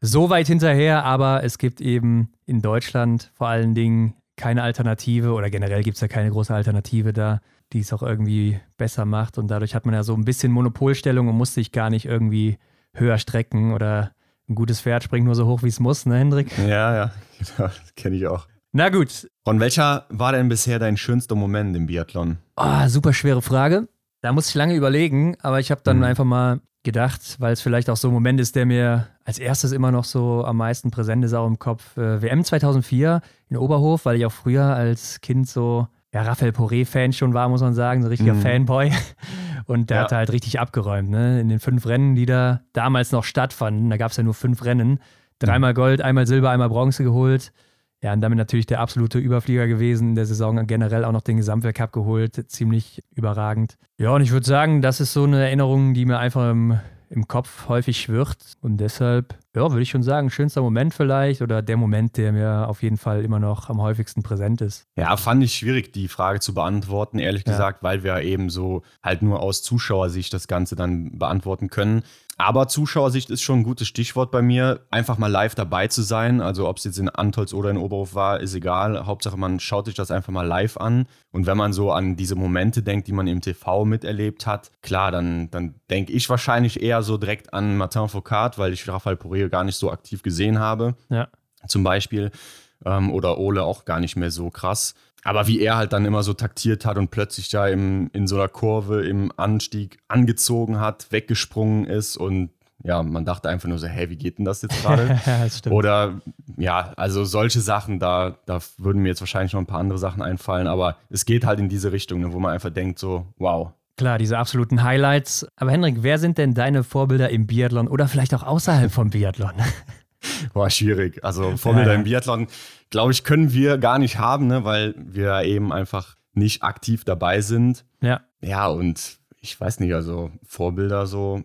so weit hinterher, aber es gibt eben in Deutschland vor allen Dingen keine Alternative oder generell gibt es ja keine große Alternative da, die es auch irgendwie besser macht. Und dadurch hat man ja so ein bisschen Monopolstellung und muss sich gar nicht irgendwie höher strecken oder ein gutes Pferd springt nur so hoch, wie es muss, ne, Hendrik? Ja, ja, genau, das kenne ich auch. Na gut. Und welcher war denn bisher dein schönster Moment im Biathlon? Oh, super schwere Frage. Da muss ich lange überlegen, aber ich habe dann mhm. einfach mal gedacht, weil es vielleicht auch so ein Moment ist, der mir als erstes immer noch so am meisten präsent ist, auch im Kopf. Äh, WM 2004 in Oberhof, weil ich auch früher als Kind so ja, Raphael Poré-Fan schon war, muss man sagen, so ein richtiger mhm. Fanboy. Und der ja. hat halt richtig abgeräumt, ne? In den fünf Rennen, die da damals noch stattfanden, da gab es ja nur fünf Rennen. Dreimal mhm. Gold, einmal Silber, einmal Bronze geholt. Ja, und damit natürlich der absolute Überflieger gewesen, der Saison generell auch noch den Gesamtweltcup geholt. Ziemlich überragend. Ja, und ich würde sagen, das ist so eine Erinnerung, die mir einfach im im Kopf häufig schwirrt. Und deshalb, ja, würde ich schon sagen, schönster Moment vielleicht oder der Moment, der mir auf jeden Fall immer noch am häufigsten präsent ist. Ja, fand ich schwierig, die Frage zu beantworten, ehrlich ja. gesagt, weil wir eben so halt nur aus Zuschauersicht das Ganze dann beantworten können. Aber Zuschauersicht ist schon ein gutes Stichwort bei mir. Einfach mal live dabei zu sein. Also ob es jetzt in Antolz oder in Oberhof war, ist egal. Hauptsache, man schaut sich das einfach mal live an. Und wenn man so an diese Momente denkt, die man im TV miterlebt hat, klar, dann, dann denke ich wahrscheinlich eher so direkt an Martin Foucault, weil ich Raphael Poré gar nicht so aktiv gesehen habe. Ja. Zum Beispiel. Ähm, oder Ole auch gar nicht mehr so krass. Aber wie er halt dann immer so taktiert hat und plötzlich da im, in so einer Kurve im Anstieg angezogen hat, weggesprungen ist und ja, man dachte einfach nur so, hey, wie geht denn das jetzt gerade? Oder ja, also solche Sachen, da, da würden mir jetzt wahrscheinlich noch ein paar andere Sachen einfallen, aber es geht halt in diese Richtung, ne, wo man einfach denkt so, wow. Klar, diese absoluten Highlights. Aber Henrik, wer sind denn deine Vorbilder im Biathlon oder vielleicht auch außerhalb vom Biathlon? Boah, schwierig. Also Vorbilder ja, ja. im Biathlon, glaube ich, können wir gar nicht haben, ne, weil wir eben einfach nicht aktiv dabei sind. Ja. Ja, und ich weiß nicht, also Vorbilder so.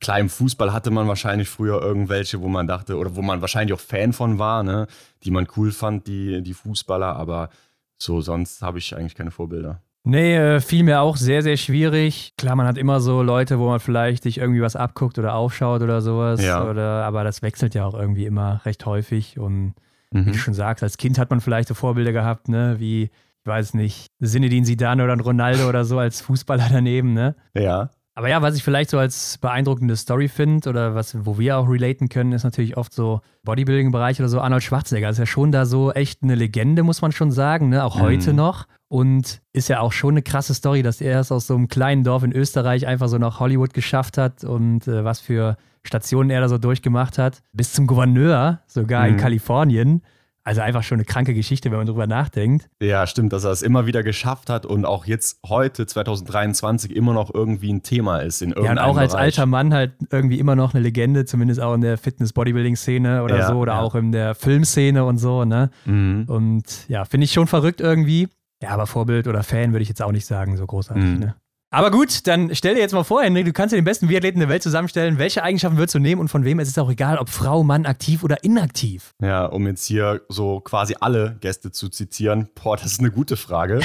Klar, im Fußball hatte man wahrscheinlich früher irgendwelche, wo man dachte, oder wo man wahrscheinlich auch Fan von war, ne, die man cool fand, die, die Fußballer, aber so sonst habe ich eigentlich keine Vorbilder. Nee, äh, fiel mir auch sehr, sehr schwierig. Klar, man hat immer so Leute, wo man vielleicht sich irgendwie was abguckt oder aufschaut oder sowas. Ja. Oder, aber das wechselt ja auch irgendwie immer recht häufig. Und mhm. wie du schon sagst, als Kind hat man vielleicht so Vorbilder gehabt, ne, wie, ich weiß nicht, Sinedin Zidane oder ein Ronaldo oder so als Fußballer daneben, ne? Ja. Aber ja, was ich vielleicht so als beeindruckende Story finde oder was, wo wir auch relaten können, ist natürlich oft so Bodybuilding-Bereich oder so. Arnold Schwarzenegger ist ja schon da so echt eine Legende, muss man schon sagen, ne? Auch mhm. heute noch. Und ist ja auch schon eine krasse Story, dass er es aus so einem kleinen Dorf in Österreich einfach so nach Hollywood geschafft hat und äh, was für Stationen er da so durchgemacht hat. Bis zum Gouverneur, sogar mhm. in Kalifornien. Also einfach schon eine kranke Geschichte, wenn man drüber nachdenkt. Ja, stimmt, dass er es immer wieder geschafft hat und auch jetzt heute, 2023, immer noch irgendwie ein Thema ist in irgendeinem Ja, und auch als Bereich. alter Mann halt irgendwie immer noch eine Legende, zumindest auch in der Fitness-Bodybuilding-Szene oder ja, so oder ja. auch in der Filmszene und so, ne? Mhm. Und ja, finde ich schon verrückt irgendwie. Ja, aber Vorbild oder Fan würde ich jetzt auch nicht sagen, so großartig, mhm. ne? Aber gut, dann stell dir jetzt mal vor, Henrik, du kannst dir den besten Biathleten der Welt zusammenstellen. Welche Eigenschaften würdest du nehmen und von wem? Es ist auch egal, ob Frau, Mann, aktiv oder inaktiv. Ja, um jetzt hier so quasi alle Gäste zu zitieren. Boah, das ist eine gute Frage.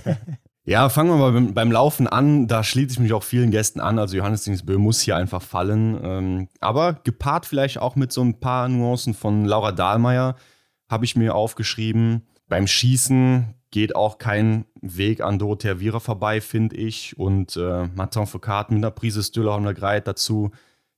ja, fangen wir mal beim, beim, Laufen an. Da schließe ich mich auch vielen Gästen an. Also Johannes Dingsbö muss hier einfach fallen. Ähm, aber gepaart vielleicht auch mit so ein paar Nuancen von Laura Dahlmeier habe ich mir aufgeschrieben. Beim Schießen geht auch kein Weg an Dorothea Viera vorbei, finde ich. Und äh, Martin Foucault mit einer Prise Stüller und Greit dazu.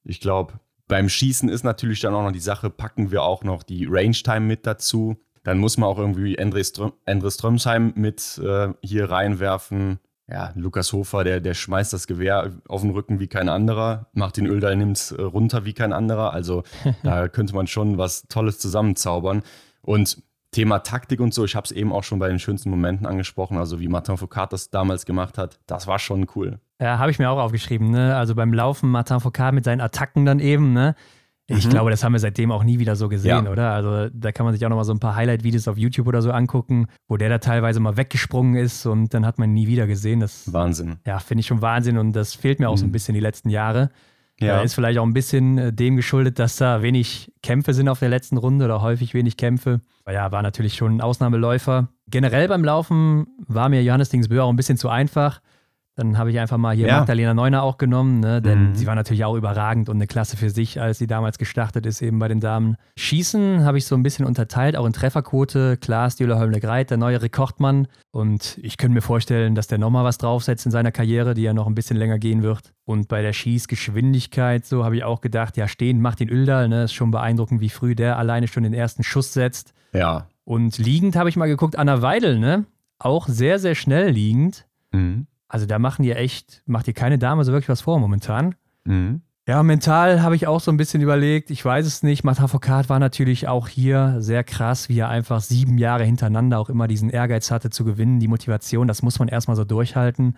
Ich glaube, beim Schießen ist natürlich dann auch noch die Sache, packen wir auch noch die Range Time mit dazu. Dann muss man auch irgendwie Andre, Ström, Andre Strömsheim mit äh, hier reinwerfen. ja, Lukas Hofer, der, der schmeißt das Gewehr auf den Rücken wie kein anderer. Martin Oeldal nimmt es äh, runter wie kein anderer. Also da könnte man schon was Tolles zusammenzaubern. Und Thema Taktik und so, ich habe es eben auch schon bei den schönsten Momenten angesprochen, also wie Martin Foucault das damals gemacht hat, das war schon cool. Ja, habe ich mir auch aufgeschrieben, ne? Also beim Laufen Martin Foucault mit seinen Attacken dann eben, ne? Ich mhm. glaube, das haben wir seitdem auch nie wieder so gesehen, ja. oder? Also da kann man sich auch nochmal so ein paar Highlight-Videos auf YouTube oder so angucken, wo der da teilweise mal weggesprungen ist und dann hat man ihn nie wieder gesehen. Das, Wahnsinn. Ja, finde ich schon Wahnsinn und das fehlt mir auch mhm. so ein bisschen die letzten Jahre. Ja. Ist vielleicht auch ein bisschen äh, dem geschuldet, dass da wenig Kämpfe sind auf der letzten Runde oder häufig wenig Kämpfe. Ja, war natürlich schon ein Ausnahmeläufer. Generell beim Laufen war mir Johannes Dingsbö auch ein bisschen zu einfach. Dann habe ich einfach mal hier ja. Magdalena Neuner auch genommen, ne? denn mhm. sie war natürlich auch überragend und eine Klasse für sich, als sie damals gestartet ist, eben bei den Damen. Schießen habe ich so ein bisschen unterteilt, auch in Trefferquote. Klar, Stühler Holmle Greit, der neue Rekordmann. Und ich könnte mir vorstellen, dass der nochmal was draufsetzt in seiner Karriere, die ja noch ein bisschen länger gehen wird. Und bei der Schießgeschwindigkeit, so habe ich auch gedacht, ja, stehend macht den Öldal, ne? Ist schon beeindruckend, wie früh der alleine schon den ersten Schuss setzt. Ja. Und liegend habe ich mal geguckt, Anna Weidel, ne? Auch sehr, sehr schnell liegend. Mhm. Also da machen die echt, macht dir keine Dame so wirklich was vor momentan. Mhm. Ja, mental habe ich auch so ein bisschen überlegt. Ich weiß es nicht. Martin Foucault war natürlich auch hier sehr krass, wie er einfach sieben Jahre hintereinander auch immer diesen Ehrgeiz hatte zu gewinnen. Die Motivation, das muss man erstmal so durchhalten.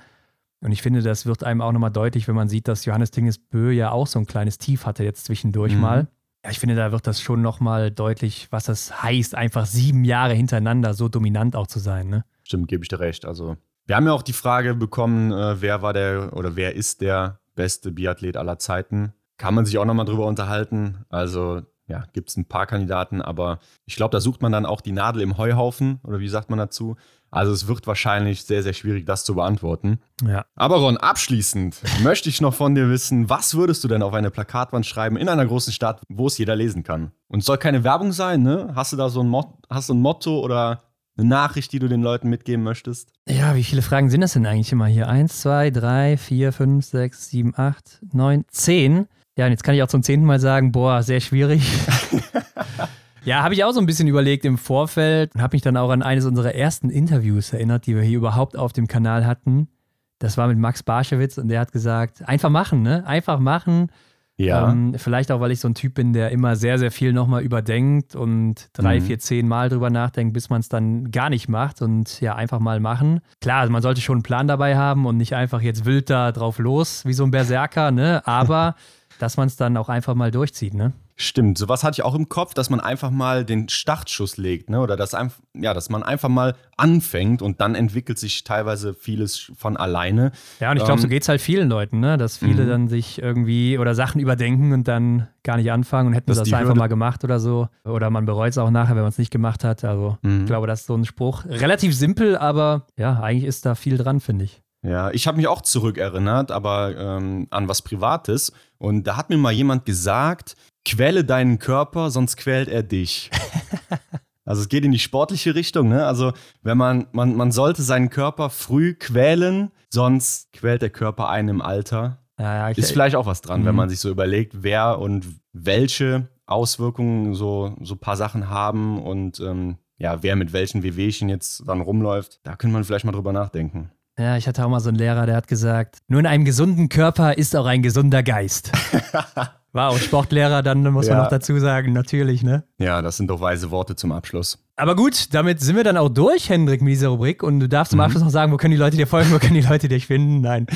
Und ich finde, das wird einem auch nochmal deutlich, wenn man sieht, dass Johannes Dingesbö ja auch so ein kleines Tief hatte jetzt zwischendurch mhm. mal. Ja, ich finde, da wird das schon nochmal deutlich, was das heißt, einfach sieben Jahre hintereinander so dominant auch zu sein. Ne? Stimmt, gebe ich dir recht. Also wir haben ja auch die Frage bekommen, äh, wer war der oder wer ist der beste Biathlet aller Zeiten. Kann man sich auch nochmal drüber unterhalten. Also ja, gibt es ein paar Kandidaten, aber ich glaube, da sucht man dann auch die Nadel im Heuhaufen oder wie sagt man dazu? Also es wird wahrscheinlich sehr, sehr schwierig, das zu beantworten. Ja. Aber Ron, abschließend möchte ich noch von dir wissen, was würdest du denn auf eine Plakatwand schreiben in einer großen Stadt, wo es jeder lesen kann? Und es soll keine Werbung sein, ne? Hast du da so ein, Mot hast du ein Motto oder eine Nachricht, die du den Leuten mitgeben möchtest? Ja, wie viele Fragen sind das denn eigentlich immer hier? Eins, zwei, drei, vier, fünf, sechs, sieben, acht, neun, zehn. Ja, und jetzt kann ich auch zum zehnten Mal sagen, boah, sehr schwierig. ja, habe ich auch so ein bisschen überlegt im Vorfeld und habe mich dann auch an eines unserer ersten Interviews erinnert, die wir hier überhaupt auf dem Kanal hatten. Das war mit Max Barschewitz und der hat gesagt, einfach machen, ne? Einfach machen. Ja. Ähm, vielleicht auch, weil ich so ein Typ bin, der immer sehr, sehr viel nochmal überdenkt und drei, mhm. vier, zehn Mal drüber nachdenkt, bis man es dann gar nicht macht und ja, einfach mal machen. Klar, also man sollte schon einen Plan dabei haben und nicht einfach jetzt wild da drauf los, wie so ein Berserker, ne? Aber dass man es dann auch einfach mal durchzieht, ne? Stimmt, sowas hatte ich auch im Kopf, dass man einfach mal den Startschuss legt, ne? Oder dass, ja, dass man einfach mal anfängt und dann entwickelt sich teilweise vieles von alleine. Ja, und ich glaube, ähm, so geht es halt vielen Leuten, ne? Dass viele mhm. dann sich irgendwie oder Sachen überdenken und dann gar nicht anfangen und hätten das, das einfach Hürde. mal gemacht oder so. Oder man bereut es auch nachher, wenn man es nicht gemacht hat. Also mhm. ich glaube, das ist so ein Spruch. Relativ simpel, aber ja, eigentlich ist da viel dran, finde ich. Ja, ich habe mich auch zurückerinnert, aber ähm, an was Privates. Und da hat mir mal jemand gesagt, quäle deinen Körper, sonst quält er dich. also es geht in die sportliche Richtung, ne? Also wenn man, man, man sollte seinen Körper früh quälen, sonst quält der Körper einen im Alter. Ja, ja, Ist vielleicht auch was dran, wenn mhm. man sich so überlegt, wer und welche Auswirkungen so, so ein paar Sachen haben und ähm, ja, wer mit welchen Wehwehchen jetzt dann rumläuft. Da könnte man vielleicht mal drüber nachdenken. Ja, ich hatte auch mal so einen Lehrer, der hat gesagt, nur in einem gesunden Körper ist auch ein gesunder Geist. War auch Sportlehrer, dann muss ja. man noch dazu sagen, natürlich, ne? Ja, das sind doch weise Worte zum Abschluss. Aber gut, damit sind wir dann auch durch, Hendrik, mit dieser Rubrik. Und du darfst zum mhm. Abschluss noch sagen, wo können die Leute dir folgen, wo können die Leute dich finden? Nein.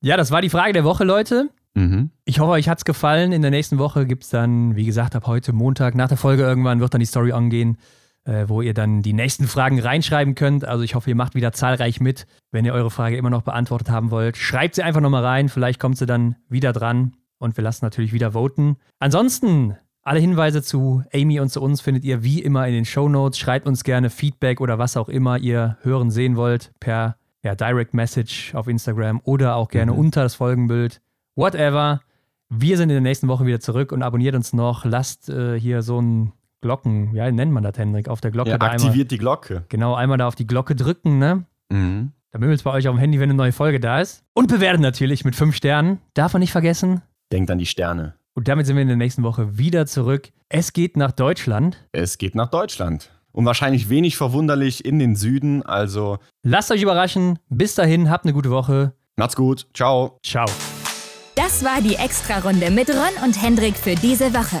Ja, das war die Frage der Woche, Leute. Mhm. Ich hoffe, euch hat es gefallen. In der nächsten Woche gibt es dann, wie gesagt, ab heute Montag nach der Folge irgendwann wird dann die Story angehen äh, wo ihr dann die nächsten Fragen reinschreiben könnt. Also ich hoffe, ihr macht wieder zahlreich mit. Wenn ihr eure Frage immer noch beantwortet haben wollt, schreibt sie einfach nochmal rein. Vielleicht kommt sie dann wieder dran und wir lassen natürlich wieder voten. Ansonsten alle Hinweise zu Amy und zu uns findet ihr wie immer in den Show Notes. Schreibt uns gerne Feedback oder was auch immer ihr hören sehen wollt per ja, Direct Message auf Instagram oder auch gerne mhm. unter das Folgenbild. Whatever. Wir sind in der nächsten Woche wieder zurück und abonniert uns noch. Lasst äh, hier so ein Glocken, wie nennt man das, Hendrik? Auf der Glocke. Ja, aktiviert einmal, die Glocke. Genau, einmal da auf die Glocke drücken, ne? Mhm. Dann bimmelt es bei euch auf dem Handy, wenn eine neue Folge da ist. Und bewertet natürlich mit fünf Sternen. Darf man nicht vergessen. Denkt an die Sterne. Und damit sind wir in der nächsten Woche wieder zurück. Es geht nach Deutschland. Es geht nach Deutschland. Und wahrscheinlich wenig verwunderlich in den Süden. Also. Lasst euch überraschen. Bis dahin, habt eine gute Woche. Macht's gut. Ciao. Ciao. Das war die Extra-Runde mit Ron und Hendrik für diese Woche.